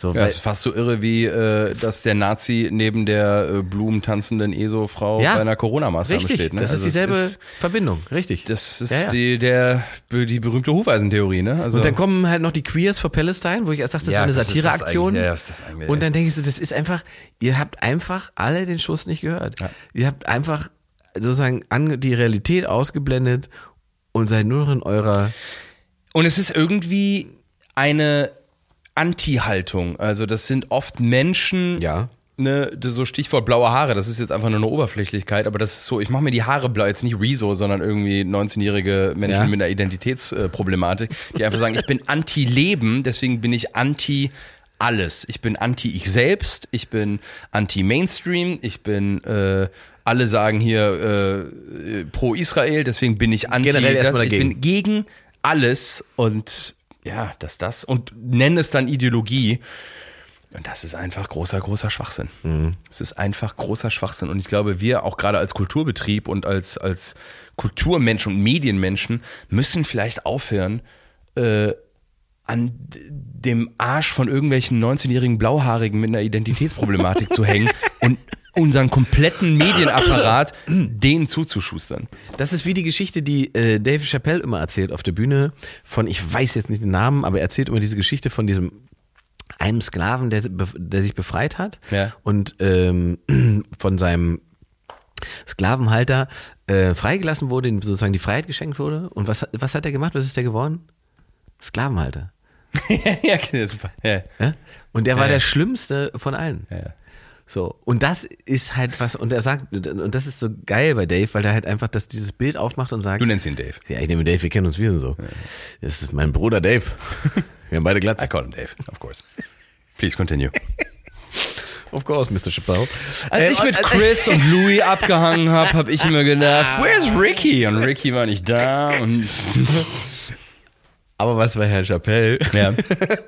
So, Ja, das ist fast so irre wie, äh, dass der Nazi neben der äh, blumentanzenden ESO-Frau Ja, bei einer Corona-Maßnahme richtig, steht. Ne? das ist Also es dieselbe Ist, Verbindung, richtig. das ist Ja, ja. Die, der, die berühmte Hufeisentheorie, ne? Also, Und dann kommen halt noch die Queers for Palestine, wo ich erst dachte, das Ja, war eine das ist das Satireaktion. ja, ja, ist das Und dann denke ich so, das ist einfach, ihr habt einfach alle den Schuss nicht gehört. Ihr habt einfach sozusagen an die Realität ausgeblendet und seid nur noch in eurer. Und es ist irgendwie eine Anti-Haltung. Also das sind oft Menschen, Ja. ne, so Stichwort blaue Haare, das ist jetzt einfach nur eine Oberflächlichkeit, aber das ist so, ich mache mir die Haare blau, jetzt nicht Rezo, sondern irgendwie 19-jährige Menschen Ja. mit einer Identitätsproblematik, die einfach sagen, ich bin anti-Leben, deswegen bin ich anti alles. Ich bin anti ich selbst, ich bin anti Mainstream, ich bin äh, alle sagen hier äh, pro Israel, deswegen bin ich anti Generell erstmal ich dagegen. bin gegen alles und ja, das das und nennen es dann Ideologie. Und das ist einfach großer, großer Schwachsinn. Es ist einfach großer Schwachsinn. Und ich glaube, wir auch gerade als Kulturbetrieb und als, als Kulturmenschen und Medienmenschen müssen vielleicht aufhören, äh, an dem Arsch von irgendwelchen 19-jährigen Blauhaarigen mit einer Identitätsproblematik zu hängen [laughs] und unseren kompletten Medienapparat denen zuzuschustern. Das ist wie die Geschichte, die äh, Dave Chappelle immer erzählt auf der Bühne von, ich weiß jetzt nicht den Namen, aber er erzählt immer diese Geschichte von diesem einem Sklaven, der, der sich befreit hat Ja. und ähm, [clears throat] von seinem Sklavenhalter äh, freigelassen wurde, ihm sozusagen die Freiheit geschenkt wurde. Und was, hat- was hat er gemacht? Was ist der geworden? Sklavenhalter. [laughs] ja, super. Ja. Ja? Und der war der Schlimmste von allen. Ja. So, und das ist halt was, und er sagt, und das ist so geil bei Dave, weil er halt einfach das, dieses Bild aufmacht und sagt, Du nennst ihn Dave. ja, ich nehme Dave, wir kennen uns, wir sind so. Das ist mein Bruder Dave. Wir haben beide I Glatze. call him Dave, of course. Please continue. Of course, Mr. Chappelle. Als Äh, ich mit Chris und Louis abgehangen habe, habe ich immer gedacht, where's Ricky? Und Ricky war nicht da. Und Aber was bei Herrn Chappelle ja.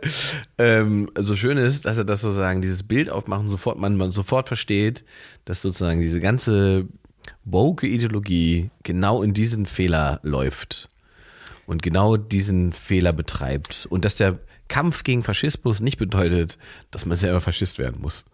[laughs] ähm, so schön ist, dass er das sozusagen, dieses Bild aufmachen, sofort, man, man sofort versteht, dass sozusagen diese ganze woke Ideologie genau in diesen Fehler läuft und genau diesen Fehler betreibt und dass der Kampf gegen Faschismus nicht bedeutet, dass man selber Faschist werden muss.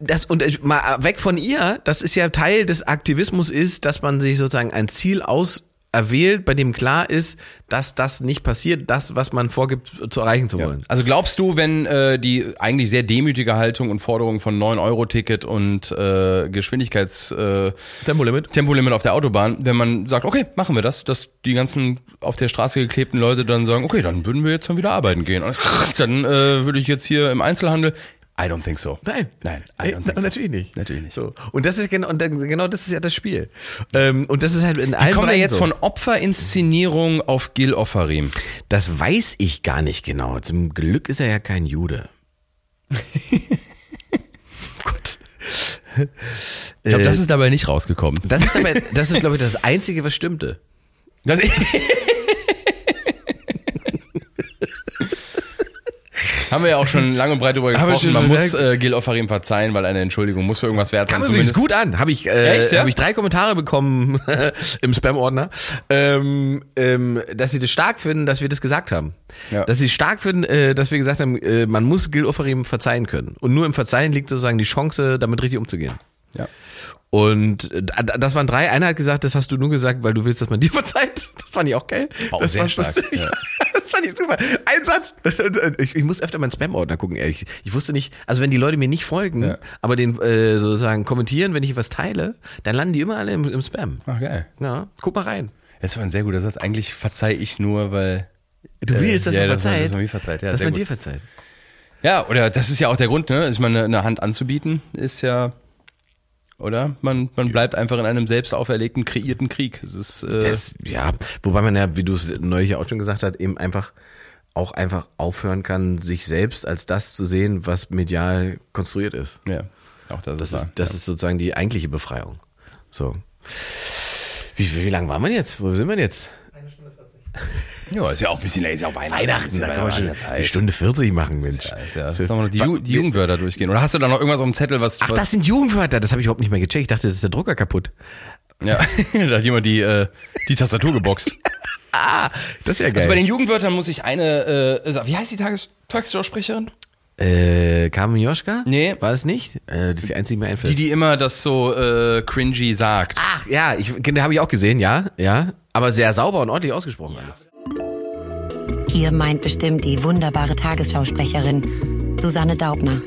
Das und ich- mal weg von ihr, das ist ja Teil des Aktivismus ist, dass man sich sozusagen ein Ziel aus erwählt, bei dem klar ist, dass das nicht passiert, das, was man vorgibt zu erreichen zu wollen. Also glaubst du, wenn äh, die eigentlich sehr demütige Haltung und Forderung von 9-Euro-Ticket und äh, Geschwindigkeits äh, Tempolimit? Tempolimit auf der Autobahn, wenn man sagt, okay, machen wir das, dass die ganzen auf der Straße geklebten Leute dann sagen, okay, dann würden wir jetzt dann wieder arbeiten gehen. Und dann äh, würde ich jetzt hier im Einzelhandel. I don't think so. Nein. Nein, I don't think so. natürlich nicht. Natürlich nicht. So. Und das ist genau, und dann- genau das ist ja das Spiel. Ähm, und das ist halt in Wie allen kommen wir jetzt so. von Opferinszenierung auf Gil Offarim? Das weiß ich gar nicht genau. Zum Glück ist er ja kein Jude. [laughs] Gut. Ich glaube, Äh, das ist dabei nicht rausgekommen. Das ist aber, das ist glaube ich das Einzige, was stimmte. Das [laughs] Haben wir ja auch schon lange und breit [laughs] wir gesprochen. Man muss äh, Gil Offarim verzeihen, weil eine Entschuldigung muss für irgendwas wert sein. Kam übrigens gut an. Habe ich, äh, Echt, ja? hab ich drei Kommentare bekommen [laughs] im Spam-Ordner, ähm, ähm, dass sie das stark finden, dass wir das gesagt haben. Ja. Dass sie stark finden, äh, dass wir gesagt haben, äh, man muss Gil Oferim verzeihen können. Und nur im Verzeihen liegt sozusagen die Chance, damit richtig umzugehen. Ja. Und äh, das waren drei. Einer hat gesagt, das hast du nur gesagt, weil du willst, dass man [laughs] dir verzeiht. Das fand ich auch geil. Auch das sehr war- stark, ja. Fand ich super. Ein Satz. [laughs] Ich, ich muss öfter meinen Spam-Ordner gucken, ehrlich. Ich wusste nicht, also wenn die Leute mir nicht folgen, Ja. aber den äh, sozusagen kommentieren, wenn ich was teile, dann landen die immer alle im, im Spam. Ach, geil. Ja, guck mal rein. Das war ein sehr guter Satz. Eigentlich verzeih ich nur, weil. Du Äh, willst, dass ja, man dass man- verzeiht. dass man mir verzeiht, ja, dass man gut. dir verzeiht. Ja, oder das ist ja auch der Grund, ne? Ich meine, eine Hand anzubieten ist ja. Oder? Man, man bleibt einfach in einem selbst auferlegten, kreierten Krieg. Es ist, äh, Das, ja, wobei man ja, wie du es neulich ja auch schon gesagt hast, eben einfach auch einfach aufhören kann, sich selbst als das zu sehen, was medial konstruiert ist. ja, auch das, Das ist, wahr. das ist sozusagen die eigentliche Befreiung. So. Wie, wie, wie lange waren wir jetzt? Wo sind wir jetzt? Ja, ist ja auch ein bisschen, ist ja auch Weihnachten. Weihnachten, da kann man schon der eine Stunde 40 machen, Mensch. Ja, ist ja, ist noch die, Ju die Jugendwörter durchgehen. Oder hast du da noch irgendwas auf dem Zettel, was. Ach, was, das sind Jugendwörter, das habe ich überhaupt nicht mehr gecheckt. Ich dachte, das ist der Drucker kaputt. Ja, [laughs] da hat jemand die, äh, die Tastatur geboxt. [laughs] Ah, das ist ja geil. Also bei den Jugendwörtern muss ich eine, äh, sagen. wie heißt die Tages Tagesschausprecherin? äh, Carmen Joschka? Nee. War das nicht? Äh, das ist die einzige, die mir einfällt. Die, die immer das so äh, cringy sagt. Ach, ja, ich, habe ich auch gesehen, ja, ja. Aber sehr sauber und ordentlich ausgesprochen alles. Ihr meint bestimmt die wunderbare Tagesschausprecherin Susanne Daubner.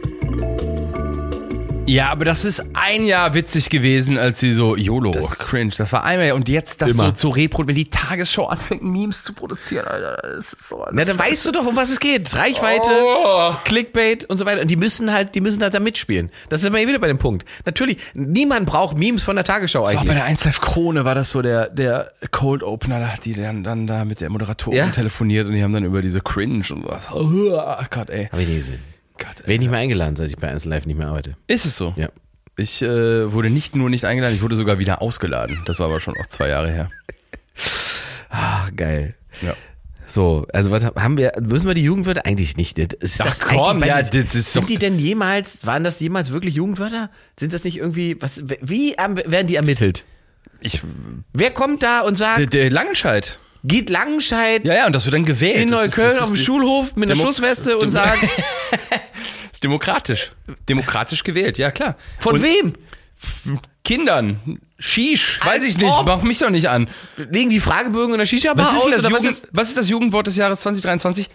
Ja, aber das ist ein Jahr witzig gewesen, als sie so YOLO, cringe. Das war einmal und jetzt das Immer. so zu reproduzieren, wenn die Tagesschau anfängt, Memes zu produzieren, Alter, das ist so Na, dann weißt du doch, um was es geht. Reichweite, Oh. Clickbait und so weiter. Und die müssen halt, die müssen halt da mitspielen. Das ist immer wieder bei dem Punkt. Natürlich, niemand braucht Memes von der Tagesschau Das war eigentlich. bei der 1 Live Krone war das so der, der Cold Opener, da hat die dann, dann da mit der Moderatorin Ja. telefoniert und die haben dann über diese Cringe und was. Oh Gott, ey. Hab ich nie gesehen. Gott. Werde ich nicht mehr eingeladen, seit ich bei 1 Live nicht mehr arbeite. Ist es so? Ja. Ich äh, wurde nicht nur nicht eingeladen, ich wurde sogar wieder ausgeladen. Das war aber schon auch zwei Jahre her. Ach, geil. Ja. So, also was haben wir, müssen wir die Jugendwörter eigentlich nicht? Ist Ach das komm, ja, das ist Sind die denn jemals, waren das jemals wirklich Jugendwörter? Sind das nicht irgendwie, was, wie werden die ermittelt? Ich, Wer kommt da und sagt, der, der Langenscheid. geht Langenscheid Ja, ja, und das wird dann gewählt. in Das ist- Neukölln das ist auf dem Schulhof mit einer Schussweste und sagt, [laughs] demokratisch. Demokratisch gewählt, ja klar. von und wem? Kindern. Shish, weiß ich nicht, ob. mach mich doch nicht an. Legen die Fragebögen in der Shisha-Bar Was ist, aus? oder was ist, was ist das Jugendwort des Jahres 2023?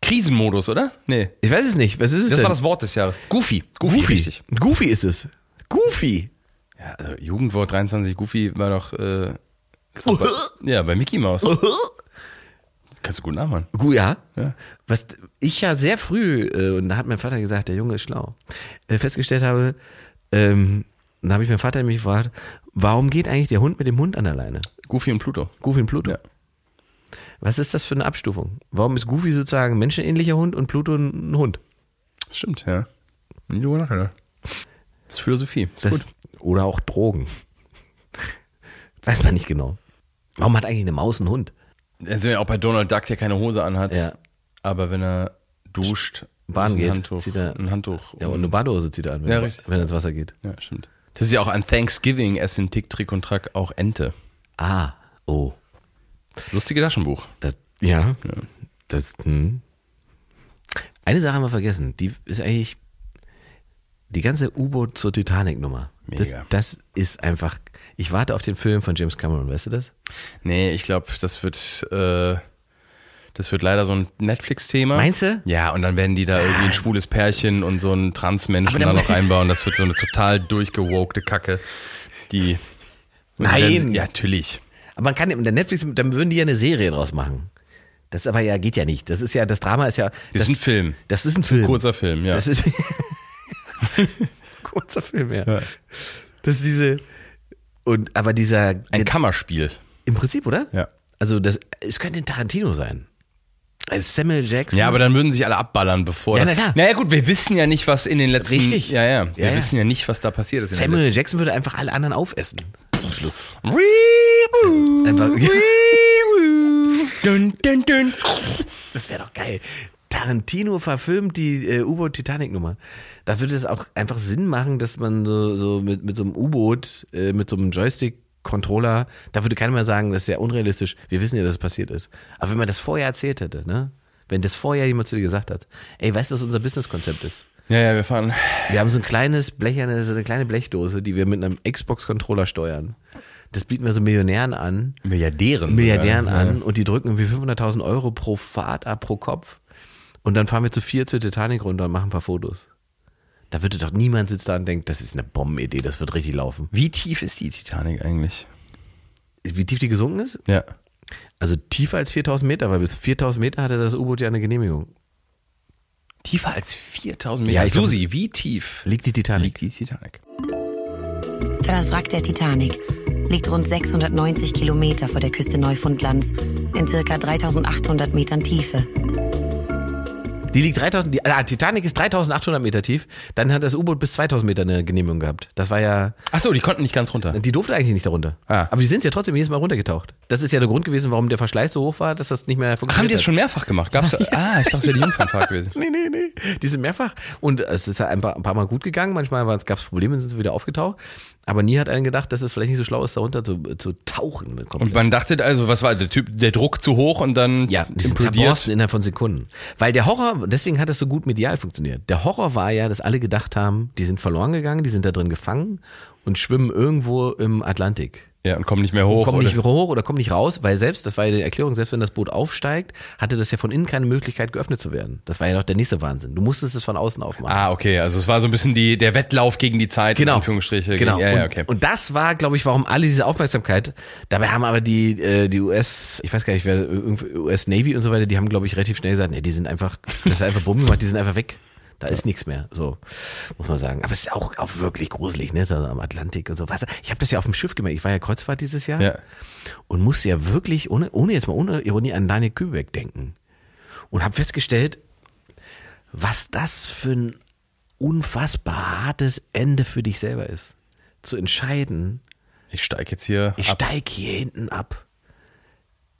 Krisenmodus, oder? Nee. ich weiß es nicht. Was ist es Das denn? war das Wort des Jahres. Goofy. Goofy, Goofy. richtig. Goofy ist es. Goofy. Ja, also Jugendwort 23, Goofy war doch, äh, [laughs] ja, bei Mickey Mouse. [laughs] Kannst du gut nachmachen. Gu- Ja. Ja. Was ich ja sehr früh, äh, und da hat mein Vater gesagt, der Junge ist schlau, äh, festgestellt habe, ähm, da habe ich meinen Vater mich gefragt, warum geht eigentlich der Hund mit dem Hund an der Leine? Goofy und Pluto. Goofy und Pluto. Ja. Was ist das für eine Abstufung? Warum ist Goofy sozusagen ein menschenähnlicher Hund und Pluto ein Hund? Das stimmt, ja. Nie drüber nachgedacht. Das ist Philosophie. Ist Das, gut. oder auch Drogen. Weiß man nicht genau. Warum hat eigentlich eine Maus einen Hund? Also ja auch bei Donald Duck, der keine Hose anhat. Ja. Aber wenn er duscht, Baden ist ein geht, Handtuch, zieht er- ein Handtuch. Ja, und eine Badehose zieht er an, wenn, Ja, er, richtig. wenn er ins Wasser geht. Ja, stimmt. Das ist ja auch an Thanksgiving, essen Tick, Trick und Track auch Ente. Ah, oh. Das lustige Taschenbuch. Das, ja. Das, hm. Eine Sache haben wir vergessen. Die ist eigentlich die ganze U-Boot zur Titanic-Nummer. Das, das ist einfach. Ich warte auf den Film von James Cameron, weißt du das? Nee, ich glaube, das wird, äh, das wird leider so ein Netflix-Thema. Meinst du? Ja, und dann werden die da irgendwie ein schwules Pärchen und so einen Transmenschen da noch [laughs] einbauen. Das wird so eine total durchgewokte Kacke. Die. Nein. dann Ja, natürlich. Aber man kann in der Netflix, dann würden die ja eine Serie draus machen. Das aber ja geht ja nicht. Das ist ja, das Drama ist ja. Das ist ein Film. Das ist ein Film. Kurzer Film, ja. Das ist [laughs] [laughs] kurzer Film, ja. Das ist diese und aber dieser Ein Kammerspiel. im Prinzip, oder? Ja. Also das es könnte ein Tarantino sein. Also Samuel Jackson. Ja, aber dann würden sich alle abballern, bevor. Ja, na klar. Naja, gut, wir wissen ja nicht, was in den letzten. Richtig. Ja, ja. Wir Ja, ja. wissen ja nicht, was da passiert ist. Samuel Jackson würde einfach alle anderen aufessen. Zum Schluss. Einfach, ja. Dun, dun, dun. Das wäre doch geil. Tarantino verfilmt die äh, U-Boot Titanic Nummer. Da würde es auch einfach Sinn machen, dass man so, so mit, mit so einem U-Boot, äh, mit so einem Joystick Controller, da würde keiner mehr sagen, das ist ja unrealistisch. Wir wissen ja, dass es passiert ist. Aber wenn man das vorher erzählt hätte, ne? Wenn das vorher jemand zu dir gesagt hat, ey, weißt du, was unser Businesskonzept ist? Ja, ja, wir fahren. Wir haben so ein kleines blecherne, so eine kleine Blechdose, die wir mit einem Xbox-Controller steuern. Das bieten wir so Millionären an, Milliardären. Milliardären sogar. an und die drücken irgendwie 500.000 Euro pro Fahrt ab, pro Kopf. Und dann fahren wir zu vier zur Titanic runter und machen ein paar Fotos. Da würde doch niemand sitzen da und denkt, das ist eine Bombenidee, das wird richtig laufen. Wie tief ist die Titanic eigentlich? Wie tief die gesunken ist? Ja. Also tiefer als 4000 Meter, weil bis 4000 Meter hatte das U-Boot ja eine Genehmigung. Tiefer als 4000 Meter. Ja, Susi, wie tief Liegt die Titanic? liegt die Titanic? Das Wrack der Titanic liegt rund 690 Kilometer vor der Küste Neufundlands in circa 3800 Metern Tiefe. Die liegt 3000, die ah, Titanic ist 3800 Meter tief. Dann hat das U-Boot bis 2000 Meter eine Genehmigung gehabt. Das war ja, Achso, die konnten nicht ganz runter. die durfte eigentlich nicht darunter. Ah. Aber die sind ja trotzdem jedes Mal runtergetaucht. Das ist ja der Grund gewesen, warum der Verschleiß so hoch war, dass das nicht mehr funktioniert Ach, haben die das schon mehrfach gemacht? Gab's [laughs] Ah, ich dachte, es wäre die Jungfernfahrt gewesen. [laughs] Nee, nee, nee. Die sind mehrfach. Und es ist ja ein paar, ein paar Mal gut gegangen. Manchmal gab es Probleme, sind sie wieder aufgetaucht. Aber nie hat einer gedacht, dass es vielleicht nicht so schlau ist, da runter zu, zu tauchen. Komplett. Und man dachte also, was war der Typ, der Druck zu hoch und dann Ja, implodiert? innerhalb von Sekunden. Weil der Horror, deswegen hat das so gut medial funktioniert. Der Horror war ja, dass alle gedacht haben, die sind verloren gegangen, die sind da drin gefangen und schwimmen irgendwo im Atlantik. Ja, und kommen nicht mehr hoch. kommen oder? nicht hoch oder kommen nicht raus, weil selbst, das war ja die Erklärung, selbst wenn das Boot aufsteigt, hatte das ja von innen keine Möglichkeit geöffnet zu werden. Das war ja noch der nächste Wahnsinn. Du musstest es von außen aufmachen. Ah, okay. Also es war so ein bisschen die, der Wettlauf gegen die Zeit, in Genau. Anführungsstriche. Genau. Gegen, ja, und, ja, okay. und das war, glaube ich, warum alle diese Aufmerksamkeit. Dabei haben aber die, äh, die US, ich weiß gar nicht, wer, US Navy und so weiter, die haben, glaube ich, relativ schnell gesagt, nee, die sind einfach, das ist einfach Bomben gemacht, die sind einfach weg. Da ist nichts mehr, so muss man sagen. Aber es ist auch, auch wirklich gruselig, ne? So am Atlantik und so. Was, ich habe das ja auf dem Schiff gemerkt. Ich war ja Kreuzfahrt dieses Jahr Ja. und musste ja wirklich, ohne, ohne jetzt mal ohne Ironie, an Daniel Kübeck denken. Und habe festgestellt, was das für ein unfassbar hartes Ende für dich selber ist. Zu entscheiden, Ich steige jetzt hier ich ab. steig hier hinten ab.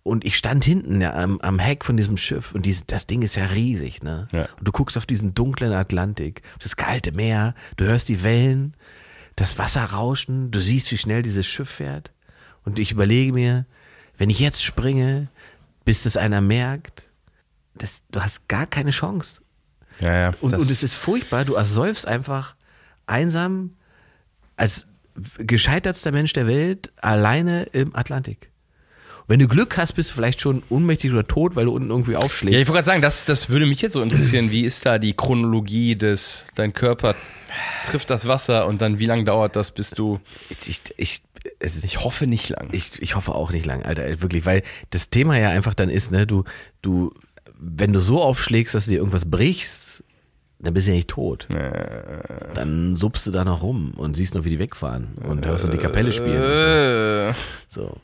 Und ich stand hinten ja, am, am Heck von diesem Schiff und dies, das Ding ist ja riesig, ne? Ja. Und du guckst auf diesen dunklen Atlantik, das kalte Meer, du hörst die Wellen, das Wasser rauschen, du siehst, wie schnell dieses Schiff fährt. Und ich überlege mir, wenn ich jetzt springe, bis das einer merkt, das, du hast gar keine Chance. Ja, ja. Und, und es ist furchtbar, du ersäufst einfach einsam als gescheitertster Mensch der Welt alleine im Atlantik. Wenn du Glück hast, bist du vielleicht schon ohnmächtig oder tot, weil du unten irgendwie aufschlägst. Ja, ich wollte gerade sagen, das, das würde mich jetzt so interessieren. Wie ist da die Chronologie des, dein Körper trifft das Wasser und dann wie lange dauert das, bis du, ich, ich, ich, es ist, ich hoffe nicht lang. ich, ich hoffe auch nicht lang, Alter, wirklich, weil das Thema ja einfach dann ist, ne, du, du, wenn du so aufschlägst, dass du dir irgendwas brichst, dann bist du ja nicht tot. Dann suppst du da noch rum und siehst noch, wie die wegfahren und hörst noch die Kapelle spielen. Äh, so.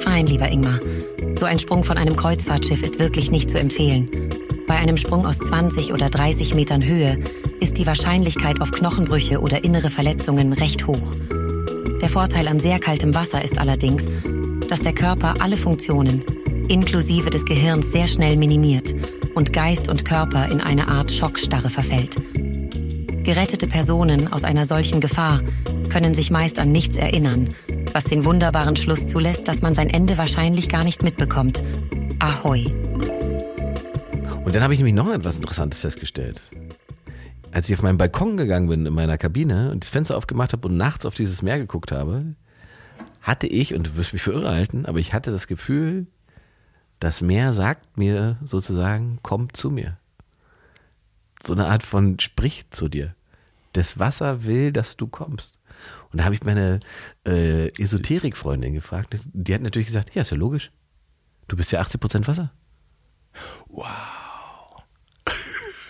Fein, lieber Ingmar. So ein Sprung von einem Kreuzfahrtschiff ist wirklich nicht zu empfehlen. Bei einem Sprung aus 20 oder 30 Metern Höhe ist die Wahrscheinlichkeit auf Knochenbrüche oder innere Verletzungen recht hoch. Der Vorteil an sehr kaltem Wasser ist allerdings, dass der Körper alle Funktionen, inklusive des Gehirns, sehr schnell minimiert und Geist und Körper in eine Art Schockstarre verfällt. Gerettete Personen aus einer solchen Gefahr können sich meist an nichts erinnern, was den wunderbaren Schluss zulässt, dass man sein Ende wahrscheinlich gar nicht mitbekommt. Ahoi. Und dann habe ich nämlich noch etwas Interessantes festgestellt. Als ich auf meinen Balkon gegangen bin in meiner Kabine und das Fenster aufgemacht habe und nachts auf dieses Meer geguckt habe, hatte ich, und du wirst mich für irre halten, aber ich hatte das Gefühl, das Meer sagt mir sozusagen, komm zu mir. So eine Art von spricht zu dir. Das Wasser will, dass du kommst. Und da habe ich meine äh, Esoterik-Freundin gefragt. Die hat natürlich gesagt, ja, ist ja logisch. Du bist ja 80% Wasser. [laughs]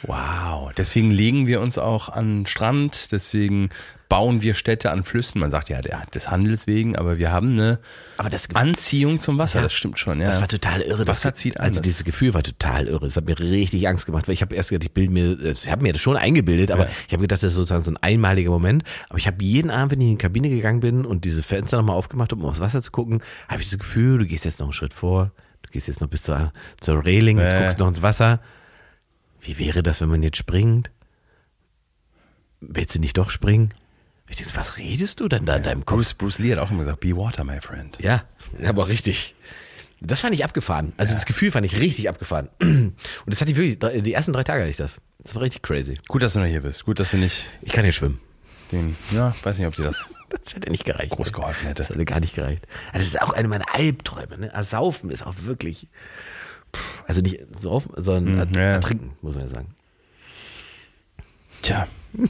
Wow, deswegen legen wir uns auch an den Strand, deswegen bauen wir Städte an Flüssen. Man sagt ja, der, des Handels wegen, aber wir haben eine Aber das Anziehung zum Wasser, Ja. das stimmt schon. Ja. Das war total irre. Wasser das, zieht Also anders. dieses Gefühl war total irre. Das hat mir richtig Angst gemacht, weil ich habe erst gedacht, ich bilde mir, ich habe mir das schon eingebildet, aber Ja. ich habe gedacht, das ist sozusagen so ein einmaliger Moment. Aber ich habe jeden Abend, wenn ich in die Kabine gegangen bin und diese Fenster nochmal aufgemacht habe, um aufs Wasser zu gucken, habe ich das Gefühl, du gehst jetzt noch einen Schritt vor, du gehst jetzt noch bis zur, zur Railing, jetzt Ja. guckst noch ins Wasser. Wie wäre das, wenn man jetzt springt? Willst du nicht doch springen? Ich denke, was redest du denn da in deinem Kopf? Bruce, Bruce Lee hat auch immer gesagt, be water, my friend. Ja, aber richtig. Das fand ich abgefahren. Also das Gefühl fand ich richtig abgefahren. [clears throat] Und das hatte ich wirklich, die ersten drei Tage hatte ich das. Das war richtig crazy. Gut, dass du noch hier bist. Gut, dass du nicht Ich kann ja schwimmen. den, ja, weiß nicht, ob dir das [laughs] Das hätte nicht gereicht. groß geholfen hätte. Das hätte gar nicht gereicht. Also das ist auch eine meiner Albträume. Ne? Ersaufen ist auch wirklich, also nicht saufen, sondern er- Hm, ja. ertrinken, muss man ja sagen. Tja. [laughs]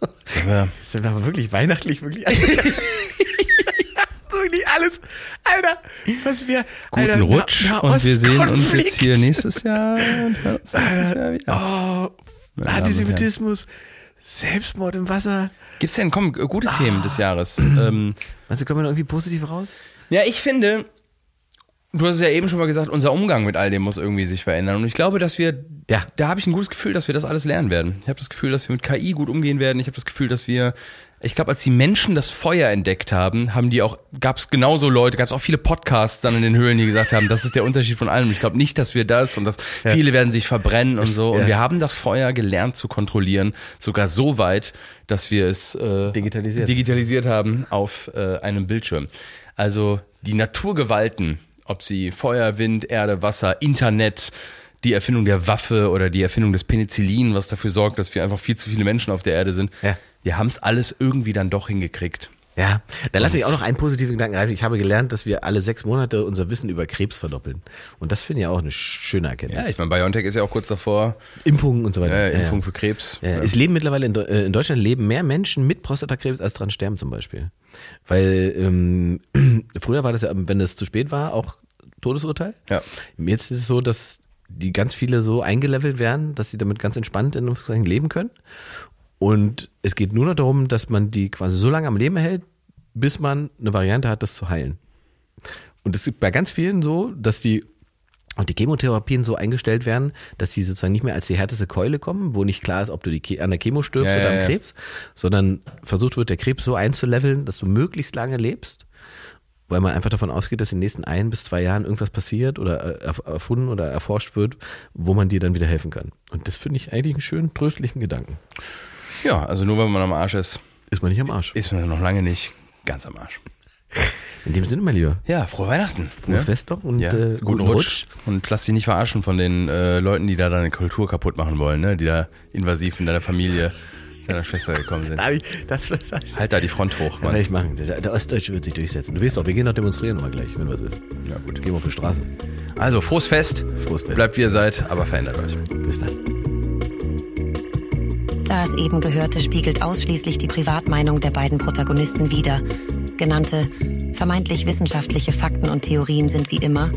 Das [laughs] ist aber wirklich weihnachtlich, wirklich. [laughs] wirklich alles. Alter, was wir. guten Alter, Rutsch Na- und wir sehen uns jetzt hier nächstes Jahr und hören uns nächstes Jahr wieder. Oh, Antisemitismus, Selbstmord im Wasser. Gibt's denn, komm, gute Themen des Jahres? ähm, du, kommen wir da irgendwie positiv raus? Ja, ich finde, du hast es ja eben schon mal gesagt, unser Umgang mit all dem muss irgendwie sich verändern. Und ich glaube, dass wir, Ja. da habe ich ein gutes Gefühl, dass wir das alles lernen werden. Ich habe das Gefühl, dass wir mit KI gut umgehen werden. Ich habe das Gefühl, dass wir, ich glaube, als die Menschen das Feuer entdeckt haben, haben die auch, gab es genauso Leute, gab es auch viele Podcasts dann in den Höhlen, die gesagt haben, das ist der Unterschied von allem. Ich glaube nicht, dass wir das und dass viele werden sich verbrennen und so. Und Ja. wir haben das Feuer gelernt zu kontrollieren, sogar so weit, dass wir es äh, Digitalisiert. digitalisiert haben auf äh, einem Bildschirm. Also die Naturgewalten, ob sie Feuer, Wind, Erde, Wasser, Internet, die Erfindung der Waffe oder die Erfindung des Penicillin, was dafür sorgt, dass wir einfach viel zu viele Menschen auf der Erde sind. Ja. Wir haben es alles irgendwie dann doch hingekriegt. Ja, dann lass mich auch noch einen positiven Gedanken rein. Ich habe gelernt, dass wir alle sechs Monate unser Wissen über Krebs verdoppeln. Und das finde ich auch eine schöne Erkenntnis. Ja, ich meine, BioNTech ist ja auch kurz davor. Impfungen und so weiter. Ja, Impfung ja. für Krebs. Ja, Es leben mittlerweile in, äh, in Deutschland leben mehr Menschen mit Prostatakrebs als dran sterben zum Beispiel. Weil ähm, [clears throat] früher war das ja, wenn es zu spät war, auch Todesurteil. Ja. Jetzt ist es so, dass die ganz viele so eingelevelt werden, dass sie damit ganz entspannt in Anführungszeichen leben können. Und es geht nur noch darum, dass man die quasi so lange am Leben hält, bis man eine Variante hat, das zu heilen. Und es ist bei ganz vielen so, dass die und die Chemotherapien so eingestellt werden, dass sie sozusagen nicht mehr als die härteste Keule kommen, wo nicht klar ist, ob du die an der Chemo stirbst Ja, oder ja, am ja. Krebs, sondern versucht wird, der Krebs so einzuleveln, dass du möglichst lange lebst, weil man einfach davon ausgeht, dass in den nächsten ein bis zwei Jahren irgendwas passiert oder äh, erf- erfunden oder erforscht wird, wo man dir dann wieder helfen kann. Und das finde ich eigentlich einen schönen, tröstlichen Gedanken. Ja, also nur wenn man am Arsch ist, Ist man nicht am Arsch. ist man noch lange nicht ganz am Arsch. In dem Sinne, mein Lieber. Ja, frohe Weihnachten. Frohes ne? Fest noch und Ja, äh, guten Rutsch. Und lass dich nicht verarschen von den äh, Leuten, die da deine Kultur kaputt machen wollen, ne? die da invasiv in deiner Familie, deiner Schwester gekommen sind. Da hab ich, das, das, das Halt da die Front hoch, Mann. ich machen. Der, der Ostdeutsche wird sich durchsetzen. Du weißt doch, wir gehen noch demonstrieren mal gleich, wenn was ist. Ja, gut. Gehen wir auf die Straße. Also, frohes Fest. Frohes Fest. Bleibt wie ihr seid, aber verändert euch. Bis dann. Das eben Gehörte spiegelt ausschließlich die Privatmeinung der beiden Protagonisten wider. Genannte vermeintlich wissenschaftliche Fakten und Theorien sind wie immer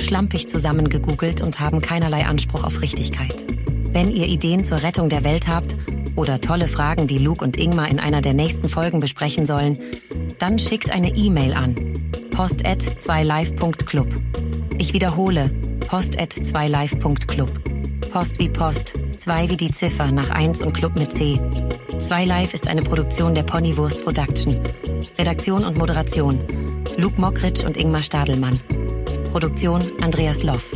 schlampig zusammengegoogelt und haben keinerlei Anspruch auf Richtigkeit. Wenn ihr Ideen zur Rettung der Welt habt oder tolle Fragen, die Luke und Ingmar in einer der nächsten Folgen besprechen sollen, dann schickt eine E-Mail an post@2live.club. Ich wiederhole, post@2live.club. Post wie Post, 2 wie die Ziffer nach 1 und Club mit C. 2 Live ist eine Produktion der Ponywurst Production. Redaktion und Moderation Luke Mockridge und Ingmar Stadelmann. Produktion Andreas Loff.